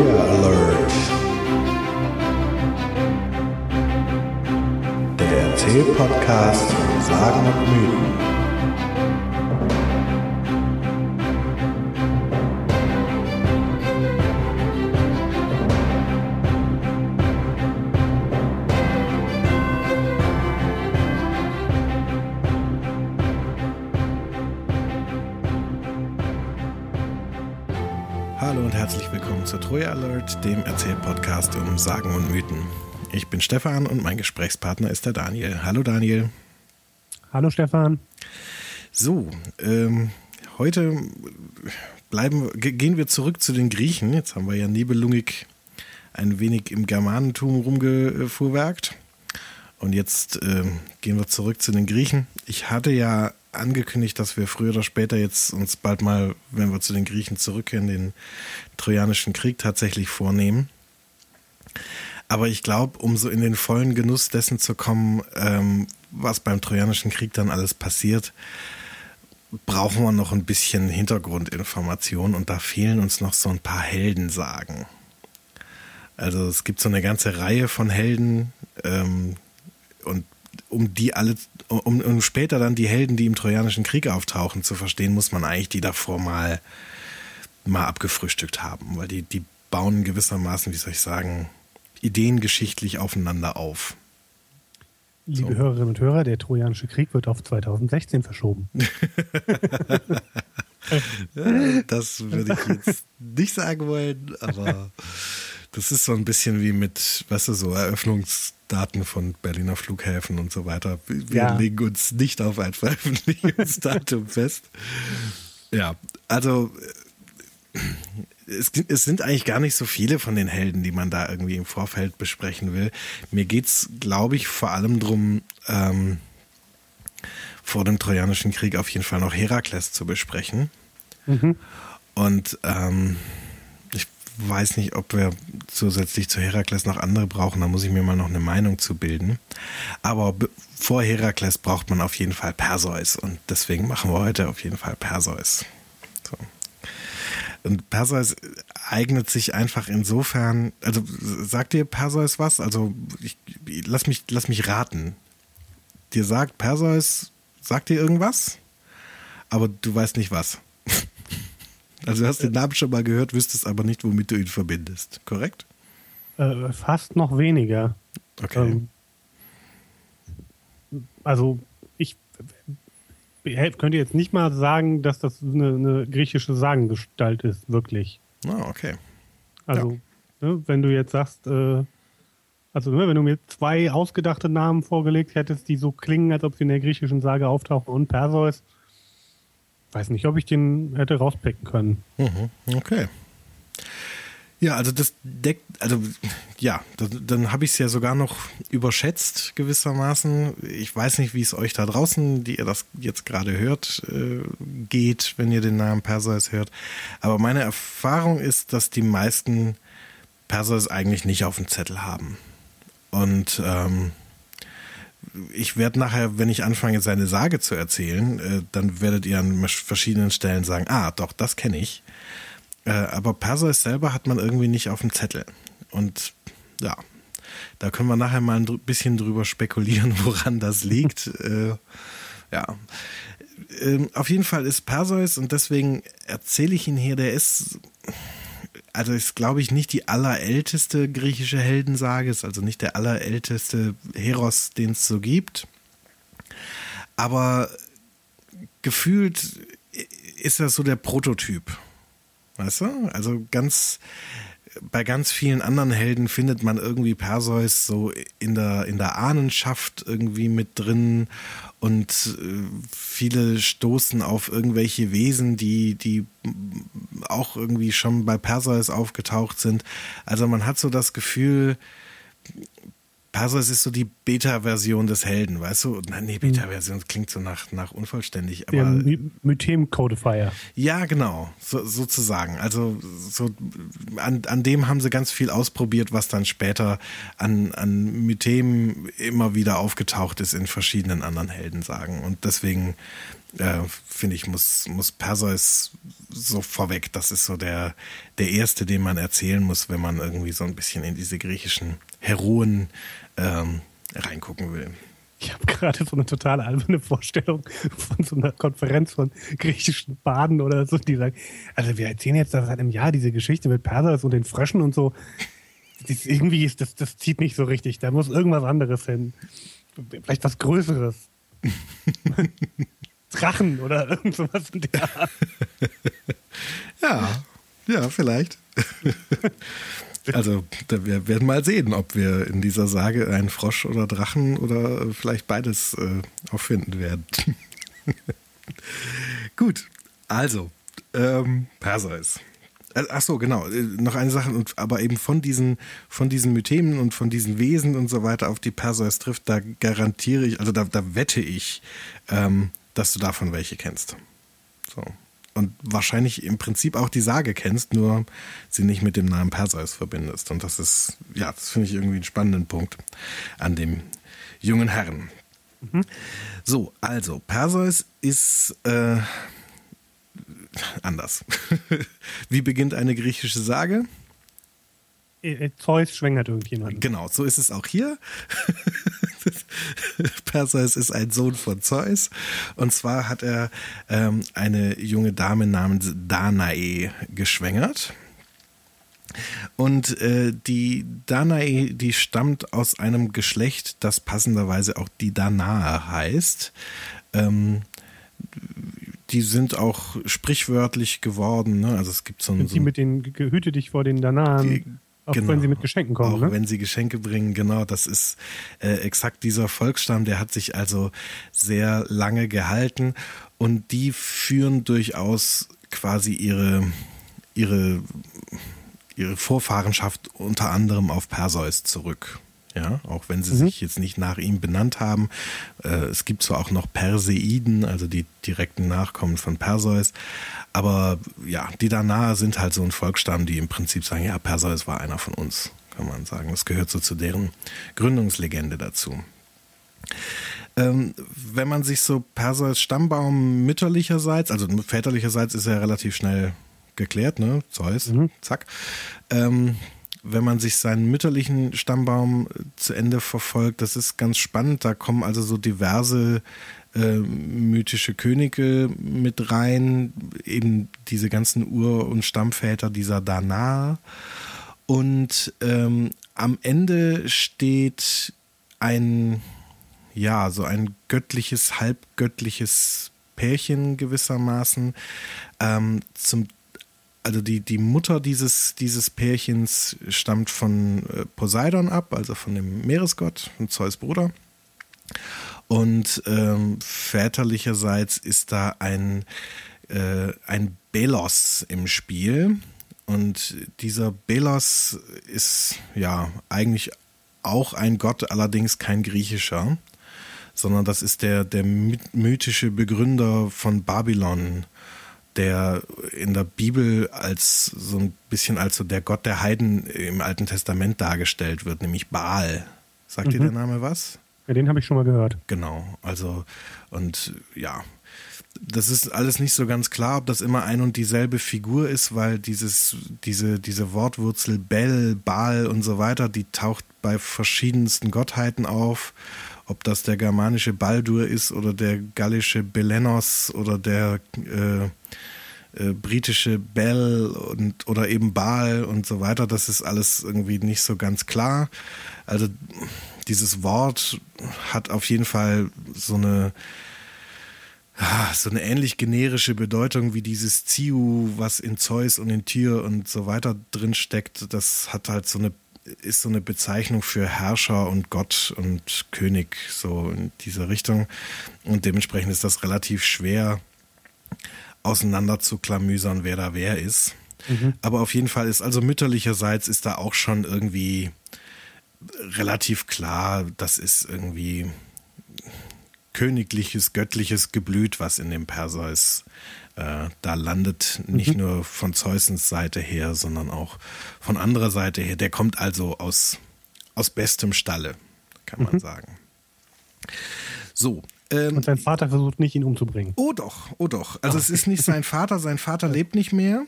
Troja Alert. Der Erzähl-Podcast von Sagen und Mythen. Dem Erzählpodcast um Sagen und Mythen. Ich bin Stefan und mein Gesprächspartner ist der Daniel. Hallo Daniel. Hallo Stefan. So, ähm, heute bleiben, gehen wir zurück zu den Griechen. Jetzt haben wir ja Nibelungig ein wenig im Germanentum rumgefuhrwerkt. Und jetzt ähm, gehen wir zurück zu den Griechen. Ich hatte ja angekündigt, dass wir früher oder später jetzt uns bald mal, wenn wir zu den Griechen zurückkehren, den Trojanischen Krieg tatsächlich vornehmen. Aber ich glaube, um so in den vollen Genuss dessen zu kommen, ähm, was beim Trojanischen Krieg dann alles passiert, brauchen wir noch ein bisschen Hintergrundinformation und da fehlen uns noch so ein paar Heldensagen. Also es gibt so eine ganze Reihe von Helden ähm, und um die alle, um, um später dann die Helden, die im Trojanischen Krieg auftauchen, zu verstehen, muss man eigentlich die davor mal, mal abgefrühstückt haben, weil die, die bauen gewissermaßen, wie soll ich sagen, ideengeschichtlich aufeinander auf. Liebe so. Hörerinnen und Hörer, der Trojanische Krieg wird auf 2016 verschoben. das würde ich jetzt nicht sagen wollen, aber das ist so ein bisschen wie mit, weißt du, so Eröffnungsdaten von Berliner Flughäfen und so weiter. Wir ja. legen uns nicht auf ein Veröffentlichungsdatum fest. Ja, also es, es, sind eigentlich gar nicht so viele von den Helden, die man da irgendwie im Vorfeld besprechen will. Mir geht es, glaube ich, vor allem darum, ähm, vor dem Trojanischen Krieg auf jeden Fall noch Herakles zu besprechen. Mhm. Und ähm, weiß nicht, ob wir zusätzlich zu Herakles noch andere brauchen. Da muss ich mir mal noch eine Meinung zu bilden. Aber vor Herakles braucht man auf jeden Fall Perseus. Und deswegen machen wir heute auf jeden Fall Perseus. So. Und Perseus eignet sich einfach insofern, also sagt dir Perseus was? Also ich, lass, mich, lass mich raten. Dir sagt Perseus, sagt dir irgendwas? Aber du weißt nicht was. Also du hast den Namen schon mal gehört, wüsstest aber nicht, womit du ihn verbindest, korrekt? Äh, fast noch weniger. Okay. Ähm, also ich könnte jetzt nicht mal sagen, dass das eine, eine griechische Sagengestalt ist, wirklich. Ah, okay. Also, ja. ne, wenn du jetzt sagst, äh, also ne, wenn du mir zwei ausgedachte Namen vorgelegt hättest, die so klingen, als ob sie in der griechischen Sage auftauchen und Perseus, weiß nicht, ob ich den hätte rauspicken können. Mhm, okay. Ja, also das deckt, also ja, dann, dann habe ich es ja sogar noch überschätzt gewissermaßen. Ich weiß nicht, wie es euch da draußen, die ihr das jetzt gerade hört, äh, geht, wenn ihr den Namen Perseus hört. Aber meine Erfahrung ist, dass die meisten Perseus eigentlich nicht auf dem Zettel haben. Und ähm, ich werde nachher, wenn ich anfange, seine Sage zu erzählen, äh, dann werdet ihr an verschiedenen Stellen sagen, ah, doch, das kenne ich. Äh, aber Perseus selber hat man irgendwie nicht auf dem Zettel. Und ja, da können wir nachher mal ein bisschen drüber spekulieren, woran das liegt. äh, ja. Ähm, auf jeden Fall ist Perseus, und deswegen erzähle ich ihn hier, der ist also ist, glaube ich, nicht die allerälteste griechische Heldensage, ist also nicht der allerälteste Heros, den es so gibt. Aber gefühlt ist das so der Prototyp. Weißt du? Also ganz, bei ganz vielen anderen Helden findet man irgendwie Perseus so in der, in der Ahnenschaft irgendwie mit drin und äh, viele stoßen auf irgendwelche Wesen, die, die auch irgendwie schon bei Perseus aufgetaucht sind. Also man hat so das Gefühl, Perseus ist so die Beta-Version des Helden, weißt du? Nein, nee, Beta-Version klingt so nach, nach unvollständig. Aber Der My- Mythem-Codifier. ja, genau, so, sozusagen. Also so an, an dem haben sie ganz viel ausprobiert, was dann später an, an Mythem immer wieder aufgetaucht ist in verschiedenen anderen Heldensagen. Und deswegen äh, finde ich, muss, muss Perseus so vorweg. Das ist so der, der erste, den man erzählen muss, wenn man irgendwie so ein bisschen in diese griechischen Heroen ähm, reingucken will. Ich habe gerade so eine total alberne Vorstellung von so einer Konferenz von griechischen Baden oder so, die sagen, also wir erzählen jetzt seit einem Jahr diese Geschichte mit Perseus und den Fröschen und so. Das, irgendwie ist das, das zieht nicht so richtig. Da muss irgendwas anderes hin. Vielleicht was Größeres. Drachen oder irgend sowas in der Art. Ja, ja, vielleicht. Also, wir werden mal sehen, ob wir in dieser Sage einen Frosch oder Drachen oder äh, vielleicht beides äh, auffinden werden. Gut, also, ähm, Perseus. Äh, Ach so, genau. äh, Noch eine Sache, aber eben von diesen, von diesen Mythemen und von diesen Wesen und so weiter auf die Perseus trifft, da garantiere ich, also da, da wette ich, ähm, dass du davon welche kennst. So. Und wahrscheinlich im Prinzip auch die Sage kennst, nur sie nicht mit dem Namen Perseus verbindest. Und das ist, ja, das finde ich irgendwie einen spannenden Punkt an dem jungen Herrn. So, also, Perseus ist äh, anders. Wie beginnt eine griechische Sage? Äh, Zeus schwängert irgendjemanden. Genau, so ist es auch hier. Perseus ist ein Sohn von Zeus. Und zwar hat er ähm, eine junge Dame namens Danae geschwängert. Und äh, die Danae, die stammt aus einem Geschlecht, das passenderweise auch die Danae heißt. Ähm, die sind auch sprichwörtlich geworden. Ne? Also es gibt so ein, Und so mit den Gehüte dich vor den Danaen, auch Genau. wenn sie mit Geschenken kommen. Auch ne? wenn sie Geschenke bringen, genau, das ist äh, exakt dieser Volksstamm, der hat sich also sehr lange gehalten und die führen durchaus quasi ihre, ihre, ihre Vorfahrenschaft unter anderem auf Perseus zurück. Ja, auch wenn sie sich jetzt nicht nach ihm benannt haben. Äh, es gibt zwar auch noch Perseiden, also die direkten Nachkommen von Perseus, aber ja, die Danaer sind halt so ein Volksstamm, die im Prinzip sagen, ja, Perseus war einer von uns, kann man sagen. Das gehört so zu deren Gründungslegende dazu. Ähm, wenn man sich so Perseus Stammbaum mütterlicherseits, also väterlicherseits ist er relativ schnell geklärt, ne? Zeus, zack. Ähm, wenn man sich seinen mütterlichen Stammbaum zu Ende verfolgt, das ist ganz spannend. Da kommen also so diverse äh, mythische Könige mit rein, eben diese ganzen Ur- und Stammväter dieser Danaer. Und ähm, am Ende steht ein, ja, so ein göttliches, halbgöttliches Pärchen gewissermaßen. Ähm, zum, also die, die Mutter dieses, dieses Pärchens stammt von äh, Poseidon ab, also von dem Meeresgott, von Zeus Bruder. Und ähm, väterlicherseits ist da ein, äh, ein Belos im Spiel. Und dieser Belos ist ja eigentlich auch ein Gott, allerdings kein griechischer, sondern das ist der, der mythische Begründer von Babylon, der in der Bibel als so ein bisschen als so der Gott der Heiden im Alten Testament dargestellt wird, nämlich Baal. Sagt dir der Name was? Ja, den habe ich schon mal gehört. Genau, also und ja, das ist alles nicht so ganz klar, ob das immer ein und dieselbe Figur ist, weil dieses, diese, diese Wortwurzel Bel, Baal und so weiter, die taucht bei verschiedensten Gottheiten auf. Ob das der germanische Baldur ist oder der gallische Belenos oder der äh, äh, britische Bell und oder eben Baal und so weiter, das ist alles irgendwie nicht so ganz klar. Also dieses Wort hat auf jeden Fall so eine so eine ähnlich generische Bedeutung wie dieses Ziu, was in Zeus und in Tyr und so weiter drin steckt. Das hat halt so eine ist so eine Bezeichnung für Herrscher und Gott und König so in dieser Richtung und dementsprechend ist das relativ schwer auseinander zu klamüsern, wer da wer ist. Aber auf jeden Fall ist also mütterlicherseits ist da auch schon irgendwie relativ klar, das ist irgendwie königliches, göttliches Geblüt, was in dem Perseus da landet. Nicht mhm. nur von Zeusens Seite her, sondern auch von anderer Seite her. Der kommt also aus, aus bestem Stalle, kann man mhm. sagen. So. Ähm, Und sein Vater versucht nicht, ihn umzubringen. Oh doch, oh doch. Also oh. es ist nicht sein Vater, sein Vater lebt nicht mehr.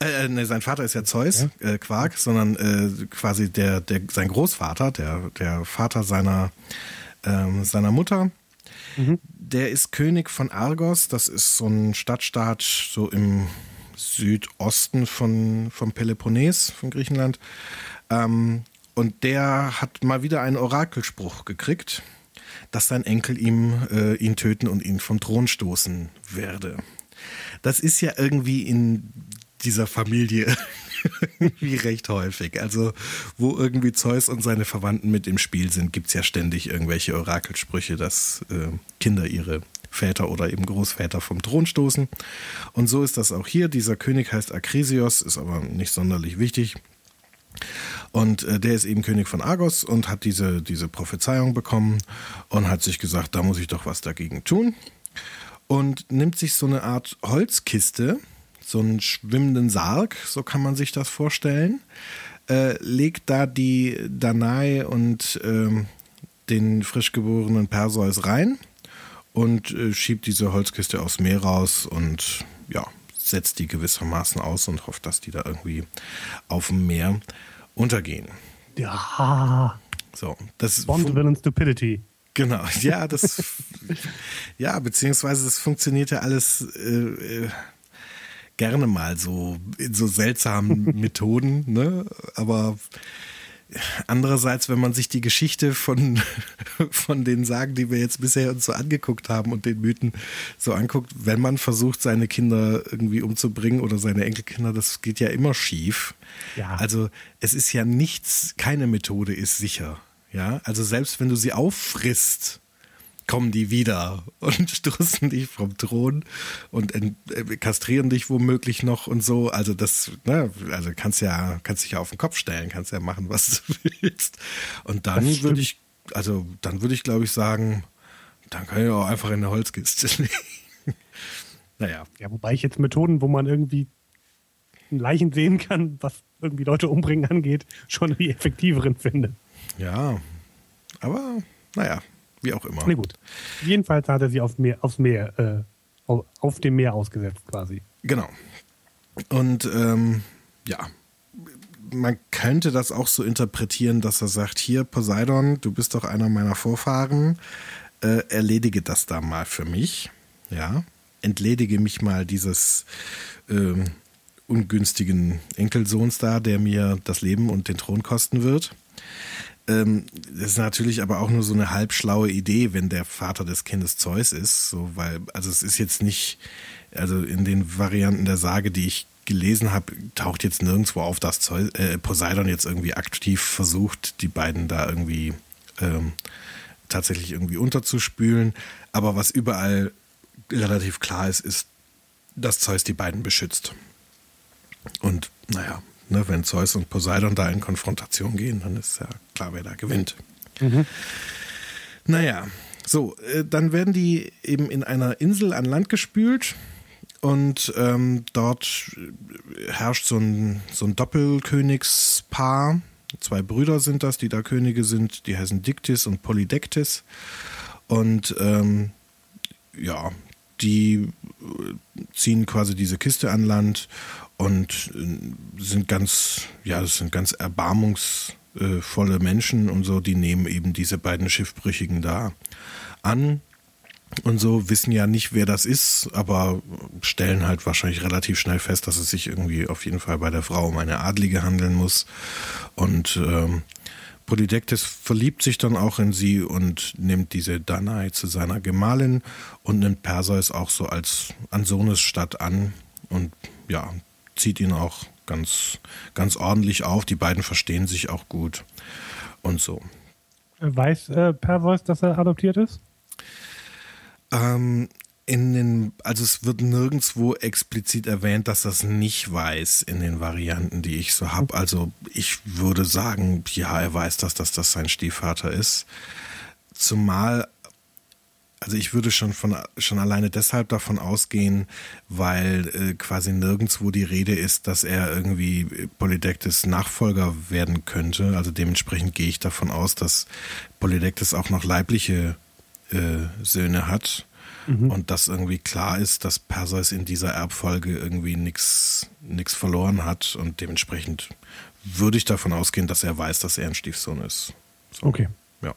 Äh, äh, ne, sein Vater ist ja Zeus, ja. Äh, Quark, sondern äh, quasi der, der, sein Großvater, der, der Vater seiner, ähm, seiner Mutter. Mhm. Der ist König von Argos, das ist so ein Stadtstaat so im Südosten von, vom Peloponnes, von Griechenland. Ähm, und der hat mal wieder einen Orakelspruch gekriegt, dass sein Enkel ihm äh, ihn töten und ihn vom Thron stoßen werde. Das ist ja irgendwie in dieser Familie wie recht häufig. Also, wo irgendwie Zeus und seine Verwandten mit im Spiel sind, gibt es ja ständig irgendwelche Orakelsprüche, dass äh, Kinder ihre Väter oder eben Großväter vom Thron stoßen. Und so ist das auch hier. Dieser König heißt Akrisios, ist aber nicht sonderlich wichtig. Und äh, der ist eben König von Argos und hat diese, diese Prophezeiung bekommen und hat sich gesagt, da muss ich doch was dagegen tun. Und nimmt sich so eine Art Holzkiste, so einen schwimmenden Sarg, so kann man sich das vorstellen, äh, legt da die Danae und äh, den frisch geborenen Perseus rein und äh, schiebt diese Holzkiste aufs Meer raus und ja, setzt die gewissermaßen aus und hofft, dass die da irgendwie auf dem Meer untergehen. Ja. So, das Bond Villain Stupidity. Genau, ja, das, ja, beziehungsweise das funktioniert ja alles äh, äh gerne mal so in so seltsamen Methoden, ne? Aber andererseits, wenn man sich die Geschichte von, von den Sagen, die wir jetzt bisher uns so angeguckt haben und den Mythen so anguckt, wenn man versucht, seine Kinder irgendwie umzubringen oder seine Enkelkinder, das geht ja immer schief. Ja. Also es ist ja nichts, keine Methode ist sicher. Ja, also selbst wenn du sie auffrisst, kommen die wieder und stoßen dich vom Thron und äh, kastrieren dich womöglich noch und so. Also das, ne, also kannst ja, kannst dich ja auf den Kopf stellen, kannst ja machen, was du willst. Und dann würde ich, also dann würde ich glaube ich sagen, dann kann ich auch einfach in eine Holzkiste legen. naja. Ja, wobei ich jetzt Methoden, wo man irgendwie Leichen sehen kann, was irgendwie Leute umbringen angeht, schon die effektiveren finde. Ja, aber naja, wie auch immer. Nee, gut. Jedenfalls hat er sie auf Meer, aufs Meer, äh, auf dem Meer ausgesetzt quasi. Genau. Und ähm, ja, man könnte das auch so interpretieren, dass er sagt, hier Poseidon, du bist doch einer meiner Vorfahren, äh, erledige das da mal für mich. Ja, entledige mich mal dieses äh, ungünstigen Enkelsohns da, der mir das Leben und den Thron kosten wird. Ähm, das ist natürlich aber auch nur so eine halbschlaue Idee, wenn der Vater des Kindes Zeus ist, so, weil, also es ist jetzt nicht, also in den Varianten der Sage, die ich gelesen habe, taucht jetzt nirgendwo auf, dass Zeus, äh, Poseidon jetzt irgendwie aktiv versucht, die beiden da irgendwie ähm, tatsächlich irgendwie unterzuspülen. Aber was überall relativ klar ist, ist, dass Zeus die beiden beschützt. Und naja, Ne, wenn Zeus und Poseidon da in Konfrontation gehen, dann ist ja klar, wer da gewinnt. Mhm. Naja, so, äh, dann werden die eben in einer Insel an Land gespült und ähm, dort herrscht so ein, so ein Doppelkönigspaar. Zwei Brüder sind das, die da Könige sind, die heißen Diktis und Polydektis. Und ähm, ja, die äh, ziehen quasi diese Kiste an Land und äh, sind ganz, ja, das sind ganz erbarmungsvolle Menschen und so, die nehmen eben diese beiden Schiffbrüchigen da an und so, wissen ja nicht, wer das ist, aber stellen halt wahrscheinlich relativ schnell fest, dass es sich irgendwie auf jeden Fall bei der Frau um eine Adlige handeln muss. Und ähm, Polydektes verliebt sich dann auch in sie und nimmt diese Danae zu seiner Gemahlin und nimmt Perseus auch so als an Sohnesstadt an. Und ja, zieht ihn auch ganz, ganz ordentlich auf. Die beiden verstehen sich auch gut und so. Weiß äh, Perseus, dass er adoptiert ist? Ähm, in den, also es wird nirgendwo explizit erwähnt, dass das nicht weiß in den Varianten, die ich so habe. Also ich würde sagen, ja, er weiß, dass das, das sein Stiefvater ist. Zumal, also ich würde schon von schon alleine deshalb davon ausgehen, weil äh, quasi nirgendwo die Rede ist, dass er irgendwie Polydektes Nachfolger werden könnte. Also dementsprechend gehe ich davon aus, dass Polydektes auch noch leibliche äh, Söhne hat mhm. und dass irgendwie klar ist, dass Perseus in dieser Erbfolge irgendwie nichts verloren hat und dementsprechend würde ich davon ausgehen, dass er weiß, dass er ein Stiefsohn ist. So. Okay. Ja.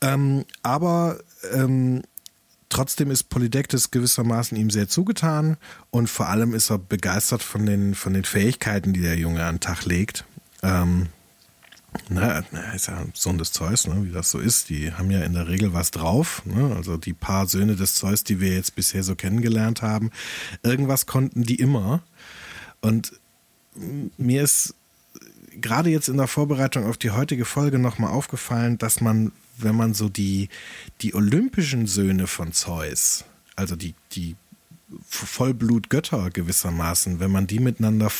Ähm, aber ähm, trotzdem ist Polydektes gewissermaßen ihm sehr zugetan und vor allem ist er begeistert von den, von den Fähigkeiten, die der Junge an den Tag legt. Ähm, na, na, ist ja Sohn des Zeus, ne, wie das so ist. Die haben ja in der Regel was drauf. Ne? Also die paar Söhne des Zeus, die wir jetzt bisher so kennengelernt haben, irgendwas konnten die immer. Und mir ist gerade jetzt in der Vorbereitung auf die heutige Folge nochmal aufgefallen, dass man, wenn man so die, die olympischen Söhne von Zeus, also die, die Vollblutgötter gewissermaßen, wenn man die miteinander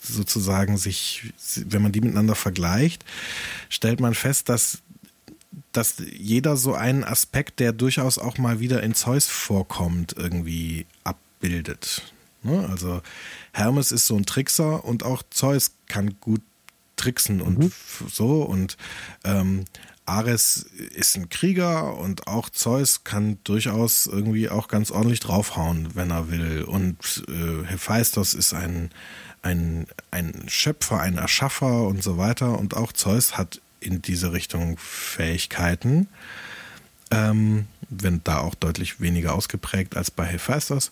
sozusagen sich, wenn man die miteinander vergleicht, stellt man fest, dass dass jeder so einen Aspekt, der durchaus auch mal wieder in Zeus vorkommt, irgendwie abbildet. Ne? Also Hermes ist so ein Trickser und auch Zeus kann gut tricksen und mhm. so und ähm, Ares ist ein Krieger und auch Zeus kann durchaus irgendwie auch ganz ordentlich draufhauen, wenn er will. Und äh, Hephaistos ist ein, ein, ein Schöpfer, ein Erschaffer und so weiter. Und auch Zeus hat in diese Richtung Fähigkeiten, ähm, wenn da auch deutlich weniger ausgeprägt als bei Hephaistos.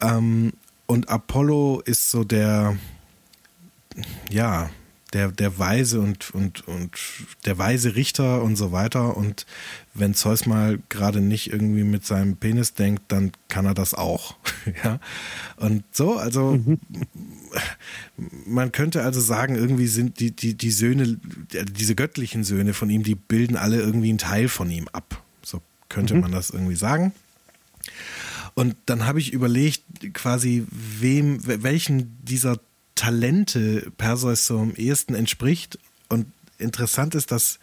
Ähm, und Apollo ist so der, ja, der, der Weise und, und, und der weise Richter und so weiter. Und wenn Zeus mal gerade nicht irgendwie mit seinem Penis denkt, dann kann er das auch. ja. Und so, also mhm. man könnte also sagen, irgendwie sind die, die, die Söhne, diese göttlichen Söhne von ihm, die bilden alle irgendwie einen Teil von ihm ab. So könnte mhm. man das irgendwie sagen. Und dann habe ich überlegt, quasi, wem, welchen dieser Talente Perseus so am ehesten entspricht. Und interessant ist, dass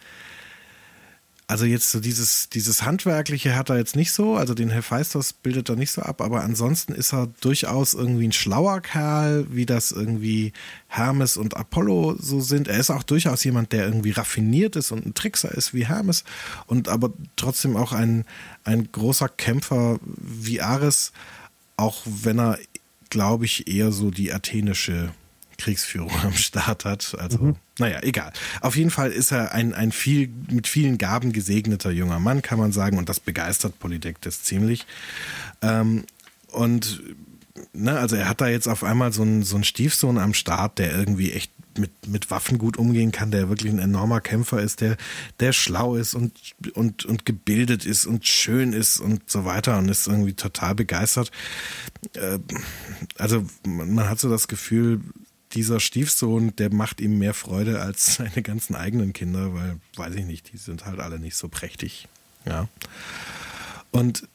also jetzt so dieses, dieses Handwerkliche hat er jetzt nicht so, also den Hephaistos bildet er nicht so ab, aber ansonsten ist er durchaus irgendwie ein schlauer Kerl, wie das irgendwie Hermes und Apollo so sind. Er ist auch durchaus jemand, der irgendwie raffiniert ist und ein Trickser ist wie Hermes und aber trotzdem auch ein, ein großer Kämpfer wie Ares, auch wenn er, glaube ich, eher so die athenische Kriegsführung am Start hat. Also, mhm. naja, egal. Auf jeden Fall ist er ein, ein viel, mit vielen Gaben gesegneter junger Mann, kann man sagen, und das begeistert Polydektes ziemlich. Ähm, und ne, also er hat da jetzt auf einmal so einen, so einen Stiefsohn am Start, der irgendwie echt mit, mit Waffen gut umgehen kann, der wirklich ein enormer Kämpfer ist, der, der schlau ist und, und, und gebildet ist und schön ist und so weiter und ist irgendwie total begeistert. Äh, also man hat so das Gefühl, dieser Stiefsohn, der macht ihm mehr Freude als seine ganzen eigenen Kinder, weil, weiß ich nicht, die sind halt alle nicht so prächtig. Ja. Und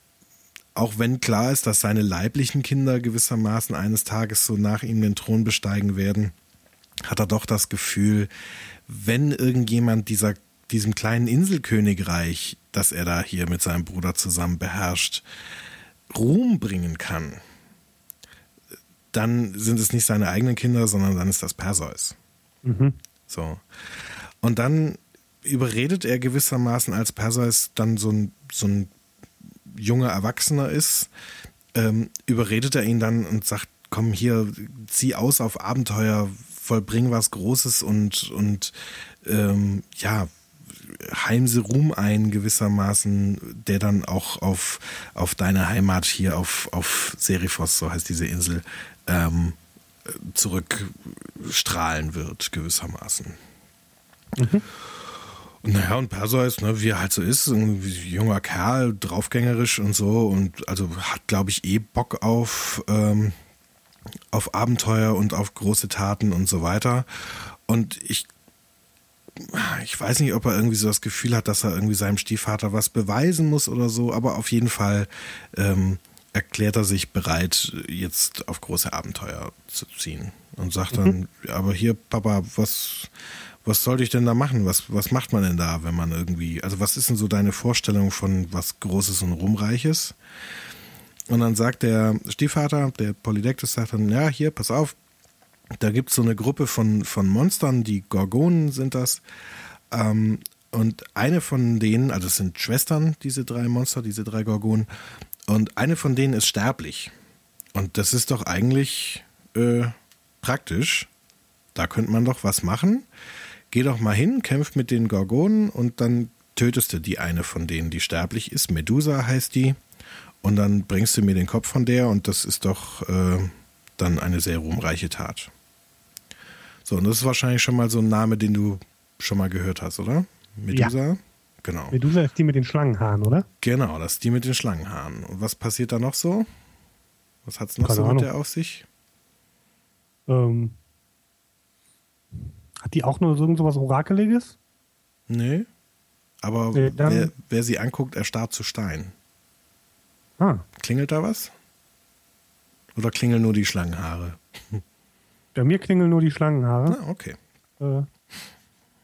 auch wenn klar ist, dass seine leiblichen Kinder gewissermaßen eines Tages so nach ihm den Thron besteigen werden, hat er doch das Gefühl, wenn irgendjemand dieser, diesem kleinen Inselkönigreich, das er da hier mit seinem Bruder zusammen beherrscht, Ruhm bringen kann, dann sind es nicht seine eigenen Kinder, sondern dann ist das Perseus. Mhm. So. Und dann überredet er gewissermaßen, als Perseus dann so ein, so ein junger Erwachsener ist, ähm, überredet er ihn dann und sagt, komm hier, zieh aus auf Abenteuer, vollbring was Großes und, und ähm, ja, heimse Ruhm ein gewissermaßen, der dann auch auf, auf deine Heimat hier auf, auf Serifos, so heißt diese Insel, ähm, zurückstrahlen wird, gewissermaßen. Mhm. Und naja, und Perseus, ne, wie er halt so ist, ein junger Kerl, draufgängerisch und so, und also hat, glaube ich, eh Bock auf, ähm, auf Abenteuer und auf große Taten und so weiter. Und ich ich weiß nicht, ob er irgendwie so das Gefühl hat, dass er irgendwie seinem Stiefvater was beweisen muss oder so, aber auf jeden Fall ähm, erklärt er sich bereit, jetzt auf große Abenteuer zu ziehen und sagt dann, mhm. aber hier, Papa, was, was sollte ich denn da machen? Was, was macht man denn da, wenn man irgendwie, also was ist denn so deine Vorstellung von was Großes und Ruhmreiches? Und dann sagt der Stiefvater, der Polydektes, sagt dann, ja, hier, pass auf, da gibt es so eine Gruppe von, von Monstern, die Gorgonen sind das. Ähm, und eine von denen, also es sind Schwestern, diese drei Monster, diese drei Gorgonen, und eine von denen ist sterblich. Und das ist doch eigentlich äh, praktisch. Da könnte man doch was machen. Geh doch mal hin, kämpf mit den Gorgonen und dann tötest du die eine von denen, die sterblich ist. Medusa heißt die. Und dann bringst du mir den Kopf von der und das ist doch äh, dann eine sehr ruhmreiche Tat. So, und das ist wahrscheinlich schon mal so ein Name, den du schon mal gehört hast, oder? Medusa? Ja. Genau. Medusa ist die mit den Schlangenhaaren, oder? Genau, das ist die mit den Schlangenhaaren. Und was passiert da noch so? Was hat es noch Keine so Ahnung. mit der auf sich? Ähm, hat die auch nur so was Orakeliges? Nee. Aber nee, wer, wer, sie anguckt, erstarrt zu Stein. Ah. Klingelt da was? Oder klingeln nur die Schlangenhaare? Bei mir klingeln nur die Schlangenhaare. Ah, okay. Äh,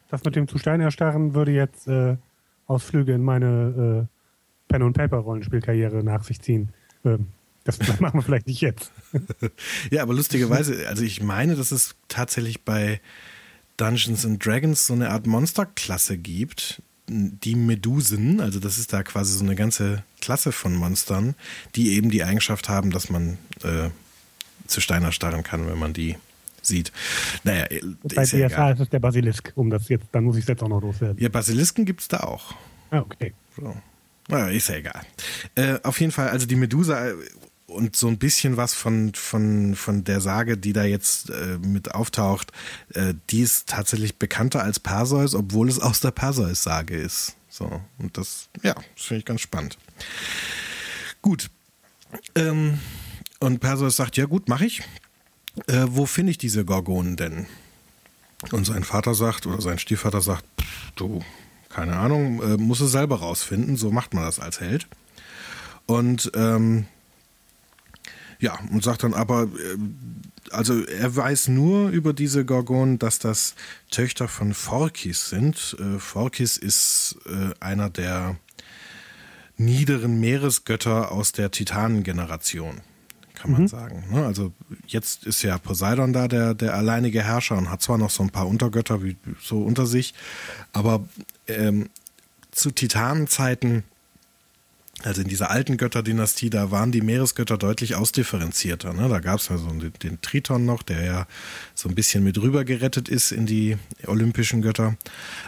das mit dem zu Stein erstarren würde jetzt äh, Ausflüge in meine äh, Pen- und Paper-Rollenspielkarriere nach sich ziehen. Ähm, das machen wir vielleicht nicht jetzt. ja, aber lustigerweise, also ich meine, dass es tatsächlich bei Dungeons and Dragons so eine Art Monsterklasse gibt, die Medusen, also das ist da quasi so eine ganze Klasse von Monstern, die eben die Eigenschaft haben, dass man äh, zu Steiner starren kann, wenn man die sieht. Naja, Bei ist ja DSA ist es der Basilisk, um das jetzt, dann muss ich es jetzt auch noch loswerden. Ja, Basilisken gibt es da auch. Ah, okay. So. Naja, ist ja egal. Äh, auf jeden Fall, also die Medusa äh, und so ein bisschen was von, von, von der Sage, die da jetzt äh, mit auftaucht, äh, die ist tatsächlich bekannter als Perseus, obwohl es aus der Perseus-Sage ist. So, und das, ja, das finde ich ganz spannend. Gut. Ähm, und Perseus sagt, ja gut, mache ich äh, wo finde ich diese Gorgonen denn? Und sein Vater sagt, oder sein Stiefvater sagt, du, keine Ahnung, äh, muss es selber rausfinden, so macht man das als Held. Und ähm, ja, und sagt dann aber, äh, also er weiß nur über diese Gorgonen, dass das Töchter von Phorkys sind. Äh, Phorkys ist äh, einer der niederen Meeresgötter aus der Titanengeneration kann man mhm. sagen. Ne? Also jetzt ist ja Poseidon da, der, der alleinige Herrscher und hat zwar noch so ein paar Untergötter wie so unter sich, aber ähm, zu Titanenzeiten, also in dieser alten Götterdynastie, da waren die Meeresgötter deutlich ausdifferenzierter. Ne? Da gab es ja so den, den, Triton noch, der ja so ein bisschen mit rüber gerettet ist in die olympischen Götter.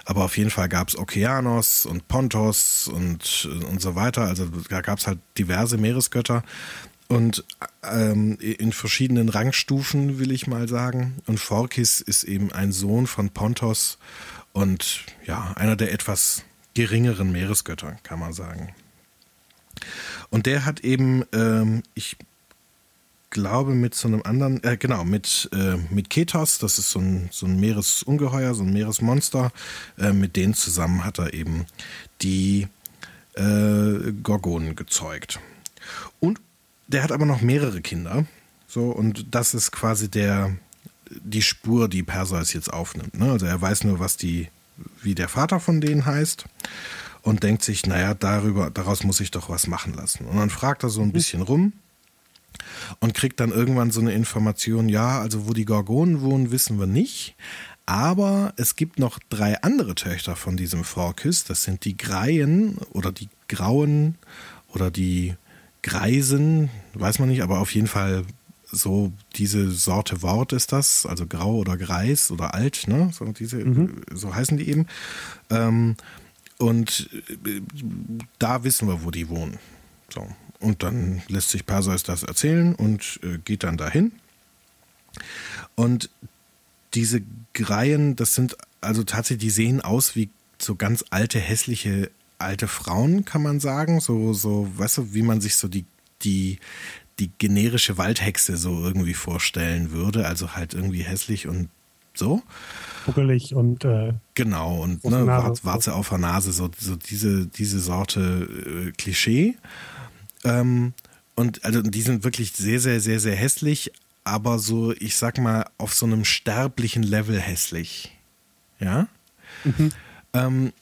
Aber auf jeden Fall gab es Okeanos und Pontos und, und so weiter. Also da gab es halt diverse Meeresgötter und ähm, in verschiedenen Rangstufen, will ich mal sagen. Und Phorkys ist eben ein Sohn von Pontos und ja, einer der etwas geringeren Meeresgötter, kann man sagen. Und der hat eben, ähm, ich glaube, mit so einem anderen, äh, genau, mit, äh, mit Ketos, das ist so ein, so ein Meeresungeheuer, so ein Meeresmonster, äh, mit denen zusammen hat er eben die äh, Gorgonen gezeugt. Der hat aber noch mehrere Kinder. So, und das ist quasi der, die Spur, die Perseus jetzt aufnimmt. Ne? Also er weiß nur, was die, wie der Vater von denen heißt und denkt sich, naja, darüber, daraus muss ich doch was machen lassen. Und dann fragt er so ein mhm. bisschen rum und kriegt dann irgendwann so eine Information, ja, also wo die Gorgonen wohnen, wissen wir nicht. Aber es gibt noch drei andere Töchter von diesem Phorkys. Das sind die Greien oder die Grauen oder die Greisen, weiß man nicht, aber auf jeden Fall so diese Sorte Wort ist das, also grau oder greis oder alt, ne? So, diese, mhm. so heißen die eben. Ähm, und äh, da wissen wir, wo die wohnen. So. Und dann lässt sich Perseus das erzählen und äh, geht dann dahin. Und diese Greien, das sind also tatsächlich, die sehen aus wie so ganz alte, hässliche alte Frauen, kann man sagen. So, so, weißt du, wie man sich so die, die, die generische Waldhexe so irgendwie vorstellen würde. Also halt irgendwie hässlich und so. buckelig und äh, genau und ne, Warze, Warze auf der Nase, so, so diese, diese Sorte äh, Klischee. Ähm, und also die sind wirklich sehr, sehr, sehr, sehr hässlich, aber so, ich sag mal, auf so einem sterblichen Level hässlich. Ja? Mhm. Ähm,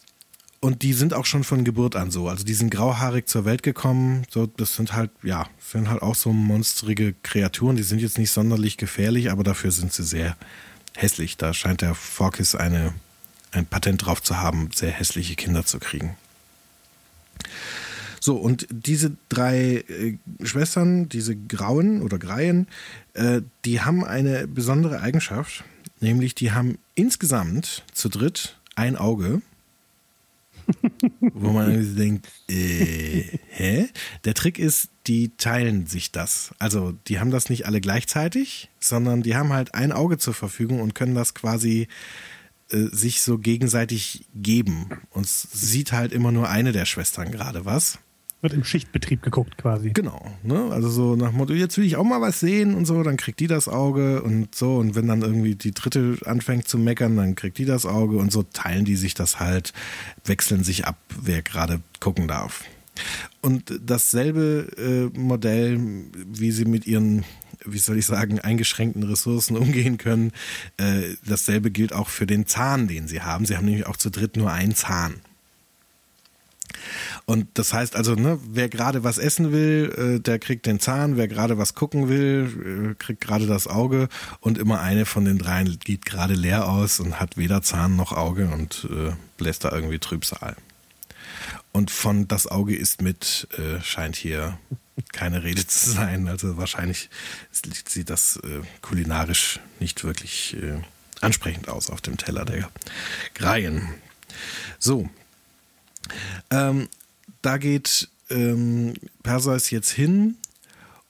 und die sind auch schon von Geburt an so. Also die sind grauhaarig zur Welt gekommen. So, das sind halt, ja, sind halt auch so monstrige Kreaturen. Die sind jetzt nicht sonderlich gefährlich, aber dafür sind sie sehr hässlich. Da scheint der Forkis eine, ein Patent drauf zu haben, sehr hässliche Kinder zu kriegen. So, und diese drei äh, Schwestern, diese Grauen oder Greien, äh, die haben eine besondere Eigenschaft, nämlich die haben insgesamt zu dritt ein Auge wo man denkt, äh, hä? Der Trick ist, die teilen sich das. Also die haben das nicht alle gleichzeitig, sondern die haben halt ein Auge zur Verfügung und können das quasi äh, sich so gegenseitig geben. Und sieht halt immer nur eine der Schwestern gerade was wird im Schichtbetrieb geguckt quasi. Genau, ne? Also so nach Motto, jetzt will ich auch mal was sehen und so, dann kriegt die das Auge und so. Und wenn dann irgendwie die dritte anfängt zu meckern, dann kriegt die das Auge und so teilen die sich das halt, wechseln sich ab, wer gerade gucken darf. Und dasselbe äh, Modell, wie sie mit ihren, wie soll ich sagen, eingeschränkten Ressourcen umgehen können, äh, dasselbe gilt auch für den Zahn, den sie haben. Sie haben nämlich auch zu dritt nur einen Zahn. Und das heißt also, ne, wer gerade was essen will, äh, der kriegt den Zahn, wer gerade was gucken will, äh, kriegt gerade das Auge und immer eine von den dreien geht gerade leer aus und hat weder Zahn noch Auge und äh, bläst da irgendwie Trübsal. Und von das Auge ist mit, äh, scheint hier keine Rede zu sein. Also wahrscheinlich sieht das äh, kulinarisch nicht wirklich äh, ansprechend aus auf dem Teller der Greien. So, ähm, da geht ähm, Perseus jetzt hin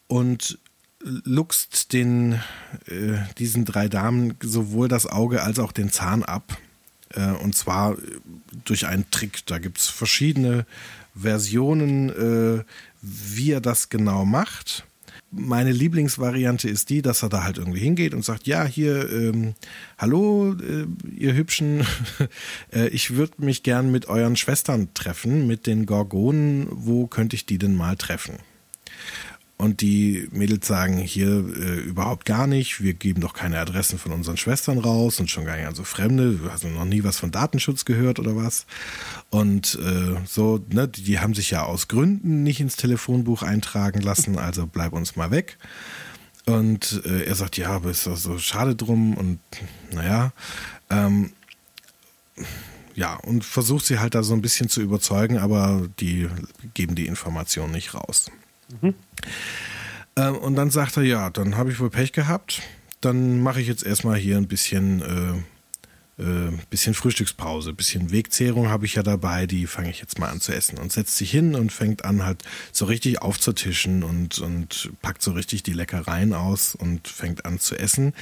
und luchst den, äh, diesen drei Damen sowohl das Auge als auch den Zahn ab. Äh, und zwar durch einen Trick. Da gibt es verschiedene Versionen, äh, wie er das genau macht meine Lieblingsvariante ist die, dass er da halt irgendwie hingeht und sagt, ja, hier, ähm, hallo, äh, ihr Hübschen, äh, ich würde mich gern mit euren Schwestern treffen, mit den Gorgonen, wo könnte ich die denn mal treffen? Und die Mädels sagen hier äh, überhaupt gar nicht, wir geben doch keine Adressen von unseren Schwestern raus und schon gar nicht an so Fremde, du hast noch nie was von Datenschutz gehört oder was. Und äh, so, ne, die, die haben sich ja aus Gründen nicht ins Telefonbuch eintragen lassen, also bleib uns mal weg. Und äh, er sagt, ja, aber ist doch so schade drum und naja. Ähm, ja, und versucht sie halt da so ein bisschen zu überzeugen, aber die geben die Information nicht raus. Mhm. Und dann sagt er, ja, dann habe ich wohl Pech gehabt. Dann mache ich jetzt erstmal hier ein bisschen, äh, äh, bisschen Frühstückspause, bisschen Wegzehrung habe ich ja dabei, die fange ich jetzt mal an zu essen. Und setzt sich hin und fängt an halt so richtig aufzutischen und, und packt so richtig die Leckereien aus und fängt an zu essen.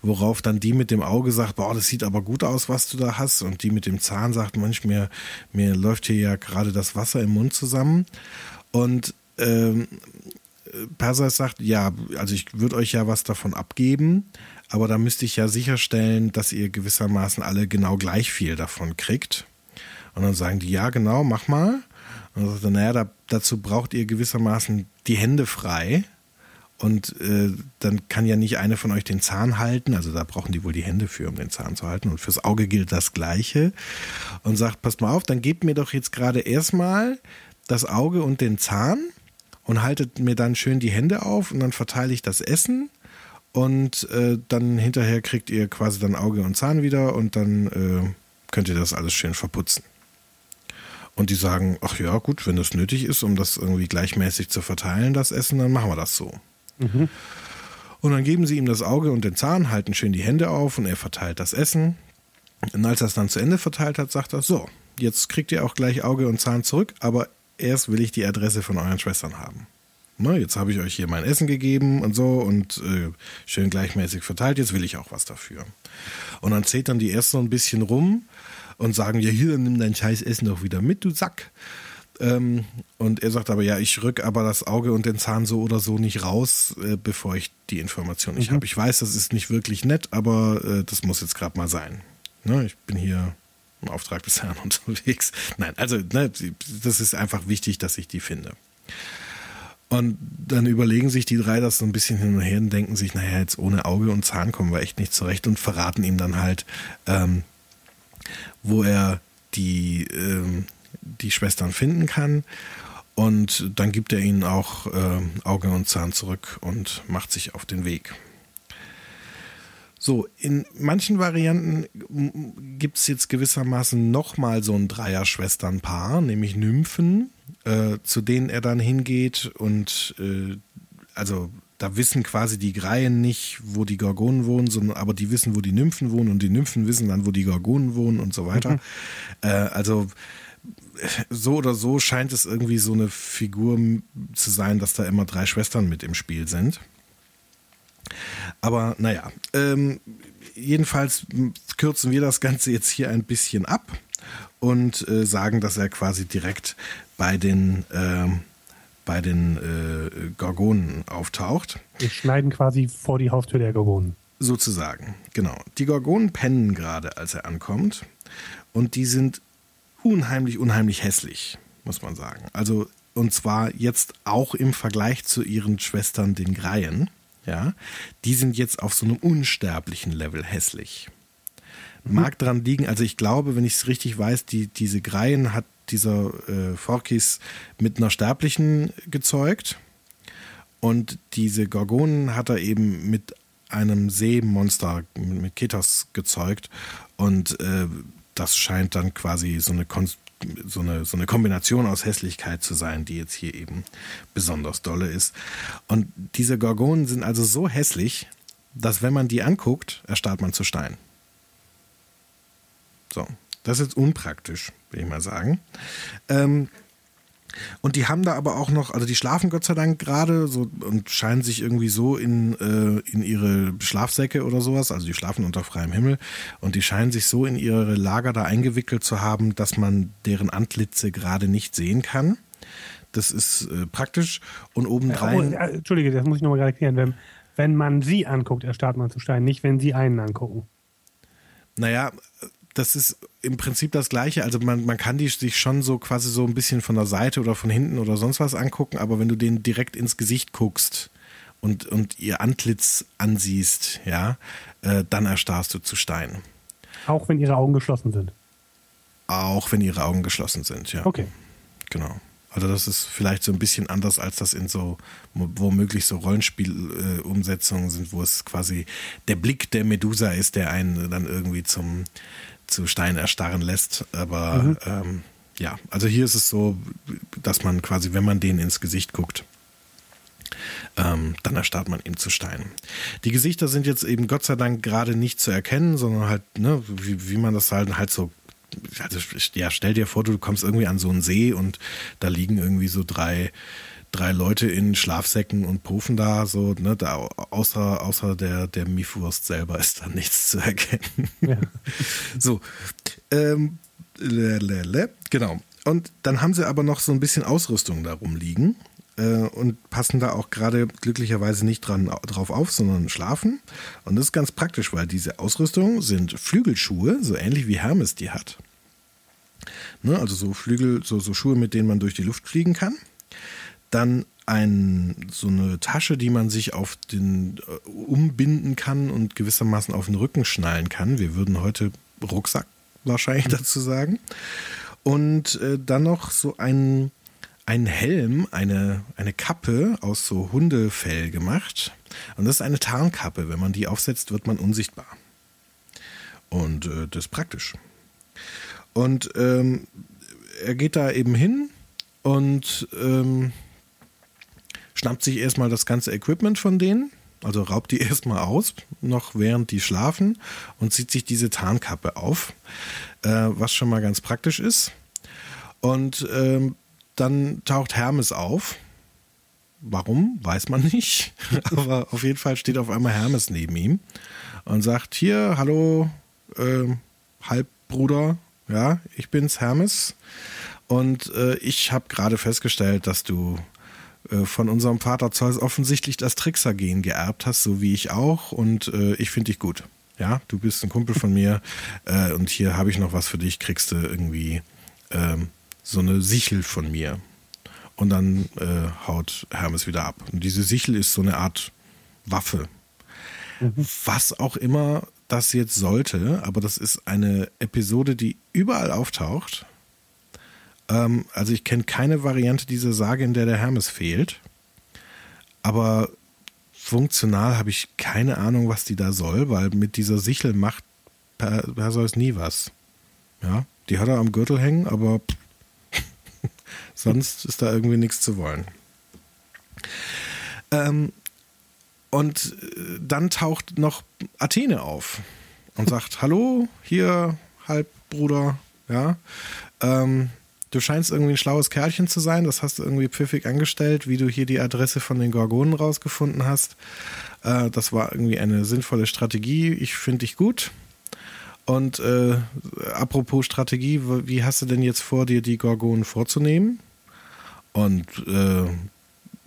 Worauf dann die mit dem Auge sagt, boah, das sieht aber gut aus, was du da hast. Und die mit dem Zahn sagt, manchmal, mir läuft hier ja gerade das Wasser im Mund zusammen. Und ähm, Perseus sagt, ja, also ich würde euch ja was davon abgeben, aber da müsste ich ja sicherstellen, dass ihr gewissermaßen alle genau gleich viel davon kriegt. Und dann sagen die, ja, genau, mach mal. Und dann sagt er, naja, da, dazu braucht ihr gewissermaßen die Hände frei. Und äh, dann kann ja nicht eine von euch den Zahn halten. Also da brauchen die wohl die Hände für, um den Zahn zu halten. Und fürs Auge gilt das Gleiche. Und sagt, passt mal auf, dann gebt mir doch jetzt gerade erstmal das Auge und den Zahn und haltet mir dann schön die Hände auf und dann verteile ich das Essen und äh, dann hinterher kriegt ihr quasi dann Auge und Zahn wieder und dann äh, könnt ihr das alles schön verputzen. Und die sagen, ach ja, gut, wenn das nötig ist, um das irgendwie gleichmäßig zu verteilen, das Essen, dann machen wir das so. Mhm. Und dann geben sie ihm das Auge und den Zahn, halten schön die Hände auf und er verteilt das Essen. Und als er es dann zu Ende verteilt hat, sagt er, so, jetzt kriegt ihr auch gleich Auge und Zahn zurück, aber erst will ich die Adresse von euren Schwestern haben. Ne, jetzt habe ich euch hier mein Essen gegeben und so und äh, schön gleichmäßig verteilt, jetzt will ich auch was dafür. Und dann zählt dann die erst so ein bisschen rum und sagen, ja hier, nimm dein scheiß Essen doch wieder mit, du Sack. Ähm, und er sagt aber, ja, ich rück aber das Auge und den Zahn so oder so nicht raus, äh, bevor ich die Information nicht mhm. habe. Ich weiß, das ist nicht wirklich nett, aber äh, das muss jetzt gerade mal sein. ne, ich bin hier im Auftrag des Herrn unterwegs. Nein, also ne, das ist einfach wichtig, dass ich die finde. Und dann überlegen sich die drei das so ein bisschen hin und her und denken sich, naja, jetzt ohne Auge und Zahn kommen wir echt nicht zurecht und verraten ihm dann halt, ähm, wo er die, ähm, die Schwestern finden kann. Und dann gibt er ihnen auch äh, Auge und Zahn zurück und macht sich auf den Weg. So, in manchen Varianten gibt es jetzt gewissermaßen nochmal so ein Dreier-Schwestern-Paar, nämlich Nymphen, äh, zu denen er dann hingeht und äh, also da wissen quasi die Greien nicht, wo die Gorgonen wohnen, sondern aber die wissen, wo die Nymphen wohnen und die Nymphen wissen dann, wo die Gorgonen wohnen und so weiter. Mhm. Äh, also so oder so scheint es irgendwie so eine Figur zu sein, dass da immer drei Schwestern mit im Spiel sind. Aber naja, ähm, jedenfalls kürzen wir das Ganze jetzt hier ein bisschen ab und äh, sagen, dass er quasi direkt bei den, äh, bei den äh, Gorgonen auftaucht. Wir schneiden quasi vor die Haustür der Gorgonen. Sozusagen, genau. Die Gorgonen pennen gerade, als er ankommt. Und die sind unheimlich, unheimlich hässlich, muss man sagen. Also, und zwar jetzt auch im Vergleich zu ihren Schwestern, den Greien ja, die sind jetzt auf so einem unsterblichen Level hässlich. Mag dran liegen, also ich glaube, wenn ich es richtig weiß, die, diese Greien hat dieser äh, Forkis mit einer Sterblichen gezeugt und diese Gorgonen hat er eben mit einem Seemonster, mit Ketos gezeugt und äh, das scheint dann quasi so eine Kon so eine, so eine Kombination aus Hässlichkeit zu sein, die jetzt hier eben besonders dolle ist. Und diese Gorgonen sind also so hässlich, dass wenn man die anguckt, erstarrt man zu Stein. So, das ist unpraktisch, will ich mal sagen. Ähm, und die haben da aber auch noch, also die schlafen Gott sei Dank gerade so und scheinen sich irgendwie so in, äh, in ihre Schlafsäcke oder sowas, also die schlafen unter freiem Himmel und die scheinen sich so in ihre Lager da eingewickelt zu haben, dass man deren Antlitze gerade nicht sehen kann. Das ist äh, praktisch und obendrein. Äh, oh, Entschuldige, das muss ich nochmal gerade erklären. Wenn, wenn man sie anguckt, erstarrt man zu Stein, nicht wenn sie einen angucken. Naja, das ist im Prinzip das Gleiche. Also man, man kann die sich schon so quasi so ein bisschen von der Seite oder von hinten oder sonst was angucken, aber wenn du denen direkt ins Gesicht guckst und, und ihr Antlitz ansiehst, ja, äh, dann erstarrst du zu Stein. Auch wenn ihre Augen geschlossen sind. Auch wenn ihre Augen geschlossen sind, ja. Okay. Genau. Also das ist vielleicht so ein bisschen anders, als das in so womöglich so Rollenspielumsetzungen äh, sind, wo es quasi der Blick der Medusa ist, der einen dann irgendwie zum zu Stein erstarren lässt. Aber mhm. ähm, ja, also hier ist es so, dass man quasi, wenn man denen ins Gesicht guckt, ähm, dann erstarrt man eben zu Stein. Die Gesichter sind jetzt eben Gott sei Dank gerade nicht zu erkennen, sondern halt, ne, wie, wie man das halt, halt so also, ja, stell dir vor, du kommst irgendwie an so einen See und da liegen irgendwie so drei drei Leute in Schlafsäcken und Pufen da, so, ne, da, außer, außer der, der Miefwurst selber ist da nichts zu erkennen. Ja. so, ähm, le, le, le, genau. Und dann haben sie aber noch so ein bisschen Ausrüstung darum liegen äh, und passen da auch gerade glücklicherweise nicht dran, drauf auf, sondern schlafen. Und das ist ganz praktisch, weil diese Ausrüstung sind Flügelschuhe, so ähnlich wie Hermes die hat. Ne, also so Flügel, so, so Schuhe, mit denen man durch die Luft fliegen kann. Dann ein, so eine Tasche, die man sich auf den äh, umbinden kann und gewissermaßen auf den Rücken schnallen kann. Wir würden heute Rucksack wahrscheinlich dazu sagen. Und äh, dann noch so ein, ein Helm, eine, eine Kappe aus so Hundefell gemacht. Und das ist eine Tarnkappe. Wenn man die aufsetzt, wird man unsichtbar. Und äh, das ist praktisch. Und ähm, er geht da eben hin und ähm, schnappt sich erstmal das ganze Equipment von denen, also raubt die erstmal aus, noch während die schlafen und zieht sich diese Tarnkappe auf, äh, was schon mal ganz praktisch ist. Und ähm, dann taucht Hermes auf. Warum, weiß man nicht. Aber auf jeden Fall steht auf einmal Hermes neben ihm und sagt: Hier, hallo, äh, Halbbruder, ja, ich bin's, Hermes. Und äh, ich habe gerade festgestellt, dass du äh, von unserem Vater Zeus offensichtlich das Tricksergehen geerbt hast, so wie ich auch. Und äh, ich finde dich gut. ja, du bist ein Kumpel von mir äh, und hier habe ich noch was für dich, kriegst du irgendwie ähm, so eine Sichel von mir. Und dann äh, haut Hermes wieder ab. Und diese Sichel ist so eine Art Waffe. Mhm. Was auch immer das jetzt sollte, aber das ist eine Episode, die überall auftaucht. Ähm, also ich kenne keine Variante dieser Sage, in der der Hermes fehlt. Aber funktional habe ich keine Ahnung, was die da soll, weil mit dieser Sichel macht Perseus nie was. Ja, die hat er am Gürtel hängen, aber sonst ist da irgendwie nichts zu wollen. Ähm, und äh, dann taucht noch Athene auf und sagt: Hallo, hier, Halbbruder, ja. Ähm, du scheinst irgendwie ein schlaues Kerlchen zu sein. Das hast du irgendwie pfiffig angestellt, wie du hier die Adresse von den Gorgonen rausgefunden hast. Äh, das war irgendwie eine sinnvolle Strategie. Ich finde dich gut. Und äh, apropos Strategie, wie hast du denn jetzt vor, dir die Gorgonen vorzunehmen? Und äh,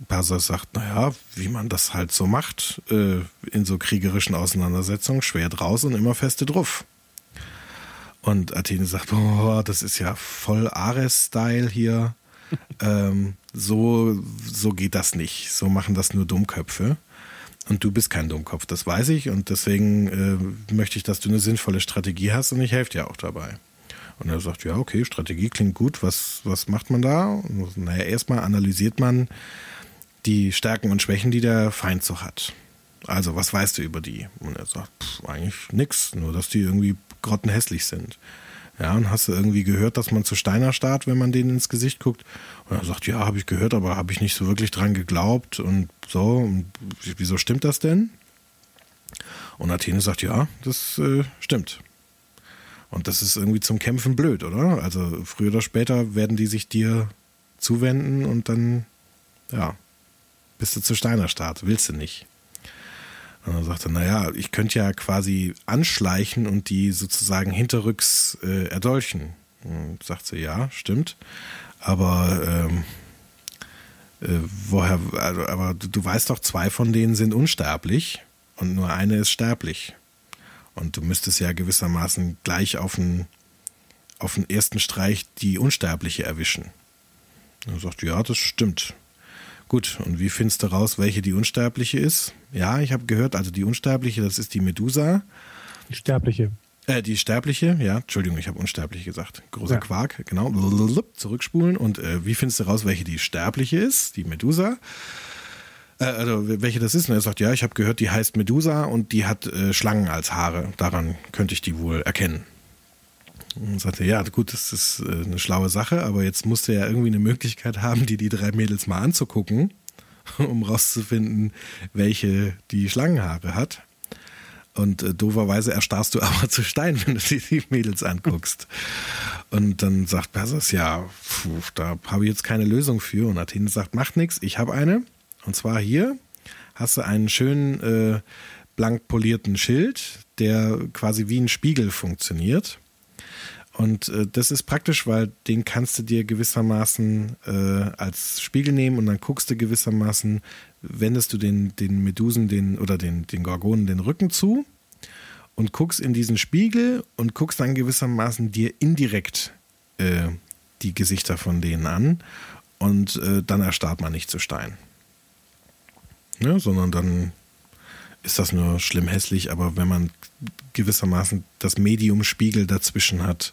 Perseus sagt, naja, wie man das halt so macht, äh, in so kriegerischen Auseinandersetzungen, schwer draus und immer feste drauf. Und Athene sagt, boah, das ist ja voll Ares-Style hier. ähm, so, so geht das nicht. So machen das nur Dummköpfe. Und du bist kein Dummkopf, das weiß ich. Und deswegen äh, möchte ich, dass du eine sinnvolle Strategie hast und ich helfe dir auch dabei. Und er sagt, ja, okay, Strategie klingt gut. Was, was macht man da? Und, naja, erstmal analysiert man die Stärken und Schwächen, die der Feind so hat. Also, was weißt du über die? Und er sagt, pff, eigentlich nix, nur dass die irgendwie grottenhässlich sind. Ja, und hast du irgendwie gehört, dass man zu Steiner starrt, wenn man denen ins Gesicht guckt? Und er sagt, ja, habe ich gehört, aber habe ich nicht so wirklich dran geglaubt und so. Und wieso stimmt das denn? Und Athene sagt, ja, das äh, stimmt. Und das ist irgendwie zum Kämpfen blöd, oder? Also früher oder später werden die sich dir zuwenden und dann, ja, bist du zu Steiner Start, willst du nicht. Und er, naja, ich könnte ja quasi anschleichen und die sozusagen hinterrücks äh, erdolchen. Und sagt sie, ja, stimmt. Aber ähm, äh, woher, also, aber du, du weißt doch, zwei von denen sind unsterblich und nur eine ist sterblich. Und du müsstest ja gewissermaßen gleich auf den, auf den ersten Streich die Unsterbliche erwischen. Und er sagt, ja, das stimmt. Gut, und wie findest du raus, welche die Unsterbliche ist? Ja, ich habe gehört, also die Unsterbliche, das ist die Medusa. Die Sterbliche. Äh, die Sterbliche, ja, Entschuldigung, ich habe Unsterbliche gesagt. Großer ja. Quark, genau. Zurückspulen. Und äh, wie findest du raus, welche die Sterbliche ist? Die Medusa. Äh, also, welche das ist? Und er sagt, ja, ich habe gehört, die heißt Medusa und die hat äh, Schlangen als Haare. Daran könnte ich die wohl erkennen. Und sagte, ja, gut, das ist äh, eine schlaue Sache, aber jetzt musste er ja irgendwie eine Möglichkeit haben, die die drei Mädels mal anzugucken, um rauszufinden, welche die Schlangenhaare hat. Und äh, dooferweise erstarrst du aber zu Stein, wenn du dir die Mädels anguckst. Und dann sagt Perseus, ja, puh, da habe ich jetzt keine Lösung für. Und Athene sagt, macht nichts, ich habe eine. Und zwar hier hast du einen schönen äh, blank polierten Schild, der quasi wie ein Spiegel funktioniert. Und äh, das ist praktisch, weil den kannst du dir gewissermaßen äh, als Spiegel nehmen und dann guckst du gewissermaßen, wendest du den, den Medusen den, oder den, den Gorgonen den Rücken zu und guckst in diesen Spiegel und guckst dann gewissermaßen dir indirekt äh, die Gesichter von denen an und äh, dann erstarrt man nicht zu Stein. Ne, sondern dann ist das nur schlimm hässlich, aber wenn man gewissermaßen das Medium-Spiegel dazwischen hat,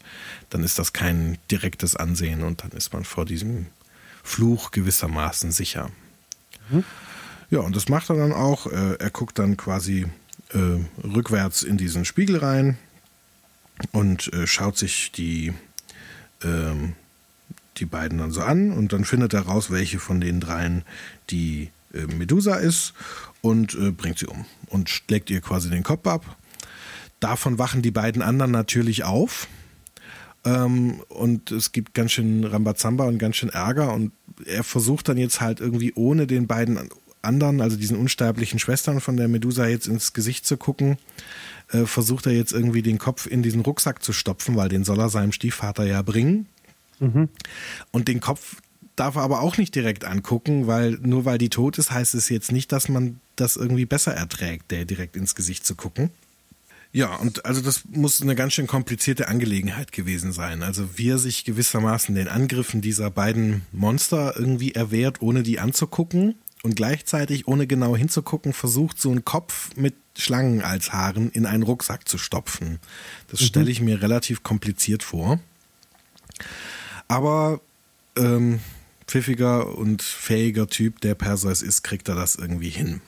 dann ist das kein direktes Ansehen und dann ist man vor diesem Fluch gewissermaßen sicher. Mhm. Ja, und das macht er dann auch. Äh, er guckt dann quasi äh, rückwärts in diesen Spiegel rein und äh, schaut sich die, ähm, die beiden dann so an und dann findet er raus, welche von den dreien die äh, Medusa ist und äh, bringt sie um und schlägt ihr quasi den Kopf ab. Davon wachen die beiden anderen natürlich auf. Ähm, und es gibt ganz schön Rambazamba und ganz schön Ärger. Und er versucht dann jetzt halt irgendwie ohne den beiden anderen, also diesen unsterblichen Schwestern von der Medusa jetzt ins Gesicht zu gucken, äh, versucht er jetzt irgendwie den Kopf in diesen Rucksack zu stopfen, weil den soll er seinem Stiefvater ja bringen. Mhm. Und den Kopf darf er aber auch nicht direkt angucken, weil nur weil die tot ist, heißt es jetzt nicht, dass man das irgendwie besser erträgt, der direkt ins Gesicht zu gucken. Ja, und also das muss eine ganz schön komplizierte Angelegenheit gewesen sein. Also wie er sich gewissermaßen den Angriffen dieser beiden Monster irgendwie erwehrt, ohne die anzugucken und gleichzeitig, ohne genau hinzugucken, versucht, so einen Kopf mit Schlangen als Haaren in einen Rucksack zu stopfen. Das mhm. stelle ich mir relativ kompliziert vor. Aber ähm, pfiffiger und fähiger Typ, der Perseus ist, kriegt er das irgendwie hin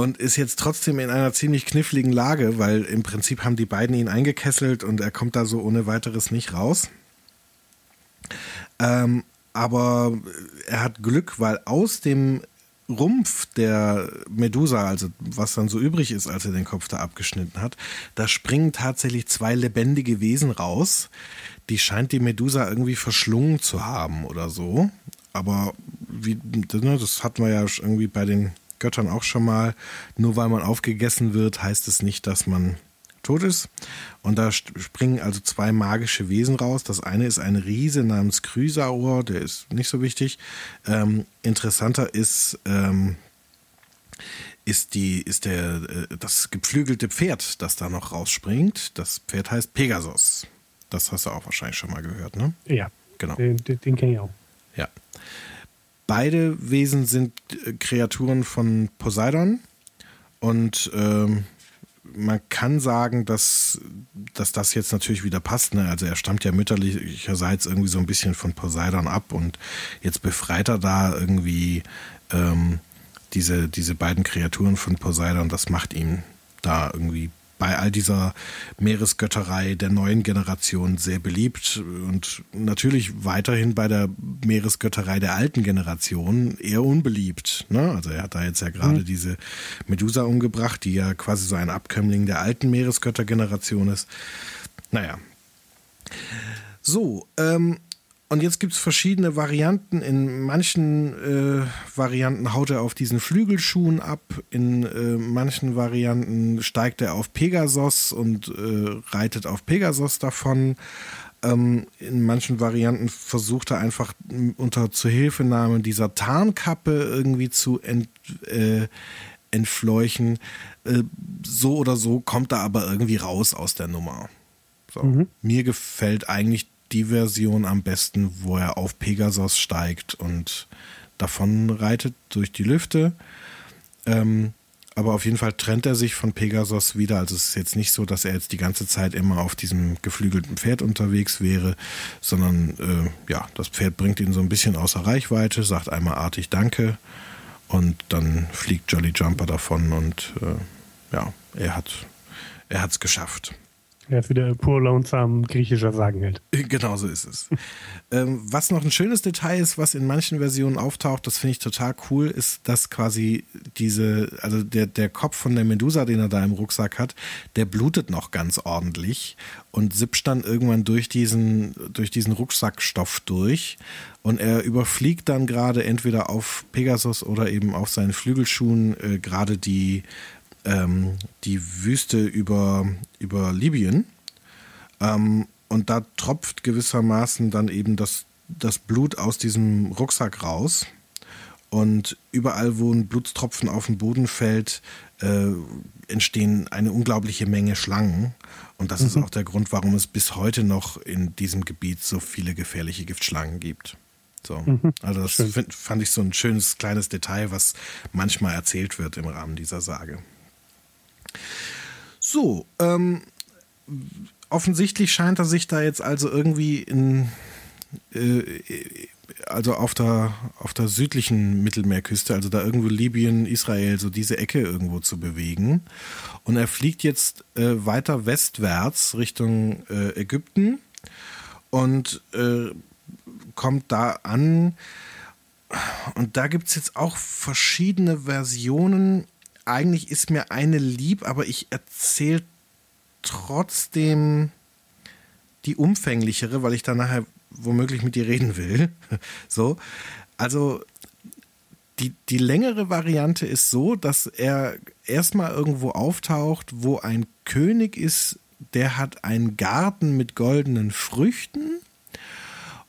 und ist jetzt trotzdem in einer ziemlich kniffligen Lage, weil im Prinzip haben die beiden ihn eingekesselt und er kommt da so ohne weiteres nicht raus. Ähm, aber er hat Glück, weil aus dem Rumpf der Medusa, also was dann so übrig ist, als er den Kopf da abgeschnitten hat, da springen tatsächlich zwei lebendige Wesen raus. Die scheint die Medusa irgendwie verschlungen zu haben oder so. Aber wie, ne, das hatten wir ja irgendwie bei den Göttern auch schon mal, nur weil man aufgegessen wird, heißt es nicht, dass man tot ist. Und da springen also zwei magische Wesen raus. Das eine ist ein Riese namens Chrysaor, der ist nicht so wichtig. Ähm, interessanter ist, ähm, ist, die, ist der, äh, das geflügelte Pferd, das da noch rausspringt. Das Pferd heißt Pegasus. Das hast du auch wahrscheinlich schon mal gehört, ne? Ja, genau. Den, den, kenne ich auch. Ja. Beide Wesen sind äh, Kreaturen von Poseidon und ähm, man kann sagen, dass, dass das jetzt natürlich wieder passt. Ne? Also er stammt ja mütterlicherseits irgendwie so ein bisschen von Poseidon ab und jetzt befreit er da irgendwie ähm, diese, diese beiden Kreaturen von Poseidon. Das macht ihm da irgendwie bei all dieser Meeresgötterei der neuen Generation sehr beliebt und natürlich weiterhin bei der Meeresgötterei der alten Generation eher unbeliebt. Ne? Also er hat da jetzt ja gerade mhm. diese Medusa umgebracht, die ja quasi so ein Abkömmling der alten Meeresgöttergeneration ist. Naja. So, ähm, und jetzt gibt es verschiedene Varianten. In manchen äh, Varianten haut er auf diesen Flügelschuhen ab. In äh, manchen Varianten steigt er auf Pegasus und äh, reitet auf Pegasus davon. Ähm, in manchen Varianten versucht er einfach unter Zuhilfenahme dieser Tarnkappe irgendwie zu ent, äh, entfleuchen. Äh, so oder so kommt er aber irgendwie raus aus der Nummer. So. Mhm. Mir gefällt eigentlich die Version am besten, wo er auf Pegasus steigt und davon reitet durch die Lüfte. Ähm, aber auf jeden Fall trennt er sich von Pegasus wieder. Also es ist jetzt nicht so, dass er jetzt die ganze Zeit immer auf diesem geflügelten Pferd unterwegs wäre, sondern äh, ja, das Pferd bringt ihn so ein bisschen außer Reichweite, sagt einmal artig Danke und dann fliegt Jolly Jumper davon und äh, ja, er hat er geschafft. Er ist wieder pur lonesome griechischer Sagenheld. Genau so ist es. ähm, was noch ein schönes Detail ist, was in manchen Versionen auftaucht, das finde ich total cool, ist, dass quasi diese, also der, der Kopf von der Medusa, den er da im Rucksack hat, der blutet noch ganz ordentlich und sippt dann irgendwann durch diesen, durch diesen Rucksackstoff durch. Und er überfliegt dann gerade entweder auf Pegasus oder eben auf seinen Flügelschuhen äh, gerade die ähm, die Wüste über, über Libyen. Ähm, und da tropft gewissermaßen dann eben das, das Blut aus diesem Rucksack raus. Und überall, wo ein Blutstropfen auf den Boden fällt, äh, entstehen eine unglaubliche Menge Schlangen. Und das mhm. ist auch der Grund, warum es bis heute noch in diesem Gebiet so viele gefährliche Giftschlangen gibt. So. Mhm. Also das find, fand ich so ein schönes kleines Detail, was manchmal erzählt wird im Rahmen dieser Sage. So, ähm, offensichtlich scheint er sich da jetzt also irgendwie in, äh, also auf der, auf der südlichen Mittelmeerküste, also da irgendwo Libyen, Israel, so diese Ecke irgendwo zu bewegen. Und er fliegt jetzt äh, weiter westwärts Richtung äh, Ägypten und äh, kommt da an. Und da gibt es jetzt auch verschiedene Versionen eigentlich ist mir eine lieb, aber ich erzähle trotzdem die umfänglichere, weil ich da nachher womöglich mit dir reden will. so, also die, die längere Variante ist so, dass er erstmal irgendwo auftaucht, wo ein König ist, der hat einen Garten mit goldenen Früchten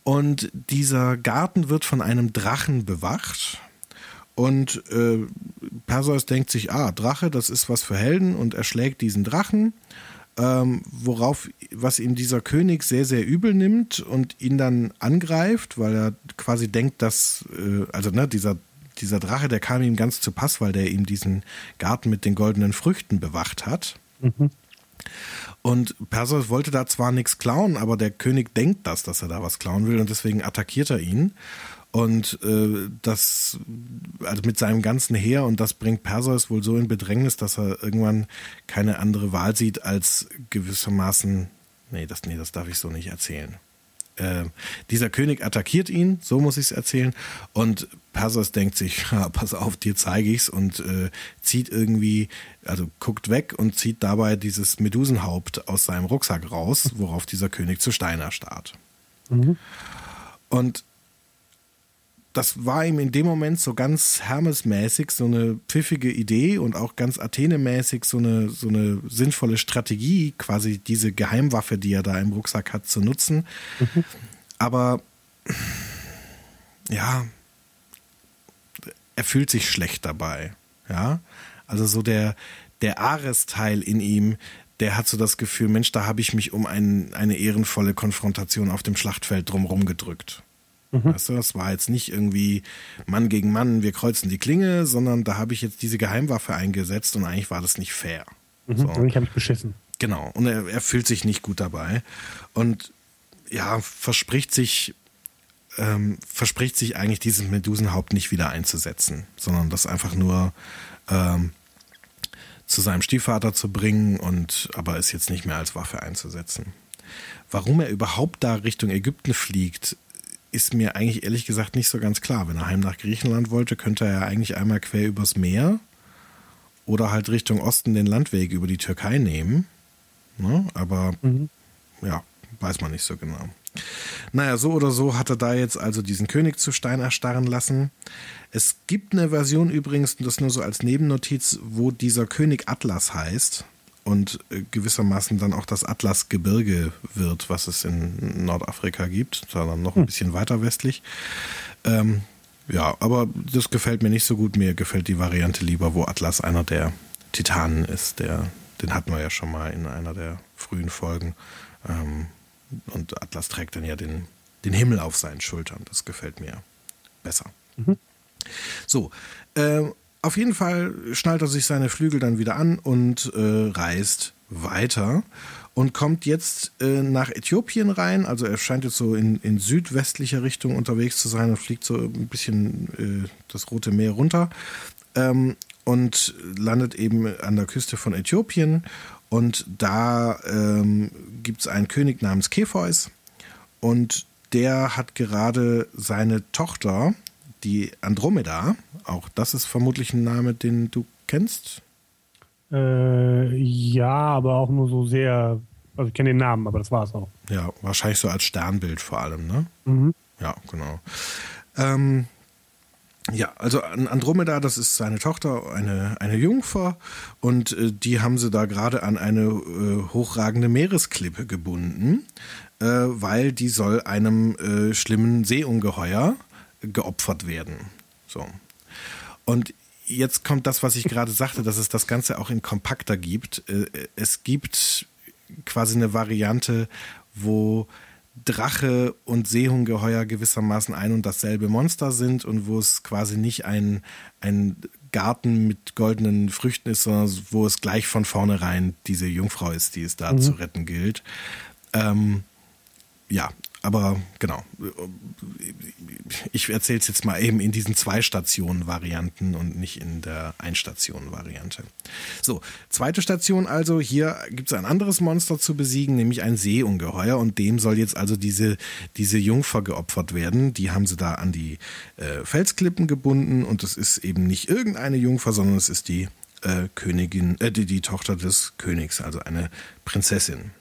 und dieser Garten wird von einem Drachen bewacht Und äh, Perseus denkt sich, ah, Drache, das ist was für Helden und er schlägt diesen Drachen, ähm, worauf, was ihm dieser König sehr, sehr übel nimmt und ihn dann angreift, weil er quasi denkt, dass, äh, also ne, dieser, dieser Drache, der kam ihm ganz zu Pass, weil der ihm diesen Garten mit den goldenen Früchten bewacht hat. Mhm. Und Perseus wollte da zwar nichts klauen, aber der König denkt das, dass er da was klauen will und deswegen attackiert er ihn. Und äh, das, also mit seinem ganzen Heer, und das bringt Perseus wohl so in Bedrängnis, dass er irgendwann keine andere Wahl sieht, als gewissermaßen, nee, das, nee, das darf ich so nicht erzählen. Äh, dieser König attackiert ihn, so muss ich es erzählen, und Perseus denkt sich, ja, pass auf, dir zeige ich's und äh, zieht irgendwie, also guckt weg und zieht dabei dieses Medusenhaupt aus seinem Rucksack raus, worauf dieser König zu Steiner starrt. Mhm. Und das war ihm in dem Moment so ganz Hermes-mäßig so eine pfiffige Idee und auch ganz Athene-mäßig so eine, so eine sinnvolle Strategie, quasi diese Geheimwaffe, die er da im Rucksack hat, zu nutzen. Mhm. Aber ja, er fühlt sich schlecht dabei. Ja, also so der, der Ares-Teil in ihm, der hat so das Gefühl, Mensch, da habe ich mich um ein, eine ehrenvolle Konfrontation auf dem Schlachtfeld drumherum gedrückt. Mhm. Weißt du, das war jetzt nicht irgendwie Mann gegen Mann, wir kreuzen die Klinge, sondern da habe ich jetzt diese Geheimwaffe eingesetzt und eigentlich war das nicht fair. Mhm. So. Eigentlich habe ich beschissen. Genau. Und er, er fühlt sich nicht gut dabei. Und ja, verspricht sich, ähm, verspricht sich eigentlich dieses Medusenhaupt nicht wieder einzusetzen, sondern das einfach nur ähm, zu seinem Stiefvater zu bringen und aber es jetzt nicht mehr als Waffe einzusetzen. Warum er überhaupt da Richtung Ägypten fliegt, ist mir eigentlich ehrlich gesagt nicht so ganz klar. Wenn er heim nach Griechenland wollte, könnte er ja eigentlich einmal quer übers Meer oder halt Richtung Osten den Landweg über die Türkei nehmen. Ne? Aber mhm. ja, weiß man nicht so genau. Naja, so oder so hat er da jetzt also diesen König zu Stein erstarren lassen. Es gibt eine Version übrigens, das nur so als Nebennotiz, wo dieser König Atlas heißt und äh, gewissermaßen dann auch das Atlasgebirge wird, was es in Nordafrika gibt, sondern noch ein hm. bisschen weiter westlich. Ähm, ja, aber das gefällt mir nicht so gut. Mir gefällt die Variante lieber, wo Atlas einer der Titanen ist. Der, den hatten wir ja schon mal in einer der frühen Folgen. Ähm, und Atlas trägt dann ja den, den Himmel auf seinen Schultern. Das gefällt mir besser. Mhm. So, äh, auf jeden Fall schnallt er sich seine Flügel dann wieder an und äh, reist weiter und kommt jetzt äh, nach Äthiopien rein. Also er scheint jetzt so in, in südwestlicher Richtung unterwegs zu sein und fliegt so ein bisschen äh, das Rote Meer runter ähm, und landet eben an der Küste von Äthiopien. Und da ähm, gibt es einen König namens Kepheus und der hat gerade seine Tochter, die Andromeda, auch das ist vermutlich ein Name, den du kennst. Äh, ja, aber auch nur so sehr, also ich kenne den Namen, aber das war es auch. Ja, wahrscheinlich so als Sternbild vor allem, ne? Mhm. Ja, genau. Ähm, ja, also Andromeda, das ist seine Tochter, eine, eine Jungfer und äh, die haben sie da gerade an eine äh, hochragende Meeresklippe gebunden, äh, weil die soll einem äh, schlimmen Seeungeheuer geopfert werden. So. Und jetzt kommt das, was ich gerade sagte, dass es das Ganze auch in kompakter gibt. Äh, es gibt quasi eine Variante, wo Drache und Seehungeheuer gewissermaßen ein und dasselbe Monster sind und wo es quasi nicht ein, ein Garten mit goldenen Früchten ist, sondern wo es gleich von vornherein diese Jungfrau ist, die es da mhm. zu retten gilt. Ähm, ja, aber genau, ich erzähle es jetzt mal eben in diesen zwei Stationen-Varianten und nicht in der Ein-Stationen-Variante. So, zweite Station also, hier gibt es ein anderes Monster zu besiegen, nämlich ein Seeungeheuer und dem soll jetzt also diese, diese Jungfer geopfert werden. Die haben sie da an die äh, Felsklippen gebunden und das ist eben nicht irgendeine Jungfer, sondern es ist die äh, Königin, äh, die, die Tochter des Königs, also eine Prinzessin.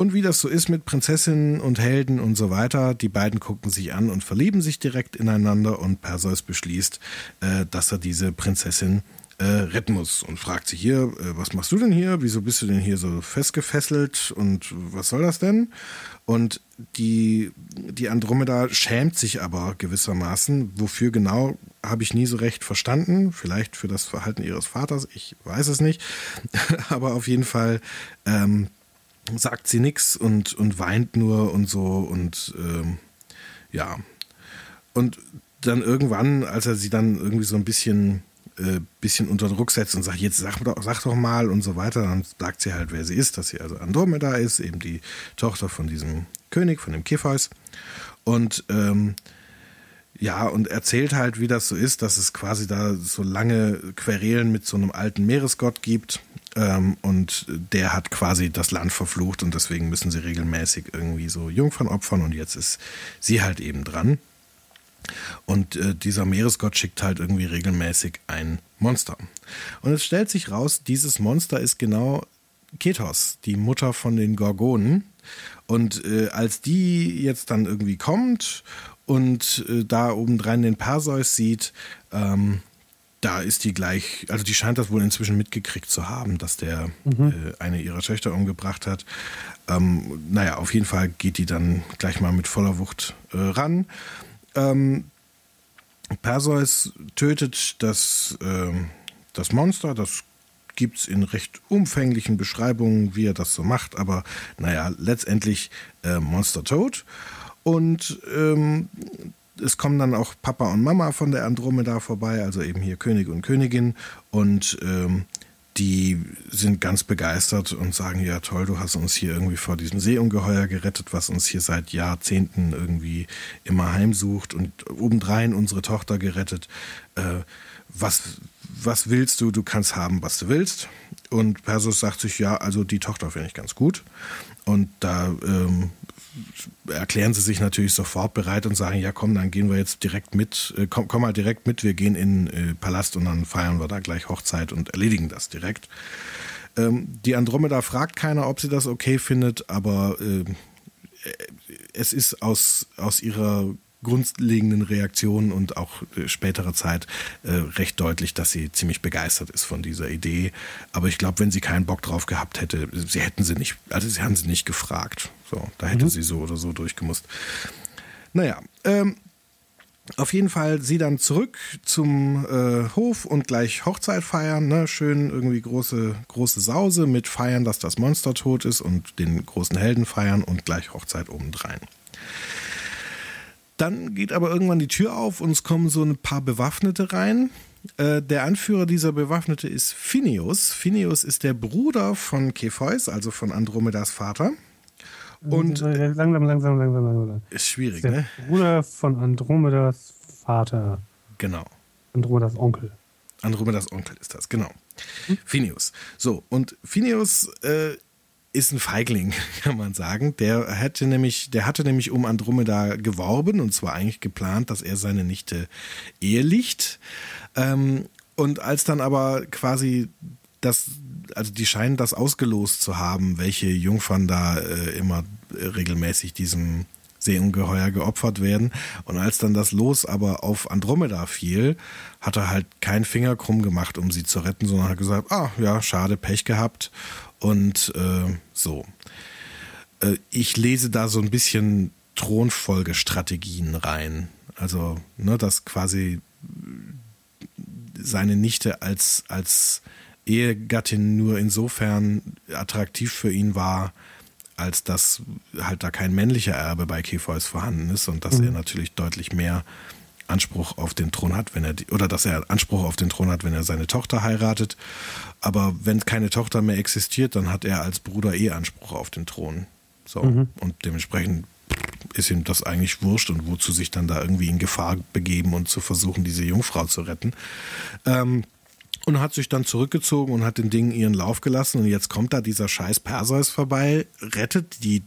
Und wie das so ist mit Prinzessinnen und Helden und so weiter, die beiden gucken sich an und verlieben sich direkt ineinander und Perseus beschließt, äh, dass er diese Prinzessin äh, retten muss und fragt sich hier, äh, was machst du denn hier? Wieso bist du denn hier so festgefesselt und was soll das denn? Und die, die Andromeda schämt sich aber gewissermaßen. Wofür genau, habe ich nie so recht verstanden. Vielleicht für das Verhalten ihres Vaters, ich weiß es nicht. aber auf jeden Fall ähm, sagt sie nichts und, und weint nur und so und ähm, ja. Und dann irgendwann, als er sie dann irgendwie so ein bisschen äh, bisschen unter Druck setzt und sagt, jetzt sag doch, sag doch mal und so weiter, dann sagt sie halt, wer sie ist, dass sie also Andromeda ist, eben die Tochter von diesem König, von dem Kepheus. Und ähm, ja, und erzählt halt, wie das so ist, dass es quasi da so lange Querelen mit so einem alten Meeresgott gibt. Ähm, und der hat quasi das Land verflucht und deswegen müssen sie regelmäßig irgendwie so Jungfern opfern und jetzt ist sie halt eben dran. Und äh, dieser Meeresgott schickt halt irgendwie regelmäßig ein Monster. Und es stellt sich raus, dieses Monster ist genau Ketos, die Mutter von den Gorgonen. Und äh, als die jetzt dann irgendwie kommt und äh, da obendrein den Perseus sieht, ähm, da ist die gleich, also die scheint das wohl inzwischen mitgekriegt zu haben, dass der mhm. äh, eine ihrer Töchter umgebracht hat. Ähm, naja, auf jeden Fall geht die dann gleich mal mit voller Wucht äh, ran ähm, Perseus tötet das, äh, das Monster, das gibt es in recht umfänglichen Beschreibungen, wie er das so macht, aber naja, letztendlich äh, Monster tot. Und ähm, es kommen dann auch Papa und Mama von der Andromeda vorbei, also eben hier König und Königin. Und ähm, die sind ganz begeistert und sagen, ja toll, du hast uns hier irgendwie vor diesem Seeungeheuer gerettet, was uns hier seit Jahrzehnten irgendwie immer heimsucht und obendrein unsere Tochter gerettet. Äh, was, was willst du? Du kannst haben, was du willst. Und Persus sagt sich, ja, also die Tochter finde ich ganz gut. Und da ähm, erklären sie sich natürlich sofort bereit und sagen, ja komm, dann gehen wir jetzt direkt mit, äh, komm, komm mal direkt mit, wir gehen in den äh, Palast und dann feiern wir da gleich Hochzeit und erledigen das direkt. Ähm, die Andromeda fragt keiner, ob sie das okay findet, aber äh, es ist aus, aus ihrer grundlegenden Reaktionen und auch äh, späterer Zeit äh, recht deutlich, dass sie ziemlich begeistert ist von dieser Idee. Aber ich glaube, wenn sie keinen Bock drauf gehabt hätte, sie hätten sie nicht, also sie haben sie nicht gefragt. So, da hätte mhm. sie so oder so durchgemusst. Naja, ähm, auf jeden Fall sie dann zurück zum äh, Hof und gleich Hochzeit feiern. Ne? Schön irgendwie große, große Sause mit feiern, dass das Monster tot ist und den großen Helden feiern und gleich Hochzeit obendrein. Dann geht aber irgendwann die Tür auf und es kommen so ein paar Bewaffnete rein. Äh, der Anführer dieser Bewaffnete ist Phineus. Phineus ist der Bruder von Kepheus, also von Andromedas Vater. Und langsam, langsam, langsam, langsam. Ist schwierig, der ne? Bruder von Andromedas Vater. Genau. Andromedas Onkel. Andromedas Onkel ist das, genau. Hm? Phineus. So, und Phineus äh, ist ein Feigling, kann man sagen. Der hätte nämlich, der hatte nämlich um Andromeda geworben und zwar eigentlich geplant, dass er seine Nichte ehelicht. Ähm, und als dann aber quasi das, also die scheinen das ausgelost zu haben, welche Jungfern da äh, immer regelmäßig diesem Seeungeheuer geopfert werden. Und als dann das Los aber auf Andromeda fiel, hat er halt keinen Finger krumm gemacht, um sie zu retten, sondern hat gesagt, ah ja, schade, Pech gehabt und äh, so. Äh, ich lese da so ein bisschen Thronfolgestrategien rein. Also, ne, dass quasi seine Nichte als, als Ehegattin nur insofern attraktiv für ihn war, als dass halt da kein männlicher Erbe bei Kepheus vorhanden ist und dass mhm. er natürlich deutlich mehr Anspruch auf den Thron hat, wenn er die, oder dass er Anspruch auf den Thron hat, wenn er seine Tochter heiratet. Aber wenn keine Tochter mehr existiert, dann hat er als Bruder eh Anspruch auf den Thron. So. Mhm. Und dementsprechend ist ihm das eigentlich wurscht und wozu sich dann da irgendwie in Gefahr begeben und zu versuchen, diese Jungfrau zu retten. Ähm, und hat sich dann zurückgezogen und hat den Dingen ihren Lauf gelassen. Und jetzt kommt da dieser scheiß Perseus vorbei, rettet die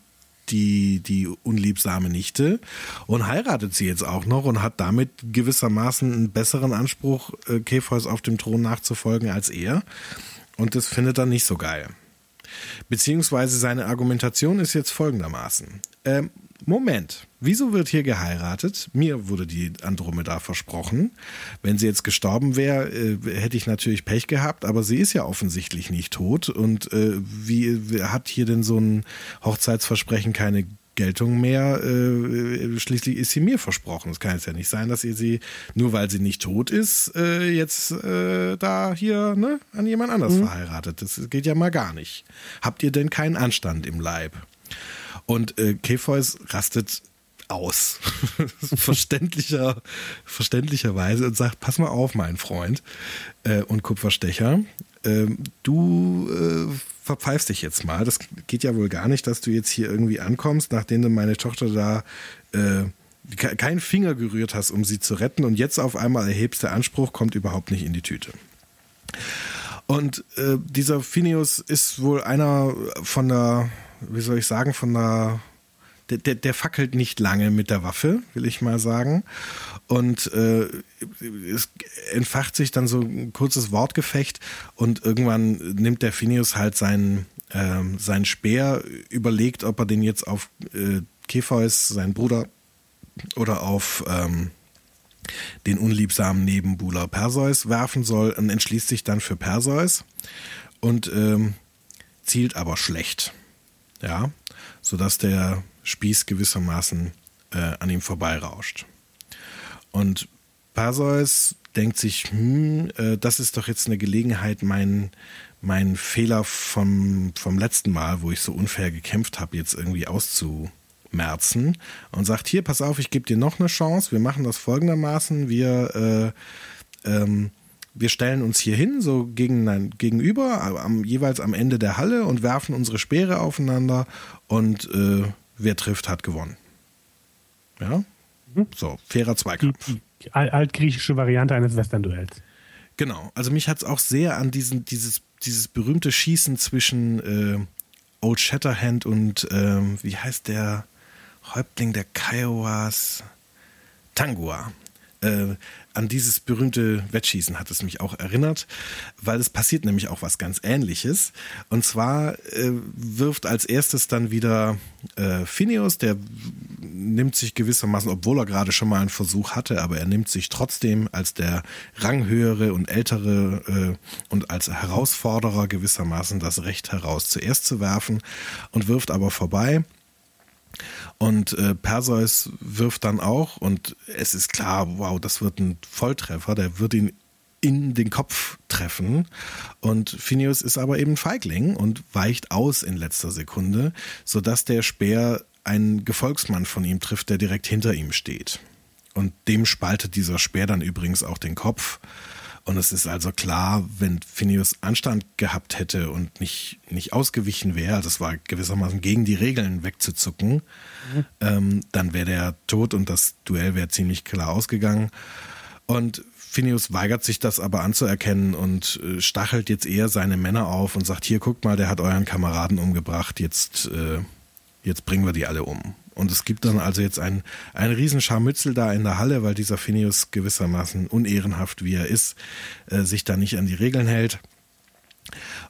die, die unliebsame Nichte und heiratet sie jetzt auch noch und hat damit gewissermaßen einen besseren Anspruch, äh, Kepheus auf dem Thron nachzufolgen als er. Und das findet er nicht so geil. Beziehungsweise seine Argumentation ist jetzt folgendermaßen. Ähm, Moment, wieso wird hier geheiratet? Mir wurde die Andromeda versprochen. Wenn sie jetzt gestorben wäre, äh, hätte ich natürlich Pech gehabt, aber sie ist ja offensichtlich nicht tot. Und äh, wie, hat hier denn so ein Hochzeitsversprechen keine Geltung mehr. Äh, schließlich ist sie mir versprochen. Es kann jetzt ja nicht sein, dass ihr sie, nur weil sie nicht tot ist, äh, jetzt äh, da hier ne, an jemand anders mhm. verheiratet. Das geht ja mal gar nicht. Habt ihr denn keinen Anstand im Leib? Und äh, Kefeus rastet aus. Verständlicher, verständlicherweise und sagt, pass mal auf, mein Freund äh, und Kupferstecher. Äh, du äh, verpfeifst dich jetzt mal. Das geht ja wohl gar nicht, dass du jetzt hier irgendwie ankommst, nachdem du meine Tochter da äh, keinen Finger gerührt hast, um sie zu retten und jetzt auf einmal erhebst der Anspruch, kommt überhaupt nicht in die Tüte. Und äh, dieser Phineus ist wohl einer von der, wie soll ich sagen, von der der, der, der, fackelt nicht lange mit der Waffe, will ich mal sagen. Und äh, es entfacht sich dann so ein kurzes Wortgefecht und irgendwann nimmt der Phineus halt seinen, äh, seinen Speer, überlegt, ob er den jetzt auf äh, Kepheus, seinen Bruder, oder auf ähm, den unliebsamen Nebenbuhler Perseus werfen soll und entschließt sich dann für Perseus und ähm, zielt aber schlecht. Ja, sodass der Spieß gewissermaßen äh, an ihm vorbeirauscht. Und Perseus denkt sich, hm, äh, das ist doch jetzt eine Gelegenheit, meinen mein Fehler vom, vom letzten Mal, wo ich so unfair gekämpft habe, jetzt irgendwie auszumerzen. Und sagt, hier, pass auf, ich gebe dir noch eine Chance, wir machen das folgendermaßen, wir, äh, ähm, wir stellen uns hier hin, so gegen, gegenüber, am, jeweils am Ende der Halle und werfen unsere Speere aufeinander und äh, wer trifft, hat gewonnen. Ja? Mhm. So, fairer Zweikampf. Die, die altgriechische Variante eines Western-Duells. Genau, also mich hat es auch sehr an diesen, dieses, dieses berühmte Schießen zwischen äh, Old Shatterhand und äh, wie heißt der Häuptling der Kiowas? Tangua äh, an dieses berühmte Wettschießen hat es mich auch erinnert, weil es passiert nämlich auch was ganz Ähnliches. Und zwar äh, wirft als erstes dann wieder äh, Phineas, der nimmt sich gewissermaßen, obwohl er gerade schon mal einen Versuch hatte, aber er nimmt sich trotzdem als der ranghöhere und ältere äh, und als Herausforderer gewissermaßen das Recht heraus, zuerst zu werfen und wirft aber vorbei. Und äh, Perseus wirft dann auch und es ist klar, wow, das wird ein Volltreffer, der wird ihn in den Kopf treffen. Und Phineas ist aber eben Feigling und weicht aus in letzter Sekunde, sodass der Speer einen Gefolgsmann von ihm trifft, der direkt hinter ihm steht. Und dem spaltet dieser Speer dann übrigens auch den Kopf. Und es ist also klar, wenn Phineas Anstand gehabt hätte und nicht, nicht ausgewichen wäre, das war gewissermaßen gegen die Regeln wegzuzucken, mhm. ähm, dann wäre der tot und das Duell wäre ziemlich klar ausgegangen. Und Phineas weigert sich das aber anzuerkennen und äh, stachelt jetzt eher seine Männer auf und sagt, hier guckt mal, der hat euren Kameraden umgebracht, jetzt, äh, jetzt bringen wir die alle um. Und es gibt dann also jetzt ein, ein Riesenscharmützel da in der Halle, weil dieser Phineas gewissermaßen unehrenhaft wie er ist, äh, sich da nicht an die Regeln hält.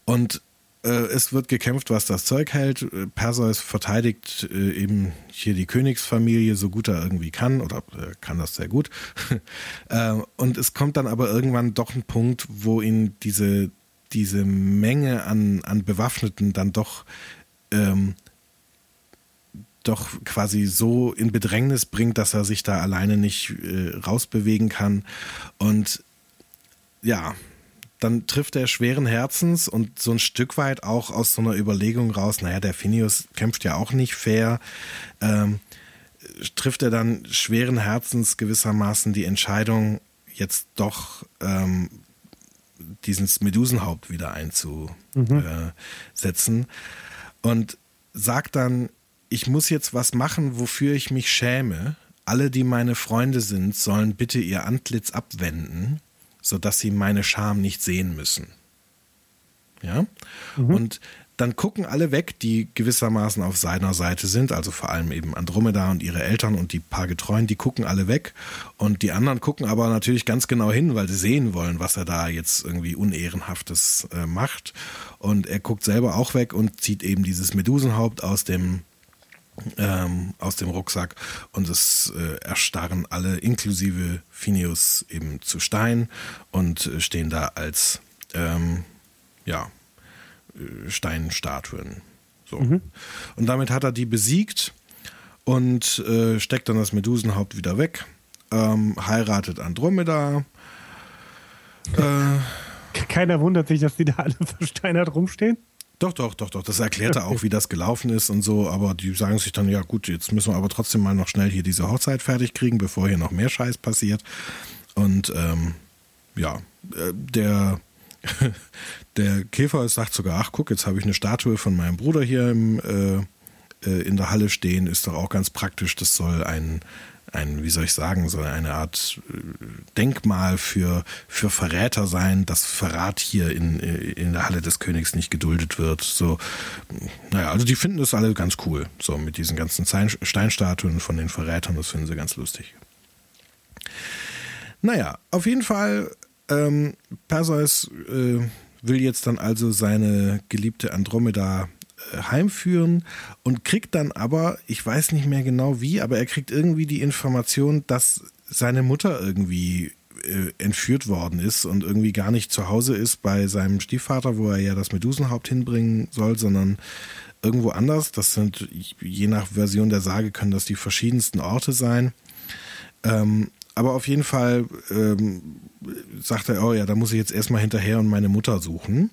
Und äh, es wird gekämpft, was das Zeug hält. Perseus verteidigt äh, eben hier die Königsfamilie so gut er irgendwie kann oder äh, kann das sehr gut. Äh, und es kommt dann aber irgendwann doch ein Punkt, wo ihn diese, diese Menge an, an Bewaffneten dann doch ähm, doch quasi so in Bedrängnis bringt, dass er sich da alleine nicht äh, rausbewegen kann. Und ja, dann trifft er schweren Herzens und so ein Stück weit auch aus so einer Überlegung raus, naja, der Phineas kämpft ja auch nicht fair, ähm, trifft er dann schweren Herzens gewissermaßen die Entscheidung, jetzt doch ähm, dieses Medusenhaupt wieder einzusetzen mhm. und sagt dann, ich muss jetzt was machen, wofür ich mich schäme. Alle, die meine Freunde sind, sollen bitte ihr Antlitz abwenden, sodass sie meine Scham nicht sehen müssen. Ja? Mhm. Und dann gucken alle weg, die gewissermaßen auf seiner Seite sind, also vor allem eben Andromeda und ihre Eltern und die paar Getreuen, die gucken alle weg. Und die anderen gucken aber natürlich ganz genau hin, weil sie sehen wollen, was er da jetzt irgendwie Unehrenhaftes äh, macht. Und er guckt selber auch weg und zieht eben dieses Medusenhaupt aus dem ähm, aus dem Rucksack und es äh, erstarren alle, inklusive Phineus, eben zu Stein und äh, stehen da als ähm, ja, äh, Steinstatuen. So. Mhm. Und damit hat er die besiegt und äh, steckt dann das Medusenhaupt wieder weg, ähm, heiratet Andromeda. Äh, Keiner wundert sich, dass die da alle versteinert rumstehen. Doch, doch, doch, doch. Das erklärt er auch, wie das gelaufen ist und so. Aber die sagen sich dann, ja gut, jetzt müssen wir aber trotzdem mal noch schnell hier diese Hochzeit fertig kriegen, bevor hier noch mehr Scheiß passiert. Und ähm, ja, äh, der, der Käfer sagt sogar, ach guck, jetzt habe ich eine Statue von meinem Bruder hier im, äh, äh, in der Halle stehen. Ist doch auch ganz praktisch. Das soll ein ein, wie soll ich sagen, so eine Art äh, Denkmal für, für Verräter sein, dass Verrat hier in, äh, in der Halle des Königs nicht geduldet wird. So, naja, also die finden das alle ganz cool. So mit diesen ganzen Steinstatuen von den Verrätern, das finden sie ganz lustig. Naja, auf jeden Fall, ähm, Perseus äh, will jetzt dann also seine geliebte Andromeda heimführen und kriegt dann aber, ich weiß nicht mehr genau wie, aber er kriegt irgendwie die Information, dass seine Mutter irgendwie äh, entführt worden ist und irgendwie gar nicht zu Hause ist bei seinem Stiefvater, wo er ja das Medusenhaupt hinbringen soll, sondern irgendwo anders. Das sind, je nach Version der Sage, können das die verschiedensten Orte sein. Ähm, aber auf jeden Fall ähm, sagt er, oh ja, da muss ich jetzt erstmal hinterher und meine Mutter suchen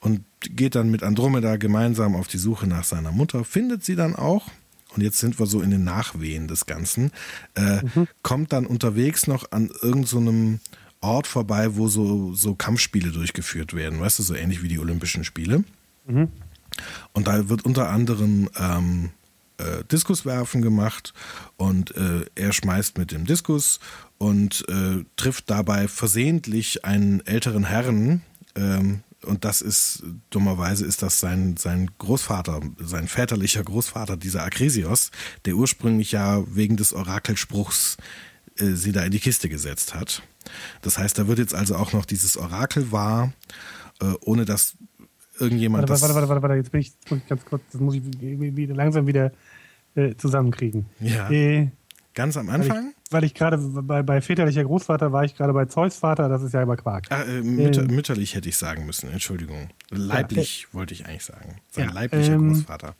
und geht dann mit Andromeda gemeinsam auf die Suche nach seiner Mutter, findet sie dann auch. Und jetzt sind wir so in den Nachwehen des Ganzen. Äh, mhm. Kommt dann unterwegs noch an irgendeinem so Ort vorbei, wo so, so Kampfspiele durchgeführt werden, weißt du, so ähnlich wie die Olympischen Spiele. Mhm. Und da wird unter anderem ähm, äh, Diskuswerfen gemacht und äh, er schmeißt mit dem Diskus und äh, trifft dabei versehentlich einen älteren Herrn, ähm, und das ist, dummerweise ist das sein, sein Großvater, sein väterlicher Großvater, dieser Akresios, der ursprünglich ja wegen des Orakelspruchs äh, sie da in die Kiste gesetzt hat. Das heißt, da wird jetzt also auch noch dieses Orakel wahr, äh, ohne dass irgendjemand warte, Warte, warte, warte, warte, jetzt bin ich, ganz kurz, das muss ich wieder, langsam wieder äh, zusammenkriegen. Ja. Äh, Ganz am Anfang? Weil ich, ich gerade bei, bei väterlicher Großvater war ich gerade bei Zeus Vater, das ist ja immer Quark. Ah, äh, mütter, ähm, mütterlich hätte ich sagen müssen, Entschuldigung. Leiblich ja, äh, wollte ich eigentlich sagen. Sein ja, leiblicher ähm, Großvater.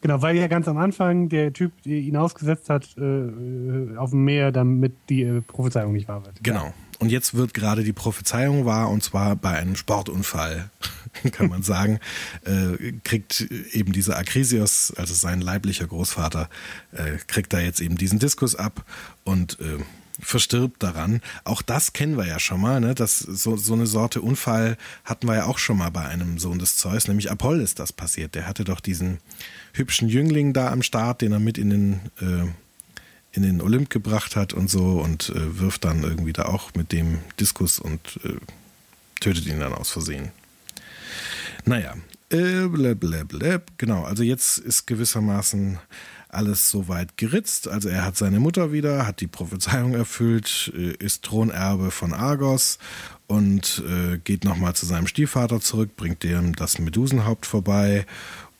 Genau, weil ja ganz am Anfang der Typ ihn ausgesetzt hat äh, äh auf dem Meer, damit die äh, Prophezeiung nicht wahr wird. Genau. Und jetzt wird gerade die Prophezeiung wahr, und zwar bei einem Sportunfall, kann man sagen, äh, kriegt eben dieser Akrisios, also sein leiblicher Großvater, äh, kriegt da jetzt eben diesen Diskus ab und äh, verstirbt daran. Auch das kennen wir ja schon mal, ne? Das, so, so eine Sorte Unfall hatten wir ja auch schon mal bei einem Sohn des Zeus, nämlich Apoll ist das passiert. Der hatte doch diesen hübschen Jüngling da am Start, den er mit in den äh, in den Olymp gebracht hat und so und äh, wirft dann irgendwie da auch mit dem Diskus und äh, tötet ihn dann aus Versehen. Naja, äh, blablabla. genau, also jetzt ist gewissermaßen alles soweit geritzt. Also er hat seine Mutter wieder, hat die Prophezeiung erfüllt, äh, ist Thronerbe von Argos und äh, geht nochmal zu seinem Stiefvater zurück, bringt dem das Medusenhaupt vorbei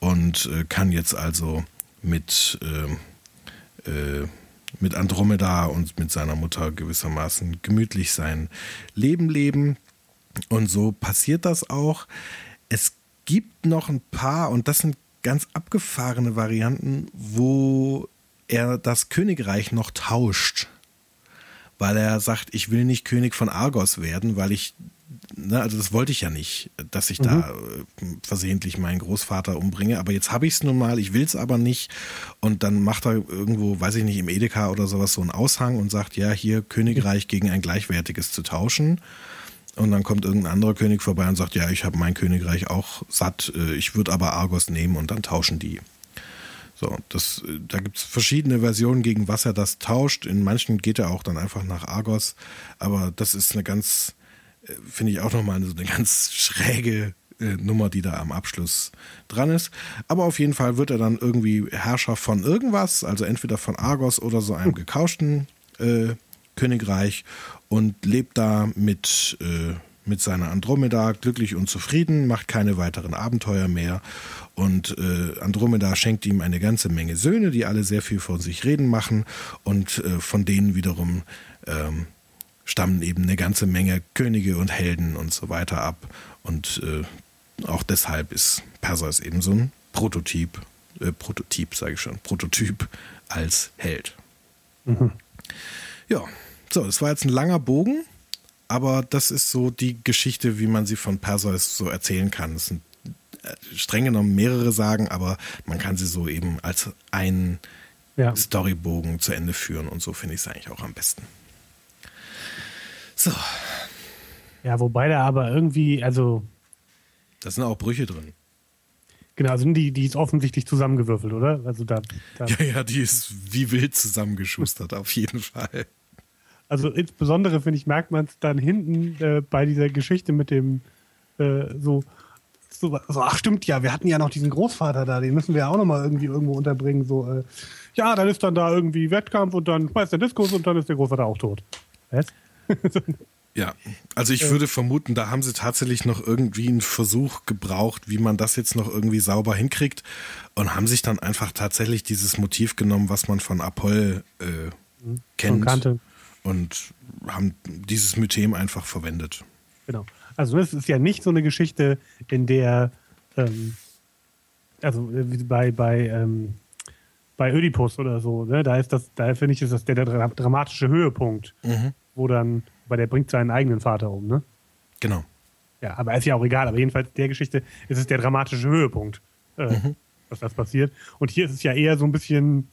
und äh, kann jetzt also mit äh, äh, mit Andromeda und mit seiner Mutter gewissermaßen gemütlich sein Leben leben. Und so passiert das auch. Es gibt noch ein paar, und das sind ganz abgefahrene Varianten, wo er das Königreich noch tauscht. Weil er sagt, ich will nicht König von Argos werden, weil ich ne, also das wollte ich ja nicht, dass ich mhm. da äh, versehentlich meinen Großvater umbringe, aber jetzt habe ich es nun mal, ich will es aber nicht und dann macht er irgendwo, weiß ich nicht, im Edeka oder sowas so einen Aushang und sagt, ja, hier Königreich gegen ein gleichwertiges zu tauschen. Und dann kommt irgendein anderer König vorbei und sagt, ja, ich habe mein Königreich auch satt, äh, ich würde aber Argos nehmen und dann tauschen die. So, das, äh, da gibt es verschiedene Versionen, gegen was er das tauscht. In manchen geht er auch dann einfach nach Argos. Aber das ist eine ganz, finde ich auch nochmal so eine ganz schräge äh, Nummer, die da am Abschluss dran ist. Aber auf jeden Fall wird er dann irgendwie Herrscher von irgendwas, also entweder von Argos oder so einem gekauschten äh, Königreich und lebt da mit, äh, mit seiner Andromeda glücklich und zufrieden, macht keine weiteren Abenteuer mehr und äh, Andromeda schenkt ihm eine ganze Menge Söhne, die alle sehr viel von sich reden machen und äh, von denen wiederum ähm, stammen eben eine ganze Menge Könige und Helden und so weiter ab und äh, auch deshalb ist Perseus eben so ein Prototyp, äh, Prototyp sage ich schon, Prototyp als Held. Mhm. Ja, so, das war jetzt ein langer Bogen, aber das ist so die Geschichte, wie man sie von Perseus so erzählen kann. Es sind äh, streng genommen mehrere Sagen, aber man kann sie so eben als einen ja. Storybogen zu Ende führen und so finde ich es eigentlich auch am besten. So. Ja, wobei da aber irgendwie, also. Da sind auch Brüche drin. Genau, also die, die ist offensichtlich zusammengewürfelt, oder? Also da, da ja, ja, die ist wie wild zusammengeschustert, auf jeden Fall. Also insbesondere, finde ich, merkt man es dann hinten äh, bei dieser Geschichte mit dem äh, so, so, so, ach stimmt ja, wir hatten ja noch diesen Großvater da, den müssen wir ja auch nochmal irgendwie irgendwo unterbringen. So, äh, ja, dann ist dann da irgendwie Wettkampf und dann schmeißt der Diskus und dann ist der Großvater auch tot. Was? Ja, also ich würde vermuten, da haben sie tatsächlich noch irgendwie einen Versuch gebraucht, wie man das jetzt noch irgendwie sauber hinkriegt und haben sich dann einfach tatsächlich dieses Motiv genommen, was man von Apoll äh, mhm. kennt und haben dieses Mythem einfach verwendet. Genau. Also es ist ja nicht so eine Geschichte, in der ähm, also äh, bei bei ähm, bei Ödipus oder so, ne? da ist das, da finde ich, ist das der, der dramatische Höhepunkt, mhm. Wo dann weil der bringt seinen eigenen Vater um, ne? Genau. Ja, aber ist ja auch egal. Aber jedenfalls der Geschichte ist es der dramatische Höhepunkt, äh, mhm. dass das passiert. Und hier ist es ja eher so ein bisschen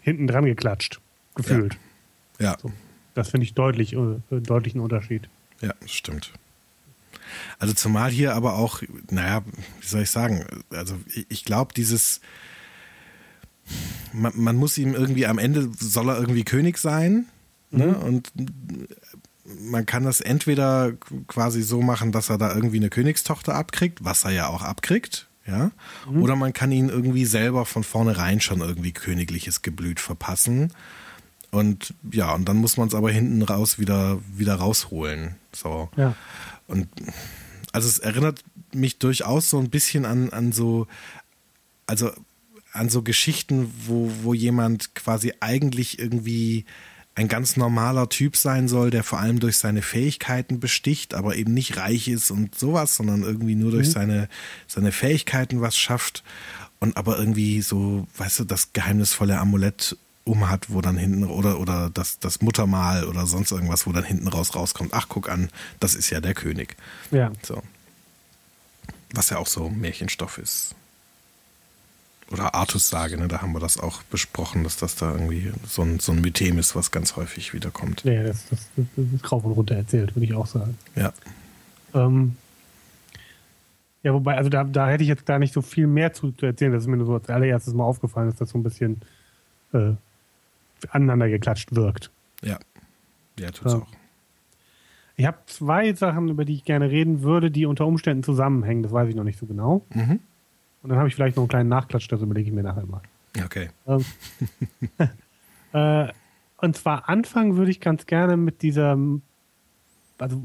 hinten dran geklatscht, gefühlt. Ja. ja. So, das finde ich deutlich, äh, deutlichen Unterschied. Ja, das stimmt. Also zumal hier aber auch, naja, wie soll ich sagen, also ich glaube, dieses, man, man, muss ihm irgendwie am Ende, soll er irgendwie König sein, ne? mhm. Und man kann das entweder quasi so machen, dass er da irgendwie eine Königstochter abkriegt, was er ja auch abkriegt, ja, mhm. oder man kann ihn irgendwie selber von vornherein schon irgendwie königliches Geblüt verpassen. Und ja, und dann muss man es aber hinten raus wieder, wieder rausholen. So. Ja. Und also es erinnert mich durchaus so ein bisschen an, an so, also an so Geschichten, wo, wo jemand quasi eigentlich irgendwie ein ganz normaler Typ sein soll, der vor allem durch seine Fähigkeiten besticht, aber eben nicht reich ist und sowas, sondern irgendwie nur durch mhm. seine, seine Fähigkeiten was schafft und aber irgendwie so, weißt du, das geheimnisvolle Amulett um hat, wo dann hinten oder oder das das Muttermal oder sonst irgendwas, wo dann hinten raus rauskommt. Ach, guck an, das ist ja der König. Ja. So. Was ja auch so Märchenstoff ist oder Artus-Sage, ne, da haben wir das auch besprochen, dass das da irgendwie so ein, so ein Mythem ist, was ganz häufig wiederkommt. Ja, das, das, das ist rauf und runter erzählt, würde ich auch sagen. Ja. Ähm, ja, wobei, also da, da hätte ich jetzt gar nicht so viel mehr zu, zu erzählen. Das ist mir nur so als allererstes mal aufgefallen, dass das so ein bisschen äh, aneinander geklatscht wirkt. Ja, ja, tut's ja. auch. Ich habe zwei Sachen, über die ich gerne reden würde, die unter Umständen zusammenhängen. Das weiß ich noch nicht so genau. Mhm. Und dann habe ich vielleicht noch einen kleinen Nachklatsch, das überlege ich mir nachher mal. Okay. Ähm, äh, und zwar anfangen würde ich ganz gerne mit dieser, also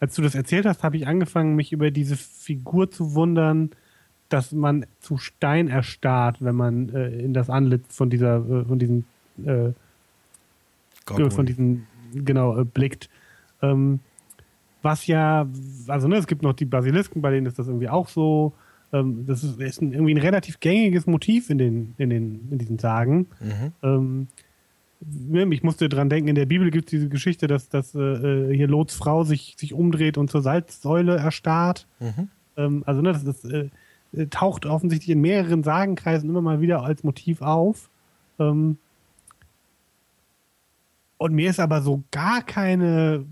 als du das erzählt hast, habe ich angefangen, mich über diese Figur zu wundern, dass man zu Stein erstarrt, wenn man äh, in das Antlitz von dieser, äh, von diesen, äh, von diesen, genau, äh, blickt. Ähm, was ja, also ne, es gibt noch die Basilisken, bei denen ist das irgendwie auch so. Ähm, das ist, ist ein, irgendwie ein relativ gängiges Motiv in, den, in, den, in diesen Sagen. Mhm. Ähm, ich musste dran denken, in der Bibel gibt es diese Geschichte, dass, dass äh, äh, hier Lots Frau sich, sich umdreht und zur Salzsäule erstarrt. Mhm. Ähm, also ne, das, das äh, äh, taucht offensichtlich in mehreren Sagenkreisen immer mal wieder als Motiv auf. Ähm, und mir ist aber so gar keine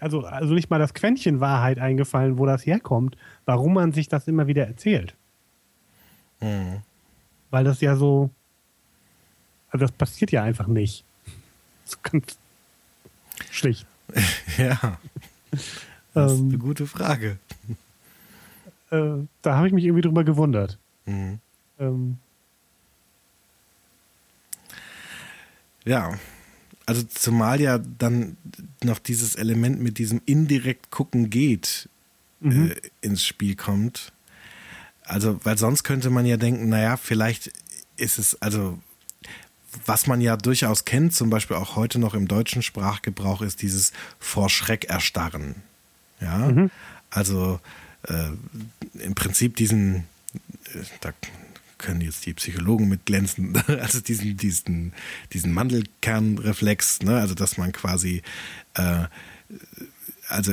also, also nicht mal das Quäntchen Wahrheit eingefallen, wo das herkommt, warum man sich das immer wieder erzählt. Mhm. Weil das ja so, also das passiert ja einfach nicht. Ist ganz schlicht. ja. Das ist ähm, eine gute Frage. Äh, da habe ich mich irgendwie drüber gewundert. Mhm. Ähm, ja, also zumal ja dann noch dieses Element mit diesem indirekt gucken geht Mhm. äh, ins Spiel kommt. Also, weil sonst könnte man ja denken, naja, vielleicht ist es, also, was man ja durchaus kennt, zum Beispiel auch heute noch im deutschen Sprachgebrauch, ist dieses vor Schreck erstarren. Ja, also äh, im Prinzip diesen, äh, da können jetzt die Psychologen mit glänzen, also diesen, diesen, diesen Mandelkernreflex, ne? also dass man quasi, äh, also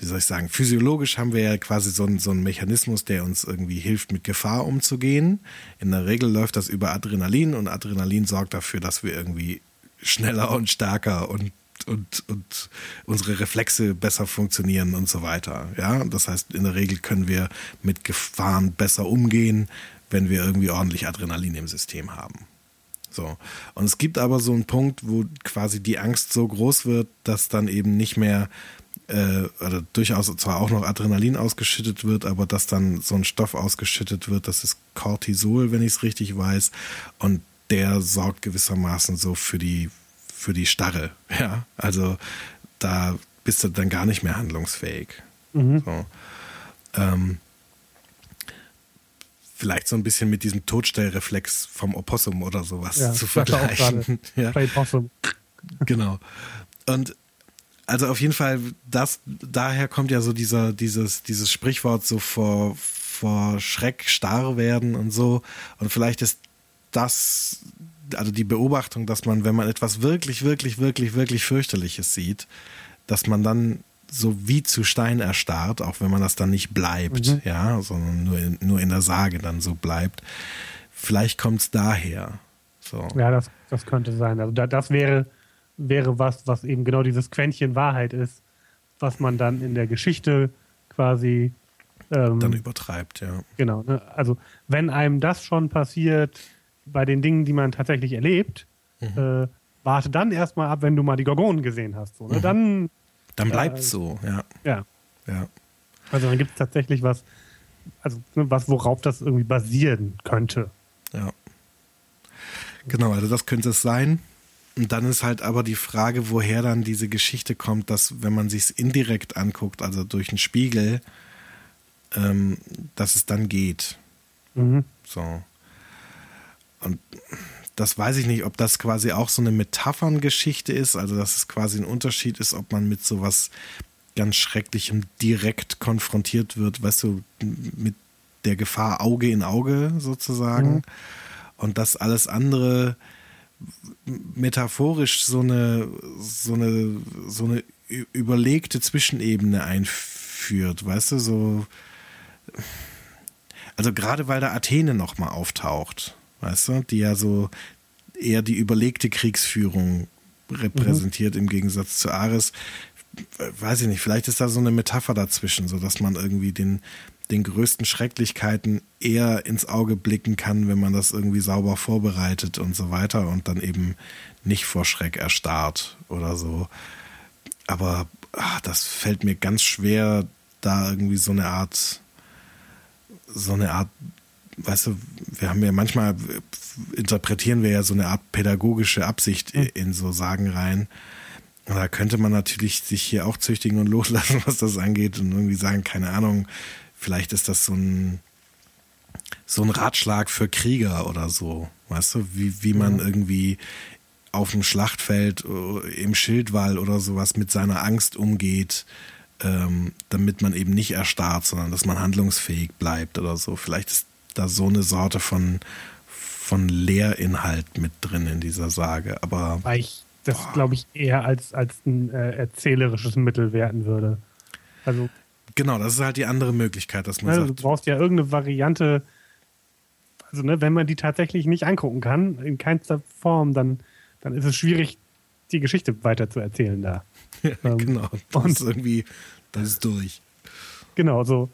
wie soll ich sagen, physiologisch haben wir ja quasi so einen, so einen Mechanismus, der uns irgendwie hilft, mit Gefahr umzugehen. In der Regel läuft das über Adrenalin und Adrenalin sorgt dafür, dass wir irgendwie schneller und stärker und und, und unsere Reflexe besser funktionieren und so weiter. Ja, das heißt, in der Regel können wir mit Gefahren besser umgehen, wenn wir irgendwie ordentlich Adrenalin im System haben. So. Und es gibt aber so einen Punkt, wo quasi die Angst so groß wird, dass dann eben nicht mehr, äh, oder durchaus zwar auch noch Adrenalin ausgeschüttet wird, aber dass dann so ein Stoff ausgeschüttet wird, das ist Cortisol, wenn ich es richtig weiß. Und der sorgt gewissermaßen so für die, für die Starre. Ja, also da bist du dann gar nicht mehr handlungsfähig. Mhm. So. Ähm, vielleicht so ein bisschen mit diesem Todstellreflex vom Opossum oder sowas Ja, zu vergleichen. Ja, Play Possum. genau. Und also auf jeden Fall, das, daher kommt ja so dieser, dieses, dieses Sprichwort so vor, vor Schreck starr werden und so. Und vielleicht ist das, also die Beobachtung, dass man, wenn man etwas wirklich, wirklich, wirklich, wirklich fürchterliches sieht, dass man dann so wie zu Stein erstarrt, auch wenn man das dann nicht bleibt, Mhm. ja, sondern nur in, nur in der Sage dann so bleibt. Vielleicht kommt es daher. So. Ja, das, das könnte sein. Also da, das wäre, wäre was, was eben genau dieses Quäntchen Wahrheit ist, was man dann in der Geschichte quasi ähm, Dann übertreibt, ja. Genau. Ne? Also wenn einem das schon passiert bei den Dingen, die man tatsächlich erlebt, Mhm. äh, warte dann erstmal ab, wenn du mal die Gorgonen gesehen hast. So, ne? Mhm. Dann, Dann bleibt es also- so, ja. ja. ja. Also dann gibt es tatsächlich was, also ne, was, worauf das irgendwie basieren könnte. Ja. Genau, also das könnte es sein. Und dann ist halt aber die Frage, woher dann diese Geschichte kommt, dass wenn man sich es indirekt anguckt, also durch einen Spiegel, ähm, dass es dann geht. Mhm. So. Und das weiß ich nicht, ob das quasi auch so eine Metapherngeschichte ist, also dass es quasi ein Unterschied ist, ob man mit sowas ganz Schrecklichem direkt konfrontiert wird, weißt du, mit der Gefahr Auge in Auge sozusagen. Mhm. Und das alles andere metaphorisch so eine, so eine, so eine überlegte Zwischenebene einführt, weißt du, so. Also gerade weil da Athene nochmal auftaucht, weißt du, die ja so eher die überlegte Kriegsführung repräsentiert im Gegensatz zu Ares. Weiß ich nicht, vielleicht ist da so eine Metapher dazwischen, so dass man irgendwie den, den größten Schrecklichkeiten eher ins Auge blicken kann, wenn man das irgendwie sauber vorbereitet und so weiter und dann eben nicht vor Schreck erstarrt oder so. Aber ah, das fällt mir ganz schwer, da irgendwie so eine Art, so eine Art, weißt du, wir haben ja manchmal, interpretieren wir ja so eine Art pädagogische Absicht in so Sagen rein. Und da könnte man natürlich sich hier auch züchtigen und loslassen, was das angeht und irgendwie sagen, keine Ahnung, vielleicht ist das so ein, so ein Ratschlag für Krieger oder so, weißt du, wie, wie man irgendwie auf dem Schlachtfeld äh, im Schildwall oder sowas mit seiner Angst umgeht, ähm, damit man eben nicht erstarrt, sondern dass man handlungsfähig bleibt oder so. Vielleicht ist da so eine Sorte von, von Lehrinhalt mit drin in dieser Sage, aber Weil ich das, glaube ich, eher als, als ein äh, erzählerisches Mittel werten würde. Also, genau, das ist halt die andere Möglichkeit, dass man du sagt, brauchst ja irgendeine Variante, also ne, wenn man die tatsächlich nicht angucken kann, in keinster Form, dann, dann ist es schwierig, die Geschichte weiter zu erzählen da. Ähm, genau, das und- ist irgendwie, das ist durch. Genau, so.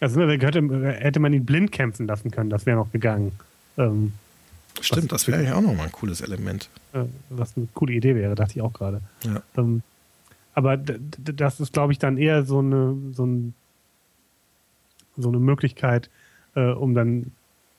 Also ne, hätte, hätte man ihn blind kämpfen lassen können, das wäre noch gegangen. Ähm, Stimmt, das wäre eigentlich auch nochmal ein cooles Element. äh, was eine coole Idee wäre, dachte ich auch gerade. Ja. Ähm, aber das ist, glaube ich, dann eher so eine, so, ein, so eine Möglichkeit, äh, um dann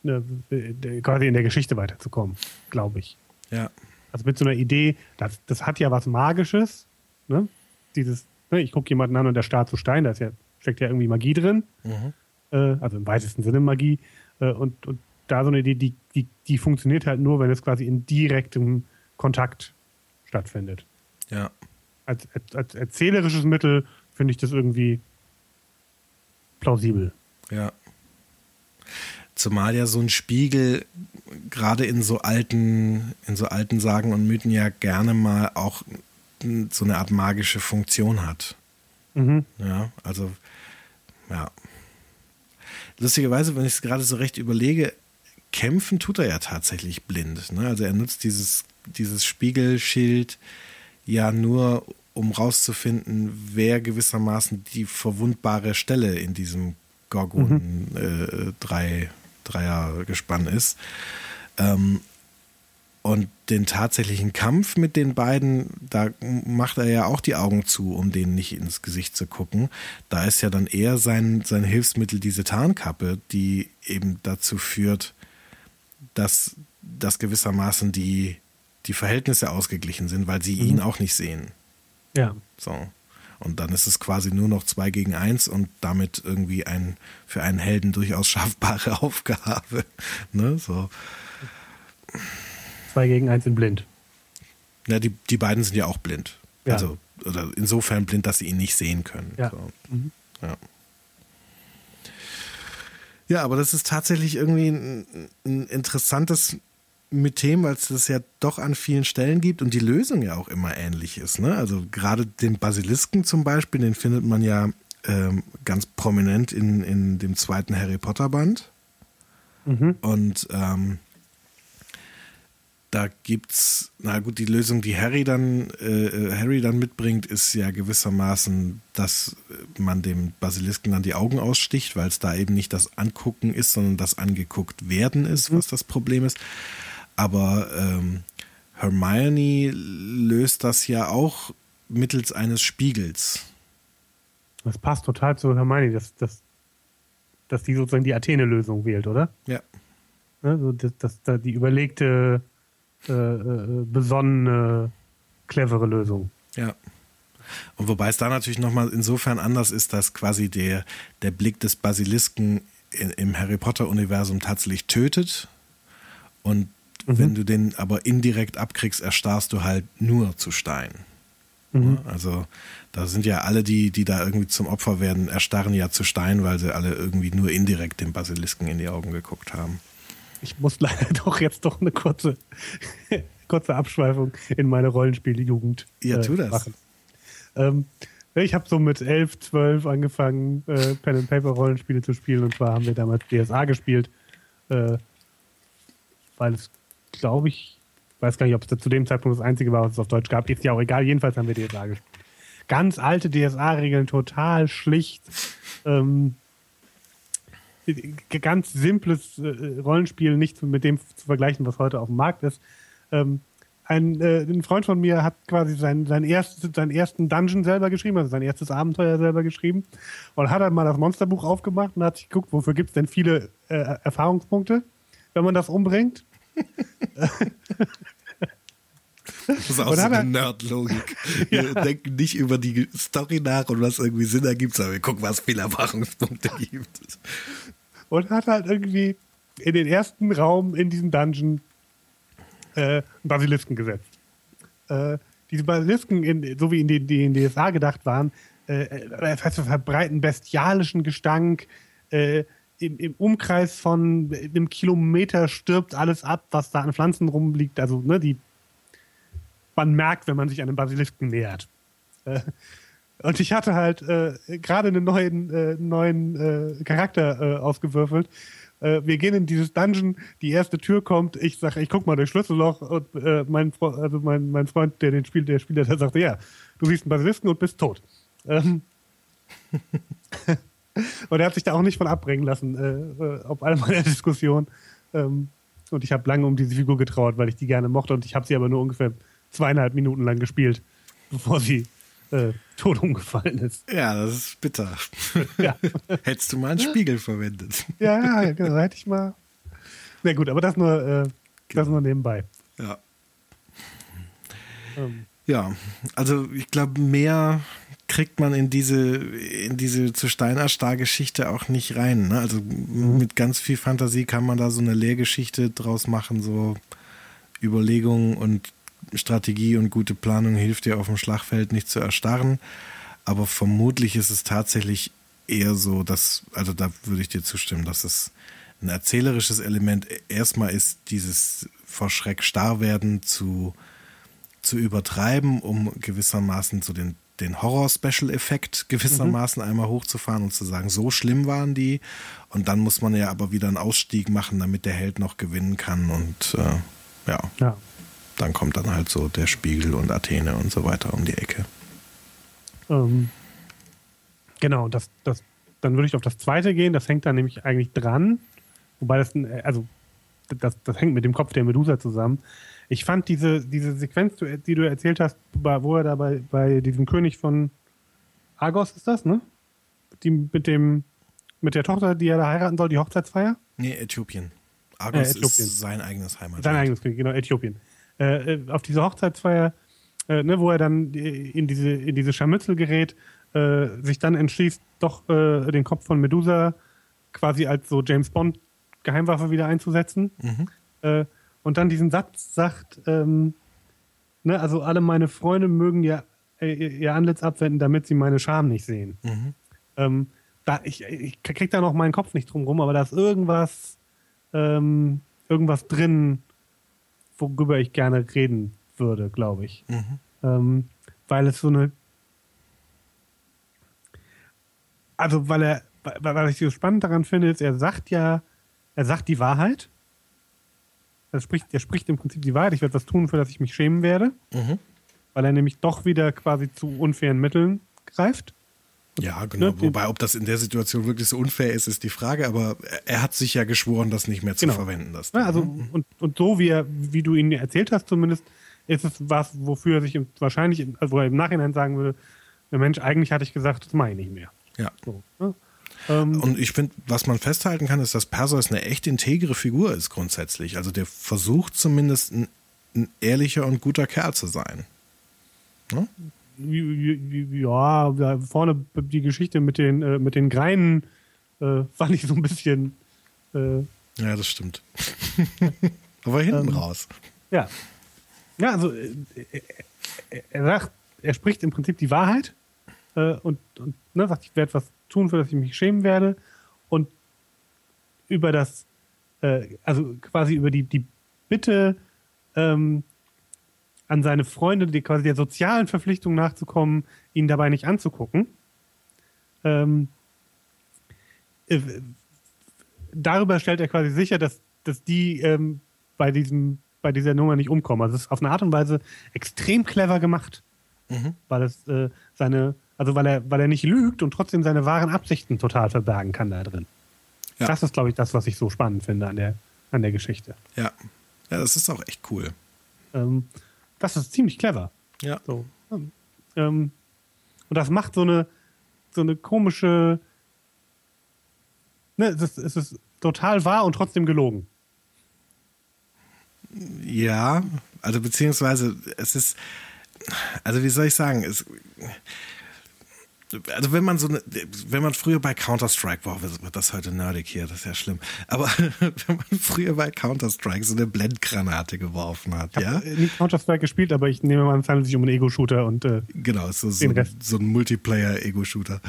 äh, d- quasi in der Geschichte weiterzukommen, glaube ich. Ja, Also mit so einer Idee, das, das hat ja was Magisches, ne? dieses, ne, ich gucke jemanden an und der starrt zu Stein, da ist ja, steckt ja irgendwie Magie drin. Mhm. Äh, also im weitesten Sinne Magie. Äh, und, und da so eine Idee, die, die, die funktioniert halt nur, wenn es quasi in direktem Kontakt stattfindet. Ja. Als, als, als erzählerisches Mittel finde ich das irgendwie plausibel. Ja. Zumal ja so ein Spiegel gerade in so alten, in so alten Sagen und Mythen ja gerne mal auch so eine Art magische Funktion hat. Mhm. Ja, also, ja. Lustigerweise, wenn ich es gerade so recht überlege, kämpfen tut er ja tatsächlich blind. Ne? Also er nutzt dieses, dieses Spiegelschild ja nur, um rauszufinden, wer gewissermaßen die verwundbare Stelle in diesem Gorgon Mhm. äh, drei, Dreiergespann ist. Ähm, und den tatsächlichen Kampf mit den beiden, da macht er ja auch die Augen zu, um denen nicht ins Gesicht zu gucken. Da ist ja dann eher sein, sein Hilfsmittel diese Tarnkappe, die eben dazu führt, dass, dass gewissermaßen die, die Verhältnisse ausgeglichen sind, weil sie ihn auch nicht sehen. Ja. So. Und dann ist es quasi nur noch zwei gegen eins und damit irgendwie ein für einen Helden durchaus schaffbare Aufgabe. Ne? So. Zwei gegen eins in blind. Ja, die, die beiden sind ja auch blind. Ja. Also oder insofern blind, dass sie ihn nicht sehen können. Ja. So. Mhm. Ja. ja, aber das ist tatsächlich irgendwie ein, ein interessantes Mythem, weil es das ja doch an vielen Stellen gibt und die Lösung ja auch immer ähnlich ist. Ne? Also gerade den Basilisken zum Beispiel, den findet man ja ähm, ganz prominent in, in dem zweiten Harry Potter Band. Mhm. Und ähm, da gibt's, na gut, die Lösung, die Harry dann, äh, Harry dann mitbringt, ist ja gewissermaßen, dass man dem Basilisken dann die Augen aussticht, weil es da eben nicht das Angucken ist, sondern das angeguckt werden ist, was das Problem ist. Aber ähm, Hermione löst das ja auch mittels eines Spiegels. Das passt total zu Hermione, dass, dass, dass die sozusagen die Athene-Lösung wählt, oder? Ja. Ne? So, dass, dass da die überlegte, äh, äh, besonnene, clevere Lösung. Ja. Und wobei es da natürlich nochmal insofern anders ist, dass quasi der, der Blick des Basilisken in, im Harry Potter-Universum tatsächlich tötet. Und wenn du den aber indirekt abkriegst, erstarrst du halt nur zu Stein. Mhm. Also da sind ja alle, die, die da irgendwie zum Opfer werden, erstarren ja zu Stein, weil sie alle irgendwie nur indirekt dem Basilisken in die Augen geguckt haben. Ich muss leider doch jetzt doch eine kurze, kurze Abschweifung in meine Rollenspieljugend Ja, tu das. machen. Ähm, ich habe so mit 11, 12 angefangen, äh, Pen and Paper Rollenspiele zu spielen und zwar haben wir damals DSA gespielt, äh, weil es, glaube ich, weiß gar nicht, ob es zu dem Zeitpunkt das einzige war, was es auf Deutsch gab. Ist ja auch egal. Jedenfalls haben wir DSA gespielt. Ganz alte DSA-Regeln, total schlicht. Ähm, ganz simples äh, Rollenspiel, nicht mit dem zu vergleichen, was heute auf dem Markt ist. Ähm, ein, äh, ein Freund von mir hat quasi sein, sein erstes, seinen ersten Dungeon selber geschrieben, also sein erstes Abenteuer selber geschrieben und hat dann mal das Monsterbuch aufgemacht und hat sich geguckt, wofür gibt es denn viele äh, Erfahrungspunkte, wenn man das umbringt. Das ist auch so eine er- Nerd-Logik. Wir denken nicht über die Story nach und was irgendwie Sinn ergibt, sondern wir gucken, was viele Erfahrungspunkte gibt. Und hat halt irgendwie in den ersten Raum in diesem Dungeon äh, einen Basilisken gesetzt. Äh, diese Basilisken, in, so wie in die, die in DSA gedacht waren, äh, äh, das heißt, verbreiten bestialischen Gestank. Äh, im, Im Umkreis von einem Kilometer stirbt alles ab, was da an Pflanzen rumliegt. Also, ne, die man merkt, wenn man sich einem Basilisken nähert. Äh, und ich hatte halt äh, gerade einen neuen, äh, neuen äh, Charakter äh, ausgewürfelt. Äh, wir gehen in dieses Dungeon, die erste Tür kommt, ich sage, ich guck mal durch Schlüsselloch und äh, mein, Fre also mein, mein Freund, der den spielt, der Spieler, der sagte, ja, du siehst einen Basilisken und bist tot. Ähm, und er hat sich da auch nicht von abbringen lassen, auf all meiner Diskussion. Ähm, und ich habe lange um diese Figur getrauert, weil ich die gerne mochte und ich habe sie aber nur ungefähr zweieinhalb Minuten lang gespielt, bevor sie äh, tot umgefallen ist. Ja, das ist bitter. Ja. Hättest du mal einen Spiegel verwendet. Ja, ja, genau, hätte ich mal. Na gut, aber das nur, äh, das nur nebenbei. Ja. Ähm, Ja, also ich glaube, mehr kriegt man in diese, in diese zu Steinerstar-Geschichte auch nicht rein. Ne? Also mit ganz viel Fantasie kann man da so eine Lehrgeschichte draus machen, so Überlegungen und Strategie und gute Planung hilft dir auf dem Schlachtfeld nicht zu erstarren. Aber vermutlich ist es tatsächlich eher so, dass, also da würde ich dir zustimmen, dass es ein erzählerisches Element erstmal ist, dieses vor Schreck starr werden zu, zu übertreiben, um gewissermaßen so den, den Horror-Special-Effekt gewissermaßen mhm. einmal hochzufahren und zu sagen, so schlimm waren die. Und dann muss man ja aber wieder einen Ausstieg machen, damit der Held noch gewinnen kann. Und äh, ja. ja, dann kommt dann halt so der Spiegel und Athene und so weiter um die Ecke. Ähm, genau, das, das, dann würde ich auf das zweite gehen. Das hängt da nämlich eigentlich dran. Wobei das, also das, das hängt mit dem Kopf der Medusa zusammen. Ich fand diese, diese Sequenz, die du erzählt hast, wo er da bei, bei diesem König von Argos ist das, ne? Die mit dem, mit der Tochter, die er da heiraten soll, die Hochzeitsfeier? Nee, Äthiopien. Argos äh, Äthiopien. ist sein eigenes Heimatland. Sein eigenes König, genau, Äthiopien. Äh, äh, auf diese Hochzeitsfeier, äh, ne, wo er dann in diese, in diese Scharmützel gerät, äh, sich dann entschließt, doch äh, den Kopf von Medusa quasi als so James Bond Geheimwaffe wieder einzusetzen. Mhm. Äh, und dann diesen Satz sagt, ähm, ne, also alle meine Freunde mögen ja äh, ihr Antlitz abwenden, damit sie meine Scham nicht sehen. Mhm. Ähm, da, ich, ich krieg da noch meinen Kopf nicht drum rum, aber da ist irgendwas, ähm, irgendwas drin, worüber ich gerne reden würde, glaube ich. Mhm. Ähm, weil es so eine. Also, weil er, weil, weil ich so spannend daran finde, ist, er sagt ja, er sagt die Wahrheit. Er spricht, er spricht im Prinzip die Wahrheit. Ich werde was tun, für das ich mich schämen werde. Mhm. Weil er nämlich doch wieder quasi zu unfairen Mitteln greift. Ja, genau. Ne? Wobei, ob das in der Situation wirklich so unfair ist, ist die Frage. Aber er hat sich ja geschworen, das nicht mehr zu genau. verwenden. Das ja, also, mhm. und, und so wie, er, wie du ihn erzählt hast, zumindest, ist es was, wofür er sich wahrscheinlich, also wo er im Nachhinein sagen würde, der Mensch, eigentlich hatte ich gesagt, das mache ich nicht mehr. Ja. So, ne? Ähm, und ich finde, was man festhalten kann, ist, dass Perseus eine echt integre Figur ist grundsätzlich. Also der versucht zumindest ein, ein ehrlicher und guter Kerl zu sein. Ne? Ja, vorne die Geschichte mit den, äh, mit den Greinen äh, fand ich so ein bisschen. Äh, ja, das stimmt. Aber hinten ähm, raus. Ja. Ja, also äh, er sagt, er spricht im Prinzip die Wahrheit äh, und, und ne, sagt, ich werde was tun, für das ich mich schämen werde. Und über das, äh, also quasi über die, die Bitte ähm, an seine Freunde, die quasi der sozialen Verpflichtung nachzukommen, ihn dabei nicht anzugucken. Ähm, äh, darüber stellt er quasi sicher, dass, dass die ähm, bei, diesem, bei dieser Nummer nicht umkommen. Also es ist auf eine Art und Weise extrem clever gemacht, mhm. weil es äh, seine also weil er, weil er nicht lügt und trotzdem seine wahren Absichten total verbergen kann da drin. Ja. Das ist, glaube ich, das, was ich so spannend finde an der, an der Geschichte. Ja. Ja, das ist auch echt cool. Ähm, das ist ziemlich clever. Ja. So. Ähm, und das macht so eine, so eine komische. Ne, es ist, es ist total wahr und trotzdem gelogen. Ja, also beziehungsweise es ist, also wie soll ich sagen, es, also wenn man so eine, wenn man früher bei Counter-Strike, boah, wird das heute nerdig hier, das ist ja schlimm. Aber wenn man früher bei Counter-Strike so eine Blendgranate geworfen hat, ich ja? Ich nie Counter-Strike gespielt, aber ich nehme mal es handelt sich um einen Ego-Shooter und äh, Genau, so, so, so ein Multiplayer-Ego-Shooter.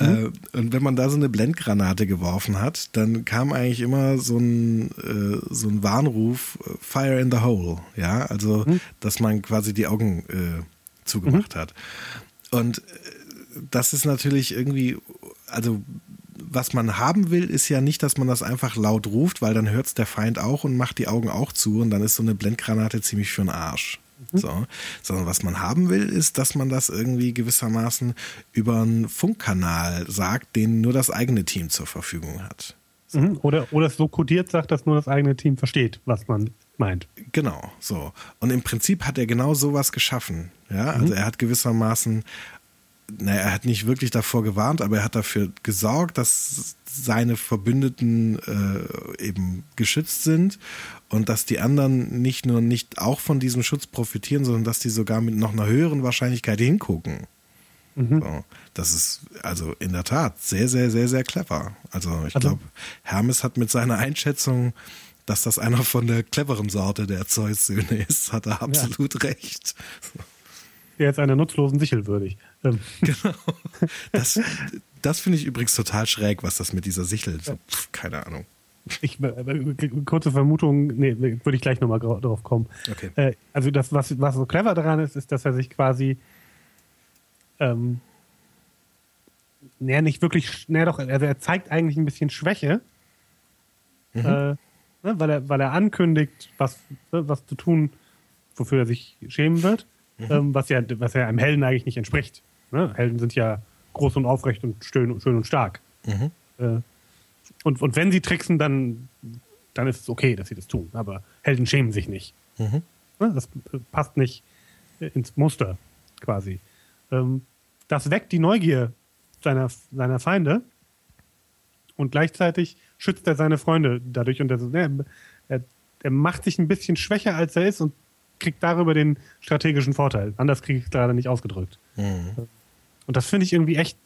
Mhm. Äh, und wenn man da so eine Blendgranate geworfen hat, dann kam eigentlich immer so ein, äh, so ein Warnruf, äh, Fire in the Hole, ja, also, mhm. dass man quasi die Augen äh, zugemacht mhm. hat. Und äh, das ist natürlich irgendwie, also was man haben will, ist ja nicht, dass man das einfach laut ruft, weil dann hört es der Feind auch und macht die Augen auch zu und dann ist so eine Blendgranate ziemlich für den Arsch. Mhm. So. Sondern was man haben will, ist, dass man das irgendwie gewissermaßen über einen Funkkanal sagt, den nur das eigene Team zur Verfügung hat. So. Mhm. Oder, oder es so kodiert sagt, dass nur das eigene Team versteht, was man meint. Genau, so. Und im Prinzip hat er genau sowas geschaffen. Ja, also mhm. er hat gewissermaßen naja, er hat nicht wirklich davor gewarnt, aber er hat dafür gesorgt, dass seine Verbündeten äh, eben geschützt sind und dass die anderen nicht nur nicht auch von diesem Schutz profitieren, sondern dass die sogar mit noch einer höheren Wahrscheinlichkeit hingucken. Mhm. So, das ist also in der Tat sehr, sehr, sehr, sehr clever. Also ich also, glaube, Hermes hat mit seiner Einschätzung, dass das einer von der cleveren Sorte der Zeus-Söhne ist, hat er absolut ja. recht. Jetzt einer nutzlosen Sichel würdig. Genau. Das, das finde ich übrigens total schräg, was das mit dieser Sichel, so, pf, keine Ahnung. Ich, äh, kurze Vermutung, nee, würde ich gleich nochmal drauf kommen. Okay. Äh, also das, was, was so clever daran ist, ist, dass er sich quasi ähm, naja, nicht wirklich, naja doch, also er zeigt eigentlich ein bisschen Schwäche, mhm. äh, ne, weil, er, weil er ankündigt, was, ne, was zu tun, wofür er sich schämen wird, mhm. ähm, was, ja, was ja einem Helden eigentlich nicht entspricht. Ne? Helden sind ja groß und aufrecht und schön, schön und stark. Mhm. Äh, und, und wenn sie tricksen, dann, dann ist es okay, dass sie das tun. Aber Helden schämen sich nicht. Mhm. Ne? Das passt nicht ins Muster quasi. Ähm, das weckt die Neugier seiner, seiner Feinde und gleichzeitig schützt er seine Freunde dadurch und er, er, er macht sich ein bisschen schwächer, als er ist und kriegt darüber den strategischen Vorteil. Anders kriege ich es gerade nicht ausgedrückt. Mhm. Und das finde ich irgendwie echt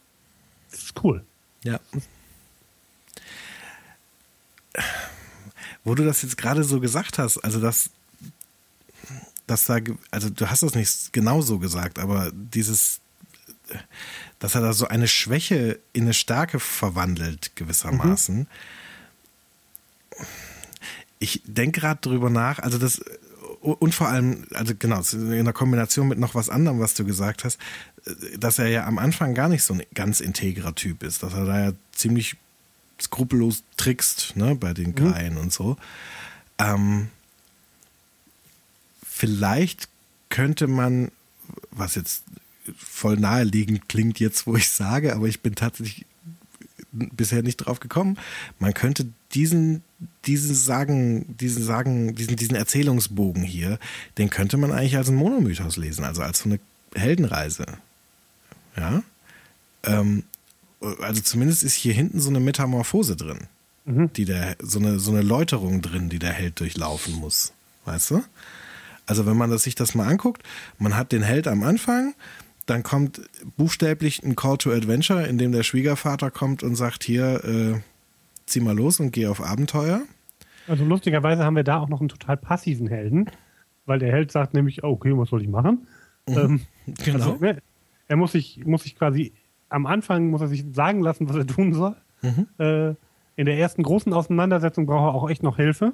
cool. Ja. Wo du das jetzt gerade so gesagt hast, also das, das da, also du hast das nicht genau so gesagt, aber dieses, dass er da so eine Schwäche in eine Stärke verwandelt, gewissermaßen. Mhm. Ich denke gerade drüber nach, also das, und vor allem, also genau, in der Kombination mit noch was anderem, was du gesagt hast, dass er ja am Anfang gar nicht so ein ganz integrer Typ ist, dass er da ja ziemlich skrupellos trickst, ne, bei den Kreien mhm. und so. Ähm, vielleicht könnte man, was jetzt voll naheliegend klingt jetzt, wo ich sage, aber ich bin tatsächlich bisher nicht drauf gekommen. Man könnte diesen, diesen Sagen, diesen Sagen, diesen, diesen Erzählungsbogen hier, den könnte man eigentlich als einen Monomythos lesen, also als so eine Heldenreise. Ja. Ähm, also zumindest ist hier hinten so eine Metamorphose drin. Mhm. Die der, so eine, so eine Läuterung drin, die der Held durchlaufen muss. Weißt du? Also wenn man das, sich das mal anguckt, man hat den Held am Anfang, dann kommt buchstäblich ein Call to Adventure, in dem der Schwiegervater kommt und sagt, hier, äh, zieh mal los und geh auf Abenteuer. Also lustigerweise haben wir da auch noch einen total passiven Helden, weil der Held sagt nämlich, oh, okay, was soll ich machen? Mhm. Ähm, genau. Also, ne, er muss sich, muss sich quasi, am Anfang muss er sich sagen lassen, was er tun soll. Mhm. Äh, in der ersten großen Auseinandersetzung braucht er auch echt noch Hilfe.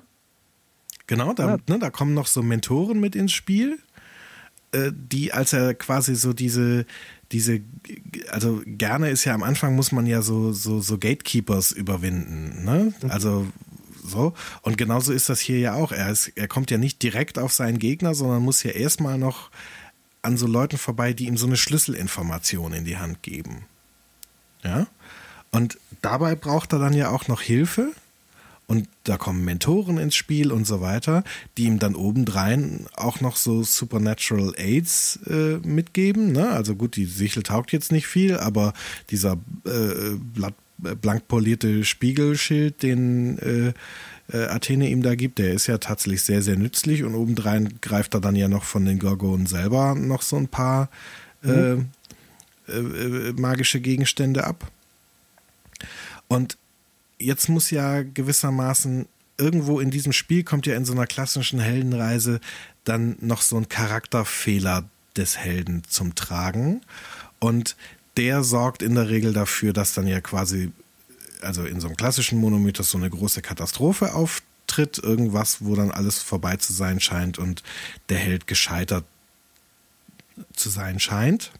Genau, da, ja. ne, da kommen noch so Mentoren mit ins Spiel. Äh, die, als er quasi so diese, diese, also gerne ist ja am Anfang muss man ja so, so, so Gatekeepers überwinden, ne? Mhm. Also so. Und genauso ist das hier ja auch. Er, ist, er kommt ja nicht direkt auf seinen Gegner, sondern muss ja erstmal noch an so Leuten vorbei, die ihm so eine Schlüsselinformation in die Hand geben. Ja. Und dabei braucht er dann ja auch noch Hilfe, und da kommen Mentoren ins Spiel und so weiter, die ihm dann obendrein auch noch so Supernatural Aids äh, mitgeben. Ne? Also gut, die Sichel taugt jetzt nicht viel, aber dieser äh, blank polierte Spiegelschild, den äh, äh, Athene ihm da gibt, der ist ja tatsächlich sehr, sehr nützlich und obendrein greift er dann ja noch von den Gorgonen selber noch so ein paar mhm. Äh, äh, magische Gegenstände ab. Und jetzt muss ja gewissermaßen irgendwo in diesem Spiel kommt ja in so einer klassischen Heldenreise dann noch so ein Charakterfehler des Helden zum Tragen. Und der sorgt in der Regel dafür, dass dann ja quasi, also in so einem klassischen Monomythos so eine große Katastrophe auftritt, irgendwas, wo dann alles vorbei zu sein scheint und der Held gescheitert zu sein scheint.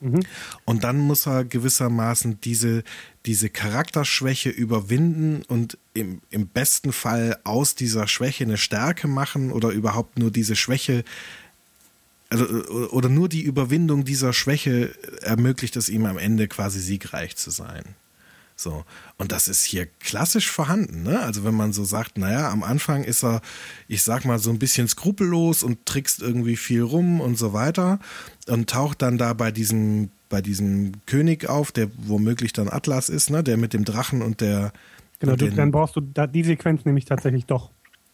Mhm. Und dann muss er gewissermaßen diese, diese Charakterschwäche überwinden und im, im besten Fall aus dieser Schwäche eine Stärke machen oder überhaupt nur diese Schwäche, also oder nur die Überwindung dieser Schwäche ermöglicht es ihm am Ende quasi siegreich zu sein. So. Und das ist hier klassisch vorhanden, ne? Also wenn man so sagt, naja, am Anfang ist er, ich sag mal, so ein bisschen skrupellos und trickst irgendwie viel rum und so weiter und taucht dann da bei diesem, bei diesem König auf, der womöglich dann Atlas ist, ne? Der mit dem Drachen und der. Genau, und du, den, dann brauchst du da, die Sequenz nämlich tatsächlich doch.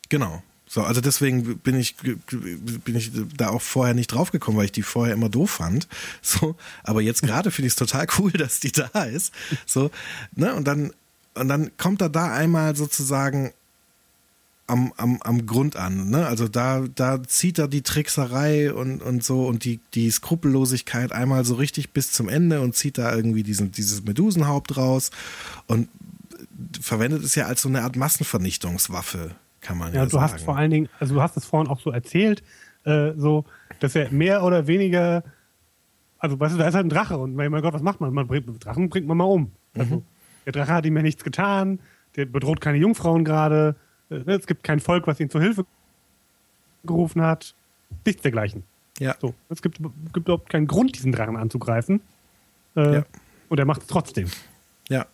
Genau. So, also deswegen bin ich, bin ich da auch vorher nicht drauf gekommen, weil ich die vorher immer doof fand. So, aber jetzt gerade finde ich es total cool, dass die da ist. So, ne, und dann, und dann kommt er da einmal sozusagen am, am, am Grund an. Ne? Also da, da zieht er die Trickserei und, und so und die, die Skrupellosigkeit einmal so richtig bis zum Ende und zieht da irgendwie diesen, dieses Medusenhaupt raus und verwendet es ja als so eine Art Massenvernichtungswaffe kann man ja, ja du sagen. hast vor allen Dingen, also du hast es vorhin auch so erzählt, äh, so, dass er mehr oder weniger, also weißt du, da ist halt ein Drache und mein Gott, was macht man? Man bringt, Drachen bringt man mal um. Also, Mhm. der Drache hat ihm ja nichts getan, der bedroht keine Jungfrauen gerade, äh, es gibt kein Volk, was ihn zur Hilfe gerufen hat, nichts dergleichen. Ja. So, es gibt, gibt überhaupt keinen Grund, diesen Drachen anzugreifen. Äh, Ja. Und er macht es trotzdem. Ja.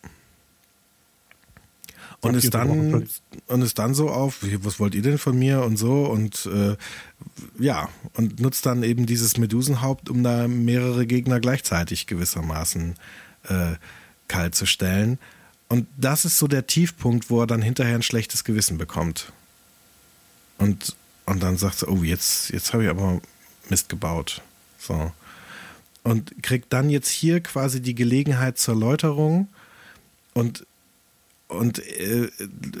Und ist dann und ist dann so auf, was wollt ihr denn von mir und so und äh, ja und nutzt dann eben dieses Medusenhaupt, um da mehrere Gegner gleichzeitig gewissermaßen äh, kalt zu stellen. Und das ist so der Tiefpunkt, wo er dann hinterher ein schlechtes Gewissen bekommt. Und und dann sagt er, oh jetzt jetzt habe ich aber Mist gebaut. So und kriegt dann jetzt hier quasi die Gelegenheit zur Läuterung und und äh,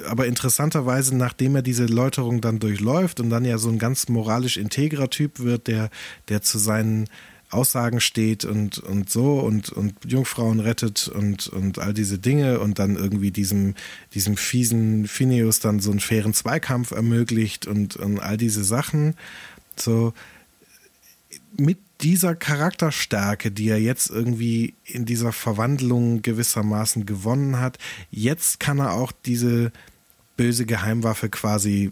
aber interessanterweise, nachdem er diese Läuterung dann durchläuft und dann ja so ein ganz moralisch integrer Typ wird, der, der zu seinen Aussagen steht und, und so und, und Jungfrauen rettet und, und all diese Dinge und dann irgendwie diesem, diesem fiesen Phineus dann so einen fairen Zweikampf ermöglicht und, und all diese Sachen. So, mit dieser Charakterstärke, die er jetzt irgendwie in dieser Verwandlung gewissermaßen gewonnen hat, jetzt kann er auch diese böse Geheimwaffe quasi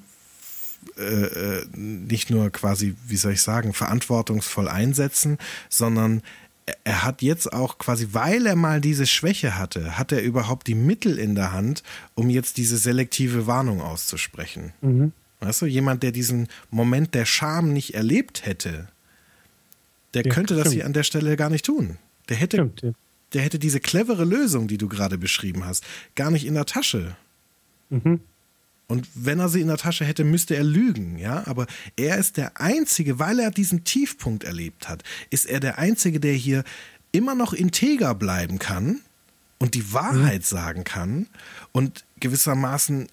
äh, äh, nicht nur quasi, wie soll ich sagen, verantwortungsvoll einsetzen, sondern er- er hat jetzt auch quasi, weil er mal diese Schwäche hatte, hat er überhaupt die Mittel in der Hand, um jetzt diese selektive Warnung auszusprechen. Mhm. Weißt du, jemand, der diesen Moment der Scham nicht erlebt hätte, der Ja, könnte das stimmt. hier an der Stelle gar nicht tun. Der hätte, Stimmt. ja. der hätte diese clevere Lösung, die du gerade beschrieben hast, gar nicht in der Tasche. Mhm. Und wenn er sie in der Tasche hätte, müsste er lügen, ja. Aber er ist der Einzige, weil er diesen Tiefpunkt erlebt hat, ist er der Einzige, der hier immer noch integer bleiben kann und die Wahrheit sagen kann und gewissermaßen,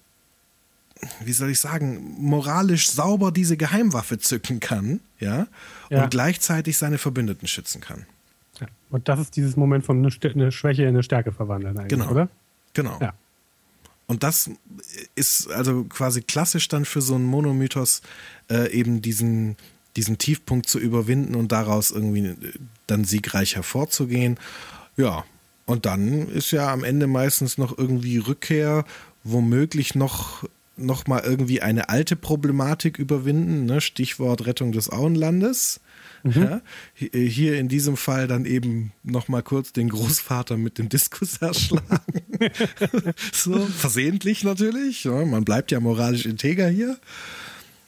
wie soll ich sagen, moralisch sauber diese Geheimwaffe zücken kann, ja, Ja. und gleichzeitig seine Verbündeten schützen kann. Ja. Und das ist dieses Moment von eine, Schwäche in eine Stärke verwandeln eigentlich, Genau. oder? Genau. Ja. Und das ist also quasi klassisch dann für so einen Monomythos äh, eben diesen, diesen Tiefpunkt zu überwinden und daraus irgendwie äh, dann siegreich hervorzugehen. Ja, und dann ist ja am Ende meistens noch irgendwie Rückkehr, womöglich noch, noch mal irgendwie eine alte Problematik überwinden, ne? Stichwort Rettung des Auenlandes. Ja, hi- hier in diesem Fall dann eben noch mal kurz den Großvater mit dem Diskus erschlagen. so, versehentlich natürlich. Ja, man bleibt ja moralisch integer hier.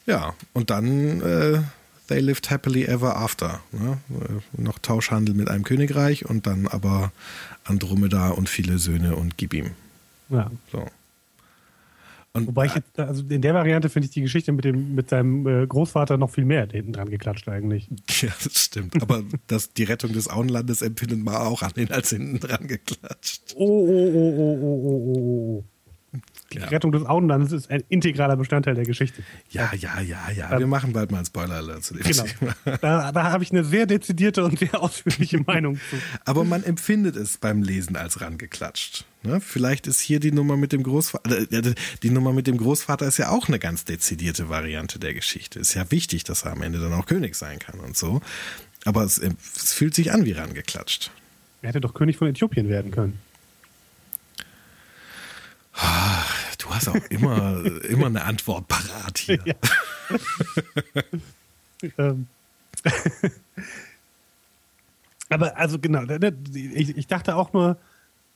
Ja, und dann äh, they lived happily ever after. Ne? Äh, Noch Tauschhandel mit einem Königreich und dann aber Andromeda und viele Söhne und gib ihm. Ja. So. Und Wobei ich jetzt, also in der Variante finde ich die Geschichte mit dem mit seinem äh, Großvater noch viel mehr hinten dran geklatscht eigentlich. Ja, das stimmt. Aber das, die Rettung des Auenlandes empfindet man auch an den als hinten dran geklatscht. Oh, oh, oh, oh, oh, oh, oh, oh. Die Ja. Rettung des Auenlandes ist ein integraler Bestandteil der Geschichte. Ja, ja, ja, ja. Wir machen bald mal einen Spoiler-Alert zu dem Genau. Thema. Da, da habe ich eine sehr dezidierte und sehr ausführliche Meinung zu. Aber man empfindet es beim Lesen als rangeklatscht. Ne? Vielleicht ist hier die Nummer mit dem Großvater, äh, die Nummer mit dem Großvater ist ja auch eine ganz dezidierte Variante der Geschichte. Ist ja wichtig, dass er am Ende dann auch König sein kann und so. Aber es, äh, es fühlt sich an wie rangeklatscht. Er hätte doch König von Äthiopien werden können. Du hast auch immer, immer eine Antwort parat hier. Ja. ähm. Aber also genau, ne, ich, ich dachte auch nur,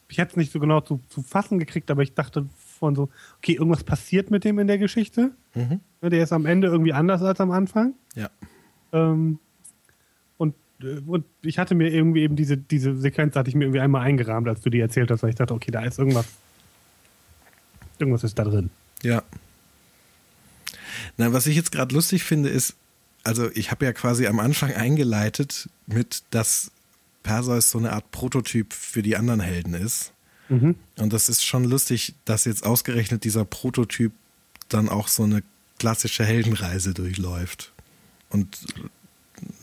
ich hätte es nicht so genau zu, zu fassen gekriegt, aber ich dachte von so, okay, irgendwas passiert mit dem in der Geschichte. Mhm. Ne, Der ist am Ende irgendwie anders als am Anfang. Ja. Ähm, und, äh, und ich hatte mir irgendwie eben diese, diese Sequenz, hatte ich mir irgendwie einmal eingerahmt, als du die erzählt hast, weil ich dachte, okay, da ist irgendwas. Irgendwas ist da drin. Ja. Na, was ich jetzt gerade lustig finde, ist, also ich habe ja quasi am Anfang eingeleitet mit, dass Perseus so eine Art Prototyp für die anderen Helden ist. Mhm. Und das ist schon lustig, dass jetzt ausgerechnet dieser Prototyp dann auch so eine klassische Heldenreise durchläuft. Und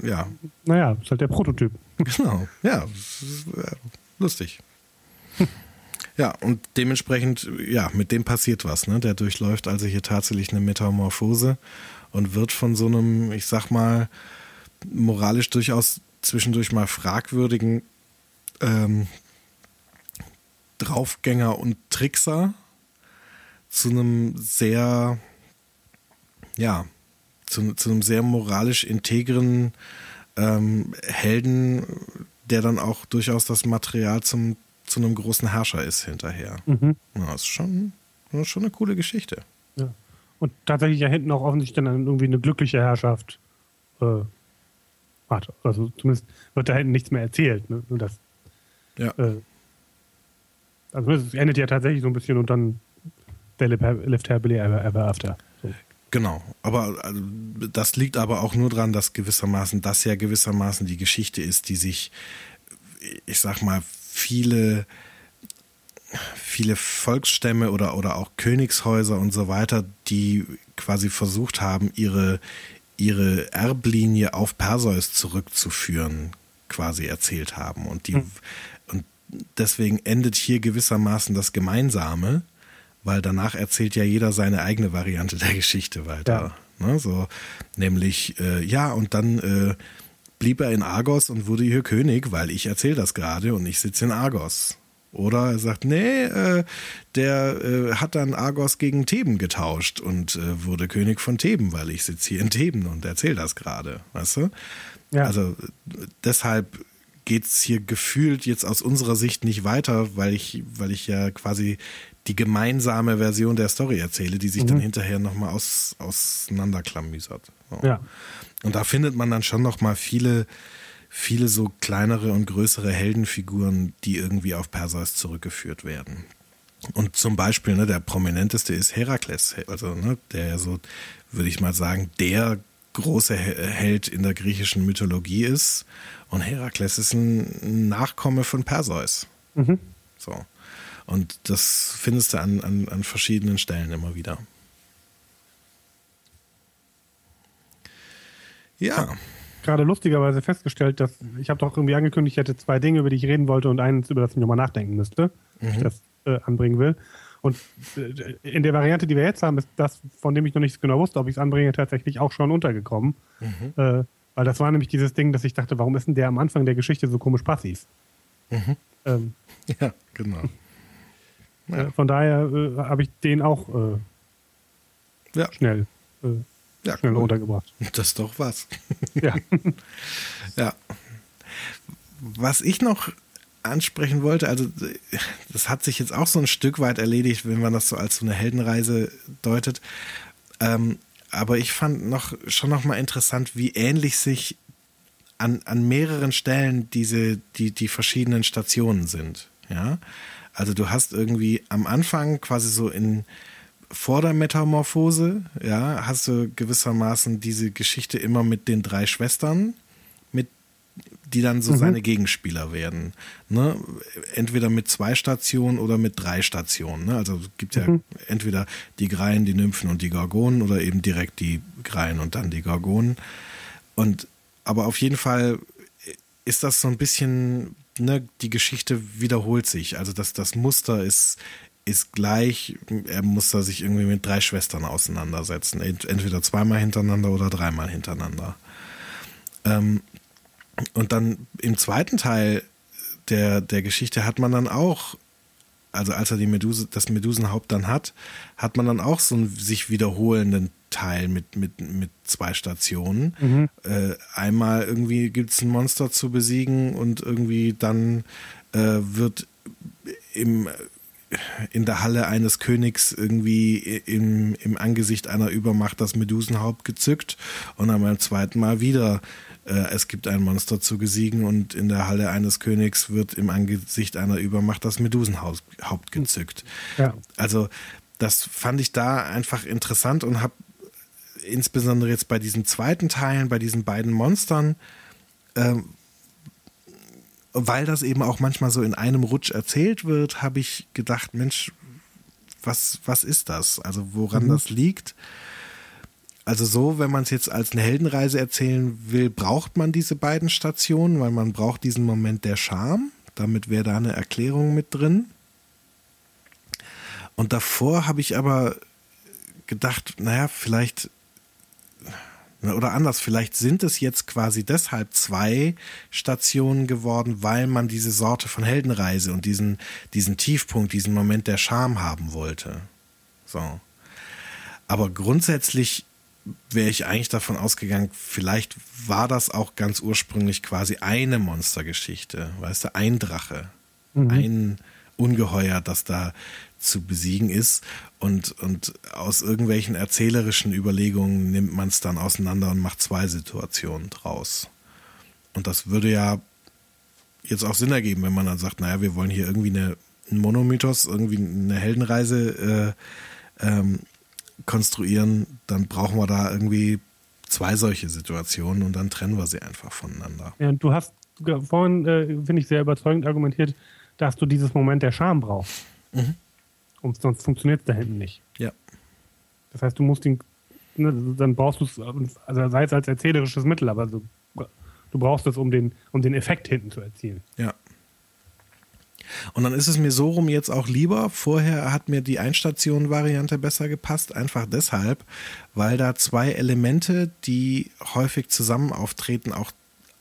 ja, Naja, ist halt der Prototyp. genau, ja, äh, lustig. Ja, und dementsprechend, ja, mit dem passiert was, ne? Der durchläuft also hier tatsächlich eine Metamorphose und wird von so einem, ich sag mal, moralisch durchaus zwischendurch mal fragwürdigen ähm, Draufgänger und Trickser zu einem sehr, ja, zu, zu einem sehr moralisch integren ähm, Helden, der dann auch durchaus das Material zum, zu einem großen Herrscher ist hinterher. Mhm. Ja, ist schon, das ist schon eine coole Geschichte. Ja. Und tatsächlich ja hinten auch offensichtlich dann irgendwie eine glückliche Herrschaft äh, hat. Also zumindest wird da hinten nichts mehr erzählt. Ne? Nur das, Ja. äh, also es endet ja tatsächlich so ein bisschen und dann der Lift Happily Ever, ever After. So. Genau, aber also, das liegt aber auch nur daran, dass gewissermaßen das ja gewissermaßen die Geschichte ist, die sich, ich sag mal, viele, viele Volksstämme oder, oder auch Königshäuser und so weiter, die quasi versucht haben, ihre, ihre Erblinie auf Perseus zurückzuführen, quasi erzählt haben. Und, die, Hm. und deswegen endet hier gewissermaßen das Gemeinsame, weil danach erzählt ja jeder seine eigene Variante der Geschichte weiter. Ne, so, nämlich, äh, ja, und dann äh, blieb er in Argos und wurde hier König, weil ich erzähle das gerade und ich sitze in Argos. Oder er sagt, nee, äh, der äh, hat dann Argos gegen Theben getauscht und äh, wurde König von Theben, weil ich sitze hier in Theben und erzähle das gerade, weißt du? Ja. Also deshalb geht's hier gefühlt jetzt aus unserer Sicht nicht weiter, weil ich, weil ich ja quasi die gemeinsame Version der Story erzähle, die sich dann hinterher nochmal aus, auseinanderklamüsert. So. Ja. Und da findet man dann schon nochmal viele, viele so kleinere und größere Heldenfiguren, die irgendwie auf Perseus zurückgeführt werden. Und zum Beispiel, ne, der prominenteste ist Herakles, also ne, der ja so, würde ich mal sagen, der große He- Held in der griechischen Mythologie ist. Und Herakles ist ein Nachkomme von Perseus. Mhm. So. Und das findest du an, an, an verschiedenen Stellen immer wieder. Ja, Gerade lustigerweise festgestellt, dass ich habe doch irgendwie angekündigt, ich hätte zwei Dinge, über die ich reden wollte und eins, über das ich nochmal nachdenken müsste, wenn ich das äh, anbringen will. Und äh, in der Variante, die wir jetzt haben, ist das, von dem ich noch nicht genau wusste, ob ich es anbringe, tatsächlich auch schon untergekommen. Äh, weil das war nämlich dieses Ding, dass ich dachte, warum ist denn der am Anfang der Geschichte so komisch passiv? Ähm, ja, genau. Ja. äh, von daher äh, habe ich den auch äh, Ja, schnell, äh, ja schnell cool. untergebracht. Das ist doch was. ja. Ja. Was ich noch ansprechen wollte, also das hat sich jetzt auch so ein Stück weit erledigt, wenn man das so als so eine Heldenreise deutet. Ähm, aber ich fand noch schon noch mal interessant, wie ähnlich sich an, an mehreren Stellen diese, die, die verschiedenen Stationen sind. Ja. Also du hast irgendwie am Anfang quasi so in vor der Metamorphose, ja, hast du gewissermaßen diese Geschichte immer mit den drei Schwestern, mit, die dann so seine Gegenspieler werden. Ne? Entweder mit zwei Stationen oder mit drei Stationen. Ne? Also es gibt ja entweder die Greien, die Nymphen und die Gorgonen oder eben direkt die Greien und dann die Gorgonen. Und aber auf jeden Fall ist das so ein bisschen, ne, die Geschichte wiederholt sich. Also das, das Muster ist, ist gleich. Er muss da sich irgendwie mit drei Schwestern auseinandersetzen. Ent- Entweder zweimal hintereinander oder dreimal hintereinander. Ähm, und dann im zweiten Teil der, der Geschichte hat man dann auch, also als er die Meduse, das Medusenhaupt dann hat, hat man dann auch so einen sich wiederholenden Teil mit, mit, mit zwei Stationen. Äh, einmal irgendwie gibt es ein Monster zu besiegen und irgendwie dann äh, wird im in der Halle eines Königs irgendwie im, im Angesicht einer Übermacht das Medusenhaupt gezückt und dann beim zweiten Mal wieder äh, es gibt ein Monster zu besiegen und in der Halle eines Königs wird im Angesicht einer Übermacht das Medusenhaupt gezückt. Ja. Also das fand ich da einfach interessant und habe insbesondere jetzt bei diesen zweiten Teilen, bei diesen beiden Monstern, äh, weil das eben auch manchmal so in einem Rutsch erzählt wird, habe ich gedacht, Mensch, was, was ist das? Also woran mhm. das liegt? Also so, wenn man es jetzt als eine Heldenreise erzählen will, braucht man diese beiden Stationen, weil man braucht diesen Moment der Scham. Damit wäre da eine Erklärung mit drin. Und davor habe ich aber gedacht, naja, vielleicht oder anders, vielleicht sind es jetzt quasi deshalb zwei Stationen geworden, weil man diese Sorte von Heldenreise und diesen, diesen Tiefpunkt, diesen Moment der Scham haben wollte. So. Aber grundsätzlich wäre ich eigentlich davon ausgegangen, vielleicht war das auch ganz ursprünglich quasi eine Monstergeschichte, weißt du, ein Drache, mhm. ein Ungeheuer, das da zu besiegen ist. Und, und aus irgendwelchen erzählerischen Überlegungen nimmt man es dann auseinander und macht zwei Situationen draus. Und das würde ja jetzt auch Sinn ergeben, wenn man dann sagt, naja, wir wollen hier irgendwie eine, einen Monomythos, irgendwie eine Heldenreise äh, ähm, konstruieren, dann brauchen wir da irgendwie zwei solche Situationen und dann trennen wir sie einfach voneinander. Ja, du hast vorhin, äh, finde ich, sehr überzeugend argumentiert, dass du dieses Moment der Scham brauchst. Mhm. Und sonst funktioniert es da hinten nicht. Ja. Das heißt, du musst ihn, ne, dann brauchst du es, also sei es als erzählerisches Mittel, aber du, du brauchst es, um den, um den Effekt hinten zu erzielen. Ja. Und dann ist es mir so rum jetzt auch lieber. Vorher hat mir die Einstation-Variante besser gepasst, einfach deshalb, weil da zwei Elemente, die häufig zusammen auftreten, auch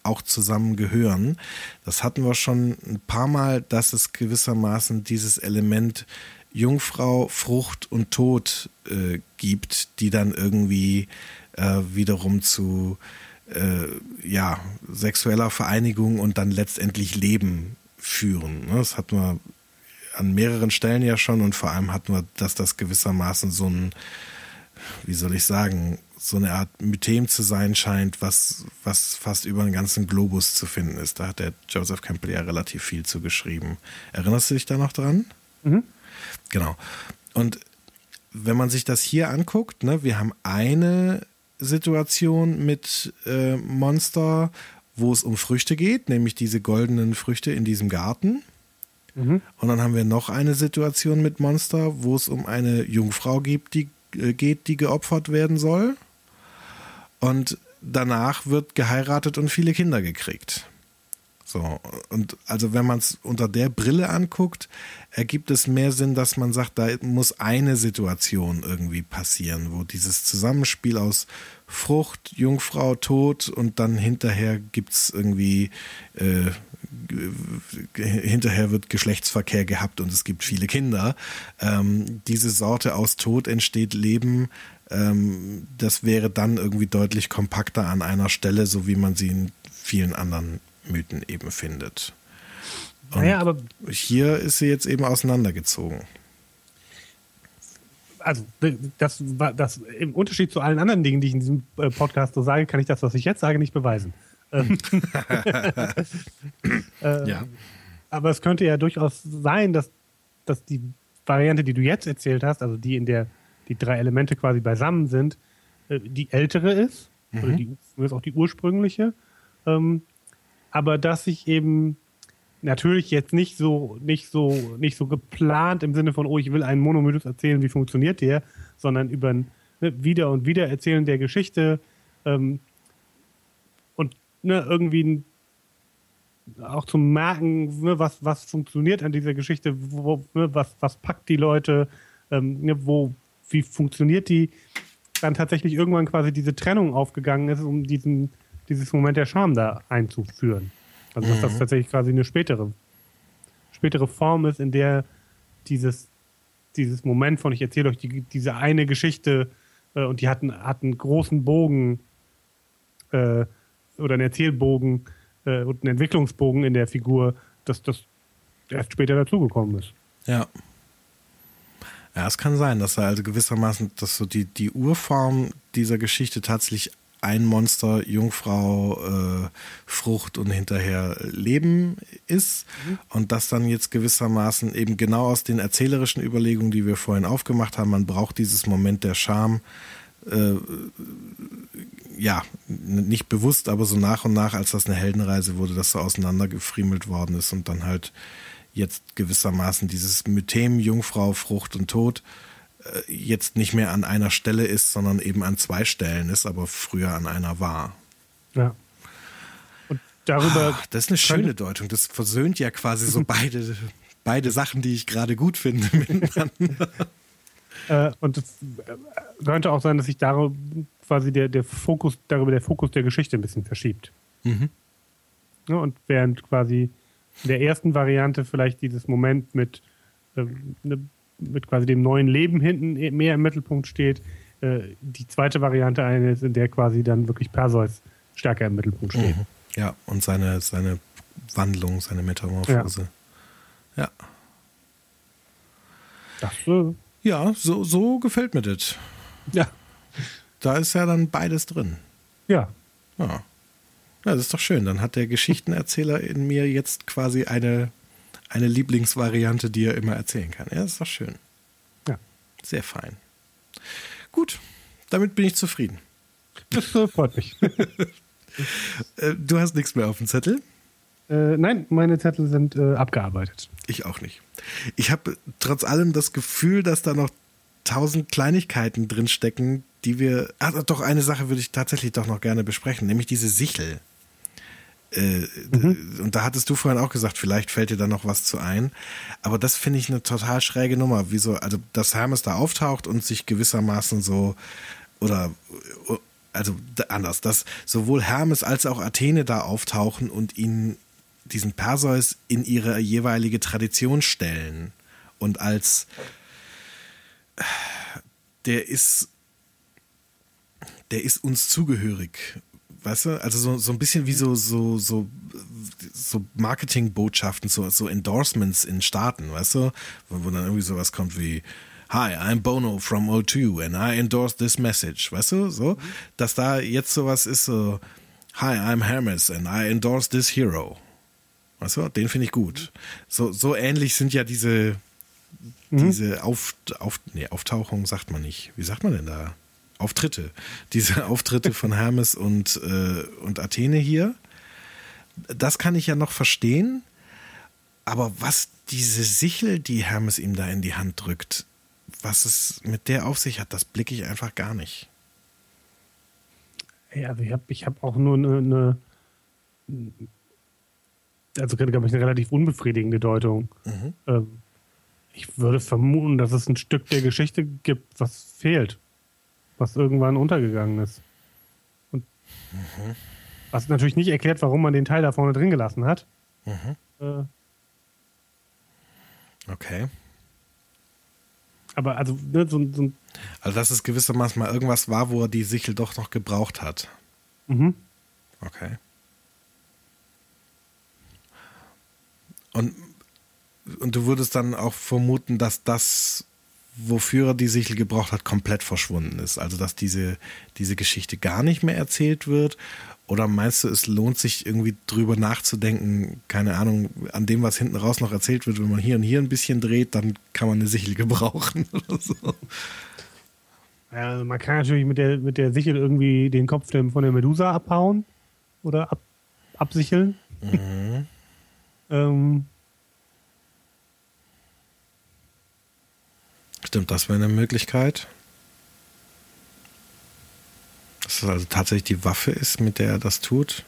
auch zusammen gehören. Das hatten wir schon ein paar Mal, dass es gewissermaßen dieses Element Jungfrau, Frucht und Tod äh, gibt, die dann irgendwie äh, wiederum zu äh, ja, sexueller Vereinigung und dann letztendlich Leben führen. Ne? Das hatten wir an mehreren Stellen ja schon und vor allem hatten wir, dass das gewissermaßen so ein, wie soll ich sagen, so eine Art Mythem zu sein scheint, was, was fast über den ganzen Globus zu finden ist. Da hat der Joseph Campbell ja relativ viel zu geschrieben. Erinnerst du dich da noch dran? Mhm. Genau. Und wenn man sich das hier anguckt, ne, wir haben eine Situation mit äh, Monster, wo es um Früchte geht, nämlich diese goldenen Früchte in diesem Garten. Mhm. Und dann haben wir noch eine Situation mit Monster, wo es um eine Jungfrau gibt, die, äh, geht, die geopfert werden soll. Und danach wird geheiratet und viele Kinder gekriegt. So, und also wenn man es unter der Brille anguckt, ergibt es mehr Sinn, dass man sagt, da muss eine Situation irgendwie passieren, wo dieses Zusammenspiel aus Frucht, Jungfrau, Tod und dann hinterher gibt es irgendwie, äh, hinterher wird Geschlechtsverkehr gehabt und es gibt viele Kinder. Ähm, diese Sorte aus Tod entsteht Leben, ähm, das wäre dann irgendwie deutlich kompakter an einer Stelle, so wie man sie in vielen anderen Mythen eben findet. Und naja, aber hier ist sie jetzt eben auseinandergezogen. Also, das, das im Unterschied zu allen anderen Dingen, die ich in diesem äh, Podcast so sage, kann ich das, was ich jetzt sage, nicht beweisen. Ähm, äh, ja. Aber es könnte ja durchaus sein, dass, dass die Variante, die du jetzt erzählt hast, also die, in der die drei Elemente quasi beisammen sind, äh, die ältere ist, mhm. oder die ist auch die ursprüngliche. Ähm, aber dass sich eben natürlich jetzt nicht so, nicht so, nicht so geplant im Sinne von, oh, ich will einen Monomythos erzählen, wie funktioniert der, sondern über ein ne, Wieder- und Wiedererzählen der Geschichte ähm, und ne, irgendwie auch zu merken, ne, was, was funktioniert an dieser Geschichte, wo, ne, was, was packt die Leute, ähm, ne, wo, wie funktioniert die, dann tatsächlich irgendwann quasi diese Trennung aufgegangen ist, um diesen dieses Moment der Scham da einzuführen. Also dass mhm. das tatsächlich quasi eine spätere, spätere Form ist, in der dieses, dieses Moment von, ich erzähle euch die, diese eine Geschichte äh, und die hatten, hatten einen großen Bogen äh, oder einen Erzählbogen äh, und einen Entwicklungsbogen in der Figur, dass das erst später dazugekommen ist. Ja. Ja, es kann sein, dass er also gewissermaßen, dass so die, die Urform dieser Geschichte tatsächlich ein Monster, Jungfrau, äh, Frucht und hinterher Leben ist. Mhm. Und das dann jetzt gewissermaßen eben genau aus den erzählerischen Überlegungen, die wir vorhin aufgemacht haben, man braucht dieses Moment der Scham, äh, ja, nicht bewusst, aber so nach und nach, als das eine Heldenreise wurde, dass so auseinandergefriemelt worden ist und dann halt jetzt gewissermaßen dieses Mythem, Jungfrau, Frucht und Tod jetzt nicht mehr an einer Stelle ist, sondern eben an zwei Stellen ist, aber früher an einer war. Ja. Und darüber. Ach, das ist eine schöne Deutung. Das versöhnt ja quasi so beide, beide Sachen, die ich gerade gut finde miteinander. äh, und es äh, könnte auch sein, dass sich darüber quasi der, der Fokus, darüber der Fokus der Geschichte ein bisschen verschiebt. Mhm. Ja, und während quasi in der ersten Variante vielleicht dieses Moment mit, äh, ne, mit quasi dem neuen Leben hinten mehr im Mittelpunkt steht. Äh, die zweite Variante eine ist, in der quasi dann wirklich Perseus stärker im Mittelpunkt steht. Mhm. Ja, und seine, seine Wandlung, seine Metamorphose. Ja. ja. Das, äh, ja, so, so gefällt mir das. Ja. Da ist ja dann beides drin. Ja. Ja. Ja, das ist doch schön. Dann hat der Geschichtenerzähler in mir jetzt quasi eine, eine Lieblingsvariante, die er immer erzählen kann. Ja, das ist doch schön. Ja. Sehr fein. Gut, damit bin ich zufrieden. Das freut mich. Äh, du hast nichts mehr auf dem Zettel? Äh, nein, meine Zettel sind äh, abgearbeitet. Ich auch nicht. Ich habe trotz allem das Gefühl, dass da noch tausend Kleinigkeiten drinstecken, die wir. Ach, doch, eine Sache würde ich tatsächlich doch noch gerne besprechen, nämlich diese Sichel. Äh, mhm. Und da hattest du vorhin auch gesagt, vielleicht fällt dir da noch was zu ein. Aber das finde ich eine total schräge Nummer. Wieso, also, dass Hermes da auftaucht und sich gewissermaßen so, oder, also anders, dass sowohl Hermes als auch Athene da auftauchen und ihn, diesen Perseus, in ihre jeweilige Tradition stellen. Und als, der ist, der ist uns zugehörig weißt du, also so, so ein bisschen wie so, so, so, so Marketingbotschaften, so, so Endorsements in Staaten, weißt du, wo, wo dann irgendwie sowas kommt wie, Hi, I'm Bono from O2 and I endorse this message, weißt du, so, dass da jetzt sowas ist, so, Hi, I'm Hermes and I endorse this hero. Weißt du, den finde ich gut. So, so ähnlich sind ja diese, mhm. diese Auf, auf, nee, Auftauchungen sagt man nicht. Wie sagt man denn da? Auftritte, diese Auftritte von Hermes und, äh, und Athene hier, das kann ich ja noch verstehen. Aber was diese Sichel, die Hermes ihm da in die Hand drückt, was es mit der auf sich hat, das blicke ich einfach gar nicht. Ja, also ich habe ich hab auch nur eine, eine also glaube ich, eine relativ unbefriedigende Deutung. Mhm. Ähm, ich würde vermuten, dass es ein Stück der Geschichte gibt, was fehlt was irgendwann untergegangen ist. Und mhm. was natürlich nicht erklärt, warum man den Teil da vorne drin gelassen hat. Mhm. Äh, okay. Aber also, ne, so, so Also, dass es gewissermaßen mal irgendwas war, wo er die Sichel doch noch gebraucht hat. Mhm. Okay. Und, und du würdest dann auch vermuten, dass das wofür er die Sichel gebraucht hat, komplett verschwunden ist. Also dass diese, diese Geschichte gar nicht mehr erzählt wird. Oder meinst du, es lohnt sich irgendwie drüber nachzudenken, keine Ahnung, an dem, was hinten raus noch erzählt wird, wenn man hier und hier ein bisschen dreht, dann kann man eine Sichel gebrauchen oder so. Ja, also man kann natürlich mit der, mit der Sichel irgendwie den Kopf von der Medusa abhauen oder ab, absicheln. Mhm. ähm, Stimmt, das wäre eine Möglichkeit. Dass das also tatsächlich die Waffe ist, mit der er das tut.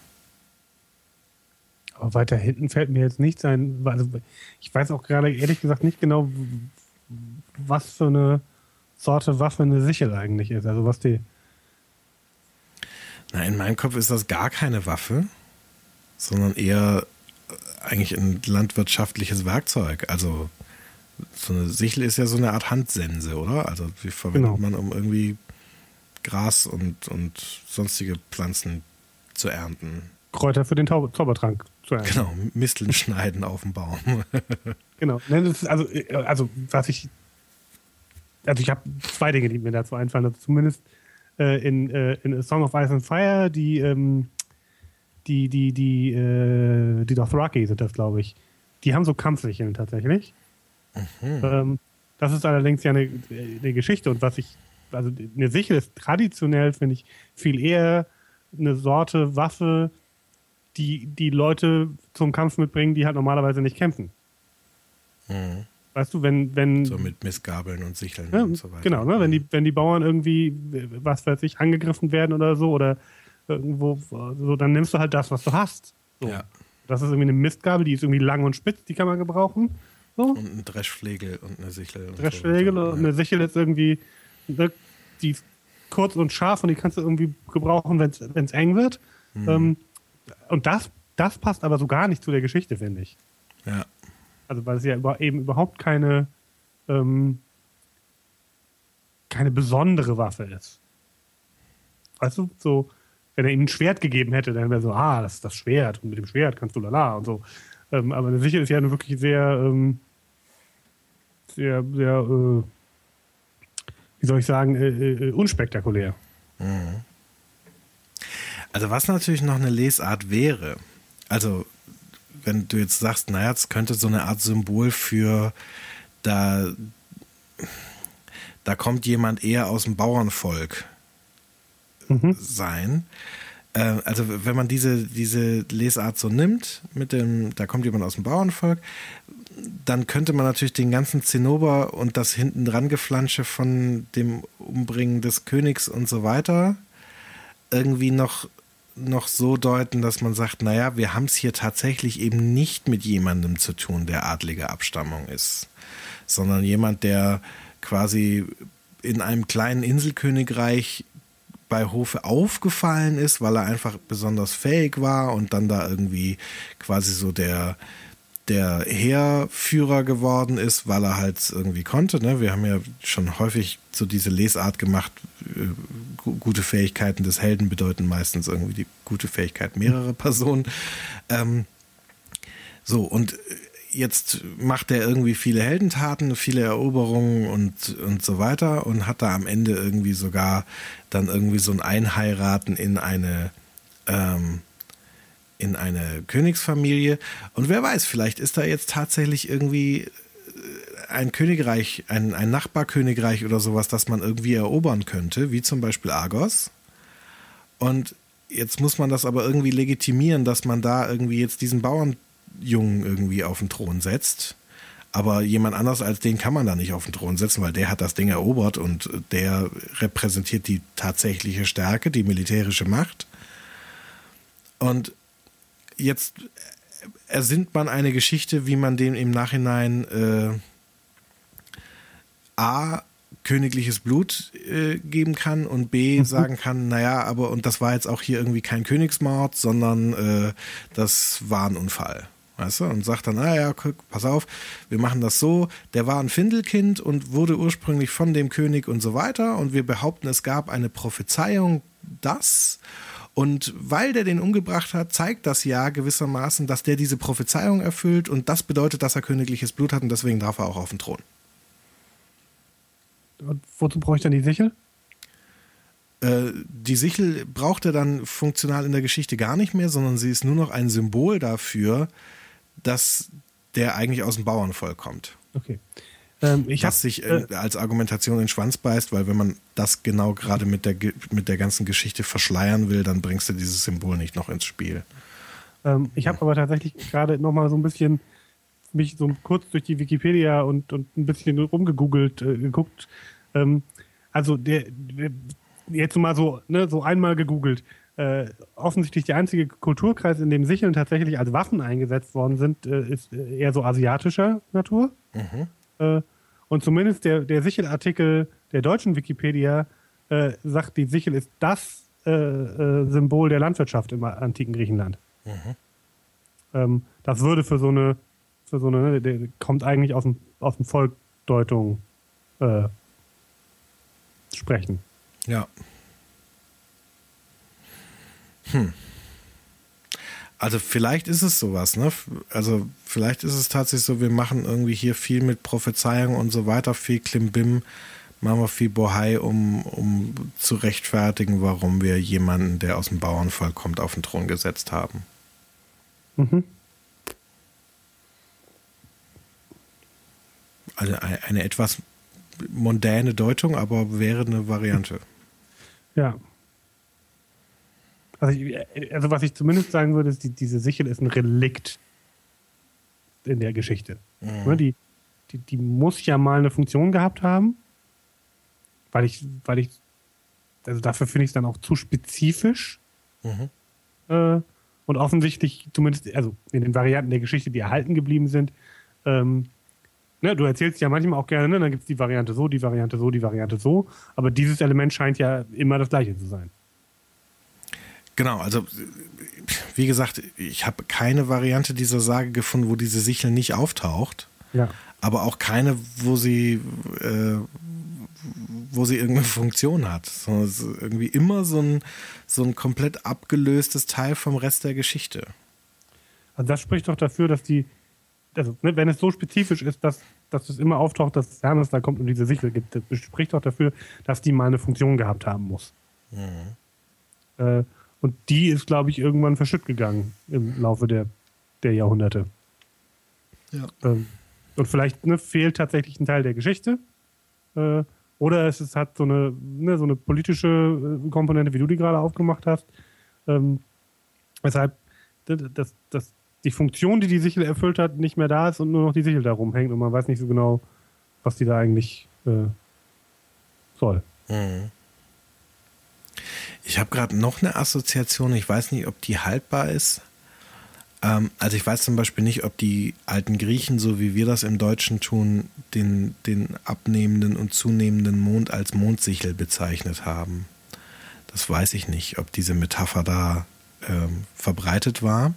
Aber weiter hinten fällt mir jetzt nichts ein. Also ich weiß auch gerade ehrlich gesagt nicht genau, was für eine Sorte Waffe eine Sichel eigentlich ist. Also was die. Na, in meinem Kopf ist das gar keine Waffe, sondern eher eigentlich ein landwirtschaftliches Werkzeug. Also so eine Sichel ist ja so eine Art Handsense, oder? Also wie verwendet genau. man, um irgendwie Gras und, und sonstige Pflanzen zu ernten? Kräuter für den Tau Zaubertrank zu ernten. Genau, Misteln schneiden auf dem Baum. Genau. Also, äh, also, was ich. Also, ich habe zwei Dinge, die mir dazu einfallen. Also, zumindest äh, in, äh, in A Song of Ice and Fire, die, ähm, die, die, die, äh, die Dothraki sind das, glaube ich. Die haben so Kampfsicheln tatsächlich. Ähm, das ist allerdings ja eine, eine Geschichte und was ich, also eine Sichel ist traditionell, finde ich, viel eher eine Sorte Waffe, die die Leute zum Kampf mitbringen, die halt normalerweise nicht kämpfen. Weißt du, wenn, wenn. So mit Missgabeln und Sicheln ja, und so weiter. Genau, ne? wenn, die, wenn die Bauern irgendwie, was weiß ich, angegriffen werden oder so oder irgendwo, so, dann nimmst du halt das, was du hast. So. Ja. Das ist irgendwie eine Mistgabel, die ist irgendwie lang und spitz, die kann man gebrauchen. So. Und ein Dreschflegel und eine Sichel. Und Dreschflegel so. und eine Sichel ist irgendwie, ne, die ist kurz und scharf und die kannst du irgendwie gebrauchen, wenn es eng wird. Mhm. Ähm, und das, das passt aber so gar nicht zu der Geschichte, finde ich. Ja. Also weil es ja über, eben überhaupt keine, ähm, keine besondere Waffe ist. Weißt du, so, wenn er ihm ein Schwert gegeben hätte, dann wäre so, ah, das ist das Schwert und mit dem Schwert kannst du lala und so. Ähm, aber eine Sichel ist ja eine wirklich sehr, ähm, sehr, sehr, äh, wie soll ich sagen, äh, äh, unspektakulär. Also was natürlich noch eine Lesart wäre, also wenn du jetzt sagst, naja, es könnte so eine Art Symbol für da, da kommt jemand eher aus dem Bauernvolk sein. Äh, also wenn man diese, diese Lesart so nimmt, mit dem, da kommt jemand aus dem Bauernvolk, dann könnte man natürlich den ganzen Zinnober und das hinten dran Geflansche von dem Umbringen des Königs und so weiter irgendwie noch, noch so deuten, dass man sagt, naja, wir haben es hier tatsächlich eben nicht mit jemandem zu tun, der adlige Abstammung ist, sondern jemand, der quasi in einem kleinen Inselkönigreich bei Hofe aufgefallen ist, weil er einfach besonders fähig war und dann da irgendwie quasi so der der Heerführer geworden ist, weil er halt irgendwie konnte. Ne? Wir haben ja schon häufig so diese Lesart gemacht. äh, gu- Gute Fähigkeiten des Helden bedeuten meistens irgendwie die gute Fähigkeit mehrerer Personen. Ähm, so, und äh, jetzt macht er irgendwie viele Heldentaten, viele Eroberungen und, und so weiter und hat da am Ende irgendwie sogar dann irgendwie so ein Einheiraten in eine ähm, in eine Königsfamilie. Und wer weiß, vielleicht ist da jetzt tatsächlich irgendwie äh, ein Königreich, ein, ein Nachbarkönigreich oder sowas, das man irgendwie erobern könnte, wie zum Beispiel Argos. Und jetzt muss man das aber irgendwie legitimieren, dass man da irgendwie jetzt diesen Bauernjungen irgendwie auf den Thron setzt. Aber jemand anders als den kann man da nicht auf den Thron setzen, weil der hat das Ding erobert und der repräsentiert die tatsächliche Stärke, die militärische Macht. Und jetzt ersinnt man eine Geschichte, wie man dem im Nachhinein äh, A, königliches Blut äh, geben kann und B, sagen kann, naja, aber und das war jetzt auch hier irgendwie kein Königsmord, sondern äh, das war ein Unfall. Weißt du? Und sagt dann, naja, guck, pass auf, wir machen das so, der war ein Findelkind und wurde ursprünglich von dem König und so weiter und wir behaupten, es gab eine Prophezeiung, das und weil der den umgebracht hat, zeigt das ja gewissermaßen, dass der diese Prophezeiung erfüllt und das bedeutet, dass er königliches Blut hat und deswegen darf er auch auf den Thron. Und wozu brauche ich dann die Sichel? Äh, die Sichel braucht er dann funktional in der Geschichte gar nicht mehr, sondern sie ist nur noch ein Symbol dafür, dass der eigentlich aus dem Bauernvolk kommt. Okay. Ähm, ich was hab, sich äh, äh, als Argumentation in den Schwanz beißt, weil wenn man das genau gerade mit der, mit der ganzen Geschichte verschleiern will, dann bringst du dieses Symbol nicht noch ins Spiel. Ähm, ich habe aber tatsächlich gerade noch mal so ein bisschen mich so kurz durch die Wikipedia und, und ein bisschen rumgegoogelt, äh, geguckt. Ähm, also der, der jetzt mal so, ne, so einmal gegoogelt. Äh, offensichtlich der einzige Kulturkreis, in dem Sicheln tatsächlich als Waffen eingesetzt worden sind, äh, ist äh, eher so asiatischer Natur. Äh, und zumindest der, der Sichelartikel der deutschen Wikipedia äh, sagt, die Sichel ist das äh, äh, Symbol der Landwirtschaft im antiken Griechenland. Ähm, das würde für so eine, für so eine, ne, der kommt eigentlich aus dem, aus dem Volkdeutung sprechen. Ja. Hm. Also vielleicht ist es sowas, ne? Also vielleicht ist es tatsächlich so, wir machen irgendwie hier viel mit Prophezeiung und so weiter, viel Klimbim, machen wir viel Bohai, um, um zu rechtfertigen, warum wir jemanden, der aus dem Bauernvolk kommt, auf den Thron gesetzt haben. Mhm. Also eine, eine etwas mondäne Deutung, aber wäre eine Variante. Ja. Also, ich, also was ich zumindest sagen würde, ist, die, diese Sichel ist ein Relikt in der Geschichte. Mhm. Ne, die, die, die muss ja mal eine Funktion gehabt haben, weil ich, weil ich, also dafür finde ich es dann auch zu spezifisch. Mhm. Äh, und offensichtlich, zumindest, also in den Varianten der Geschichte, die erhalten geblieben sind, ähm, ne, du erzählst ja manchmal auch gerne, ne, dann gibt es die Variante so, die Variante so, die Variante so, aber dieses Element scheint ja immer das gleiche zu sein. Genau, also wie gesagt, ich habe keine Variante dieser Sage gefunden, wo diese Sichel nicht auftaucht. Ja. Aber auch keine, wo sie, äh, wo sie irgendeine Funktion hat. Sondern es ist irgendwie immer so ein, so ein komplett abgelöstes Teil vom Rest der Geschichte. Also das spricht doch dafür, dass die, also ne, wenn es so spezifisch ist, dass, dass es immer auftaucht, dass Hermes da kommt und diese Sichel gibt, das spricht doch dafür, dass die mal eine Funktion gehabt haben muss. Mhm. Äh, und die ist, glaube ich, irgendwann verschütt gegangen im Laufe der, der Jahrhunderte. Ja. Ähm, und vielleicht ne, fehlt tatsächlich ein Teil der Geschichte. Äh, oder es ist, hat so eine, ne, so eine politische äh, Komponente, wie du die gerade aufgemacht hast. Ähm, weshalb das, das, die Funktion, die die Sichel erfüllt hat, nicht mehr da ist und nur noch die Sichel da rumhängt und man weiß nicht so genau, was die da eigentlich äh, soll. Mhm. Ich habe gerade noch eine Assoziation, ich weiß nicht, ob die haltbar ist. Ähm, also ich weiß zum Beispiel nicht, ob die alten Griechen, so wie wir das im Deutschen tun, den, den abnehmenden und zunehmenden Mond als Mondsichel bezeichnet haben. Das weiß ich nicht, ob diese Metapher da ähm, verbreitet war.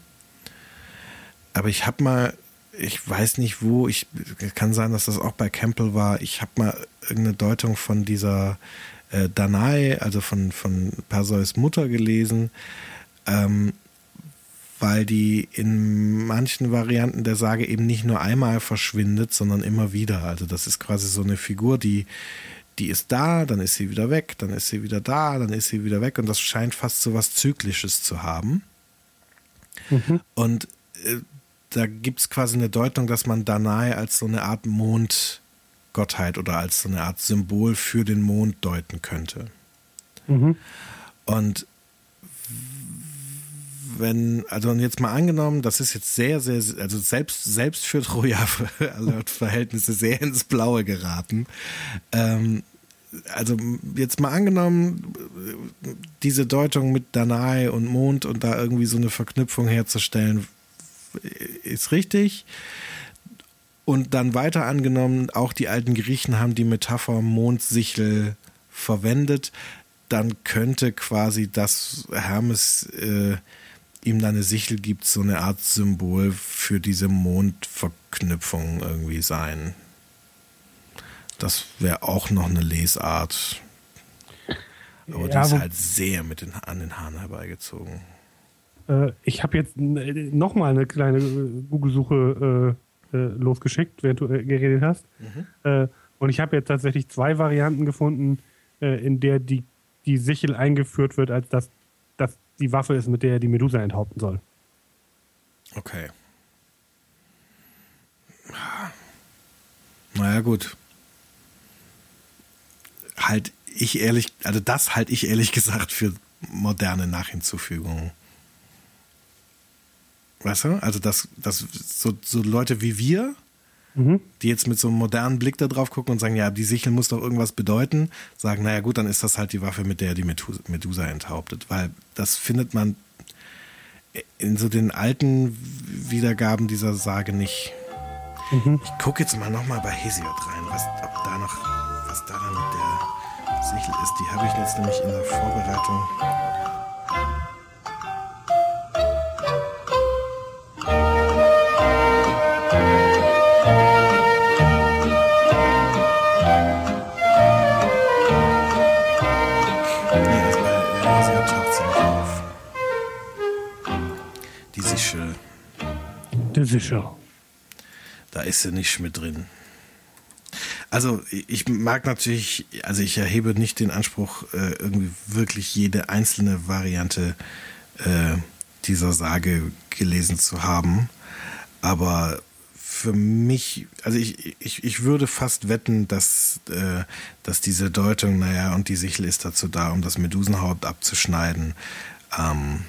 Aber ich habe mal, ich weiß nicht wo, ich kann sein, dass das auch bei Campbell war, ich habe mal irgendeine Deutung von dieser äh, Danae, also von, von Perseus Mutter gelesen, ähm, weil die in manchen Varianten der Sage eben nicht nur einmal verschwindet, sondern immer wieder. Also das ist quasi so eine Figur, die, die ist da, dann ist sie wieder weg, dann ist sie wieder da, dann ist sie wieder weg und das scheint fast so was Zyklisches zu haben. Mhm. Und äh, da gibt es quasi eine Deutung, dass man Danae als so eine Art Mond Gottheit oder als so eine Art Symbol für den Mond deuten könnte. Mhm. Und wenn, also jetzt mal angenommen, das ist jetzt sehr, sehr, also selbst, selbst für Troja-Verhältnisse sehr ins Blaue geraten. Ähm, also jetzt mal angenommen, diese Deutung mit Danae und Mond und da irgendwie so eine Verknüpfung herzustellen, ist richtig. Und dann weiter angenommen, auch die alten Griechen haben die Metapher Mondsichel verwendet. Dann könnte quasi das Hermes äh, ihm dann eine Sichel gibt, so eine Art Symbol für diese Mondverknüpfung irgendwie sein. Das wäre auch noch eine Lesart. Aber ja, die ist halt sehr mit den, an den Haaren herbeigezogen. Äh, ich habe jetzt noch mal eine kleine Google-Suche äh, äh, losgeschickt, während du äh, geredet hast. Mhm. Äh, und ich habe jetzt tatsächlich zwei Varianten gefunden, äh, in der die, die Sichel eingeführt wird, als dass das die Waffe ist, mit der er die Medusa enthaupten soll. Okay. Naja, gut. Halt ich ehrlich, also das halte ich ehrlich gesagt für moderne Nachhinzufügungen. Weißt du? Also, dass, dass so, so Leute wie wir, mhm. die jetzt mit so einem modernen Blick da drauf gucken und sagen, ja, die Sichel muss doch irgendwas bedeuten, sagen, naja, gut, dann ist das halt die Waffe, mit der er die Medusa enthauptet. Weil das findet man in so den alten Wiedergaben dieser Sage nicht. Mhm. Ich gucke jetzt mal nochmal bei Hesiod rein, was, ob da noch, was da dann mit der Sichel ist. Die habe ich jetzt nämlich in der Vorbereitung Sicher. Da ist sie nicht mit drin. Also ich mag natürlich, also ich erhebe nicht den Anspruch, äh, irgendwie wirklich jede einzelne Variante äh, dieser Sage gelesen zu haben. Aber für mich, also ich, ich, ich würde fast wetten, dass, äh, dass diese Deutung, naja, und die Sichel ist dazu da, um das Medusenhaupt abzuschneiden. Ähm,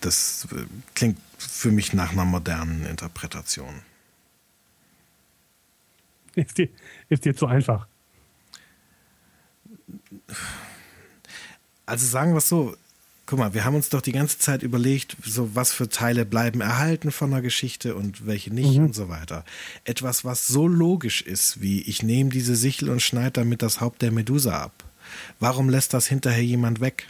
das klingt für mich nach einer modernen Interpretation. Ist dir, ist dir zu einfach. Also sagen wir es so, guck mal, wir haben uns doch die ganze Zeit überlegt, so was für Teile bleiben erhalten von der Geschichte und welche nicht mhm. und so weiter. Etwas, was so logisch ist, wie ich nehme diese Sichel und schneide damit das Haupt der Medusa ab. Warum lässt das hinterher jemand weg?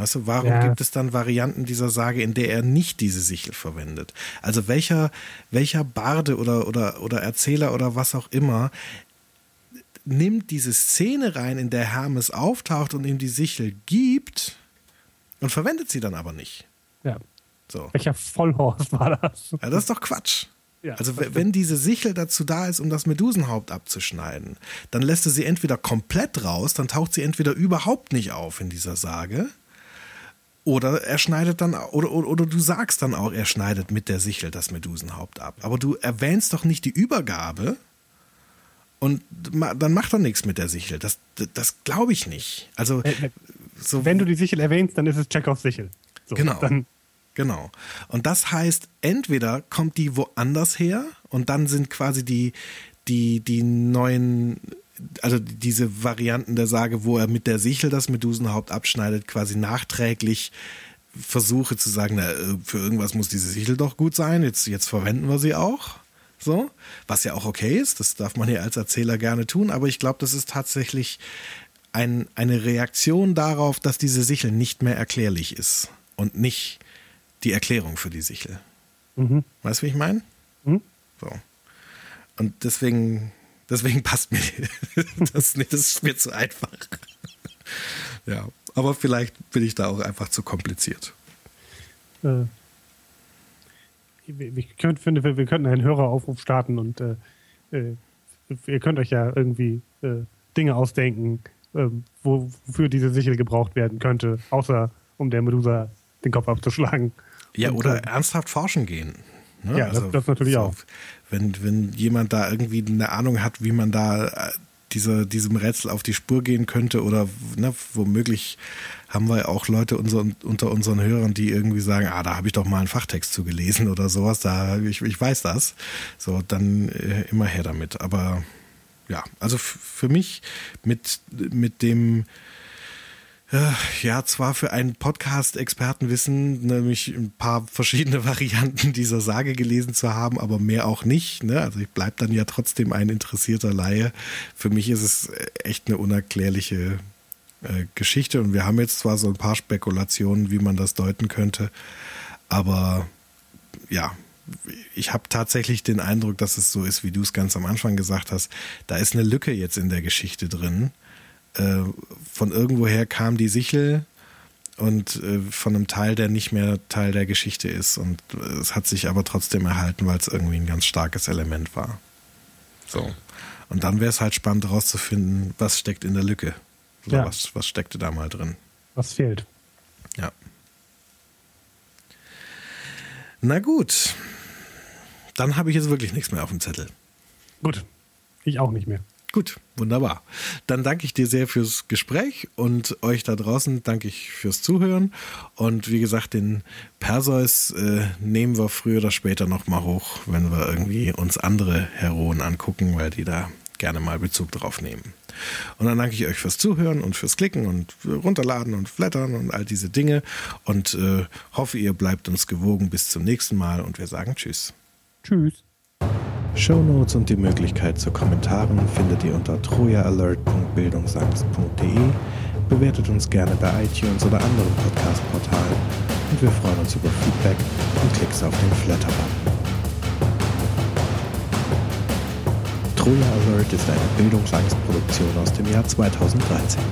Weißt du, warum ja. gibt es dann Varianten dieser Sage, in der er nicht diese Sichel verwendet? Also welcher, welcher Barde oder, oder, oder Erzähler oder was auch immer nimmt diese Szene rein, in der Hermes auftaucht und ihm die Sichel gibt und verwendet sie dann aber nicht. Ja. So. Welcher Vollhorst war das? Ja, das ist doch Quatsch. Ja, also wenn diese Sichel dazu da ist, um das Medusenhaupt abzuschneiden, dann lässt er sie entweder komplett raus, dann taucht sie entweder überhaupt nicht auf in dieser Sage, oder er schneidet dann, oder, oder, oder, du sagst dann auch, er schneidet mit der Sichel das Medusenhaupt ab. Aber du erwähnst doch nicht die Übergabe und dann macht er nichts mit der Sichel. Das, das glaube ich nicht. Also, äh, äh, so, wenn du die Sichel erwähnst, dann ist es Chekhovs Sichel. So, genau. Genau. Und das heißt, entweder kommt die woanders her und dann sind quasi die, die, die neuen also diese Varianten der Sage, wo er mit der Sichel das Medusenhaupt abschneidet, quasi nachträglich versuche zu sagen, na, äh, für irgendwas muss diese Sichel doch gut sein, jetzt, jetzt verwenden wir sie auch. So, was ja auch okay ist, das darf man ja als Erzähler gerne tun, aber ich glaube, das ist tatsächlich ein, eine Reaktion darauf, dass diese Sichel nicht mehr erklärlich ist und nicht die Erklärung für die Sichel. Mhm. Weißt du, wie ich meine? Mhm. So. Und deswegen Deswegen passt mir das nicht. Das ist mir zu einfach. Ja, aber vielleicht bin ich da auch einfach zu kompliziert. Äh, ich könnte, finde, wir, wir könnten einen Höreraufruf starten und äh, äh, ihr könnt euch ja irgendwie äh, Dinge ausdenken, äh, wofür diese Sichel gebraucht werden könnte, außer um der Medusa den Kopf abzuschlagen. Ja, und, oder äh, ernsthaft forschen gehen. Ne? Ja, also, das, das natürlich so, auch. Wenn, wenn jemand da irgendwie eine Ahnung hat, wie man da äh, dieser, diesem Rätsel auf die Spur gehen könnte oder ne, womöglich haben wir auch Leute unser, unter unseren Hörern, die irgendwie sagen, ah, da habe ich doch mal einen Fachtext zu gelesen oder sowas, da ich, ich weiß das. So, dann äh, immer her damit. Aber ja, also für mich mit, mit dem ja, zwar für einen Podcast-Expertenwissen, nämlich ein paar verschiedene Varianten dieser Sage gelesen zu haben, aber mehr auch nicht. Ne? Also ich bleibe dann ja trotzdem ein interessierter Laie. Für mich ist es echt eine unerklärliche äh, Geschichte und wir haben jetzt zwar so ein paar Spekulationen, wie man das deuten könnte, aber ja, ich habe tatsächlich den Eindruck, dass es so ist, wie du es ganz am Anfang gesagt hast. Da ist eine Lücke jetzt in der Geschichte drin äh, von irgendwoher kam die Sichel und äh, von einem Teil, der nicht mehr Teil der Geschichte ist. Und äh, es hat sich aber trotzdem erhalten, weil es irgendwie ein ganz starkes Element war. So. Und dann wäre es halt spannend herauszufinden, was steckt in der Lücke. Oder ja. was, was steckte da mal drin. Was fehlt. Ja. Na gut. Dann habe ich jetzt wirklich nichts mehr auf dem Zettel. Gut. Ich auch nicht mehr. Gut, wunderbar. Dann danke ich dir sehr fürs Gespräch und euch da draußen danke ich fürs Zuhören. Und wie gesagt, den Perseus äh, nehmen wir früher oder später nochmal hoch, wenn wir irgendwie uns andere Heroen angucken, weil die da gerne mal Bezug drauf nehmen. Und dann danke ich euch fürs Zuhören und fürs Klicken und runterladen und flattern und all diese Dinge und äh, hoffe, ihr bleibt uns gewogen bis zum nächsten Mal und wir sagen Tschüss. Tschüss. Shownotes und die Möglichkeit zu Kommentaren findet ihr unter trojaalert.bildungsangst.de. Bewertet uns gerne bei iTunes oder anderen Podcast-Portalen und wir freuen uns über Feedback und Klicks auf den Flatter-Button. Troja Alert ist eine Bildungsangstproduktion aus dem Jahr 2013.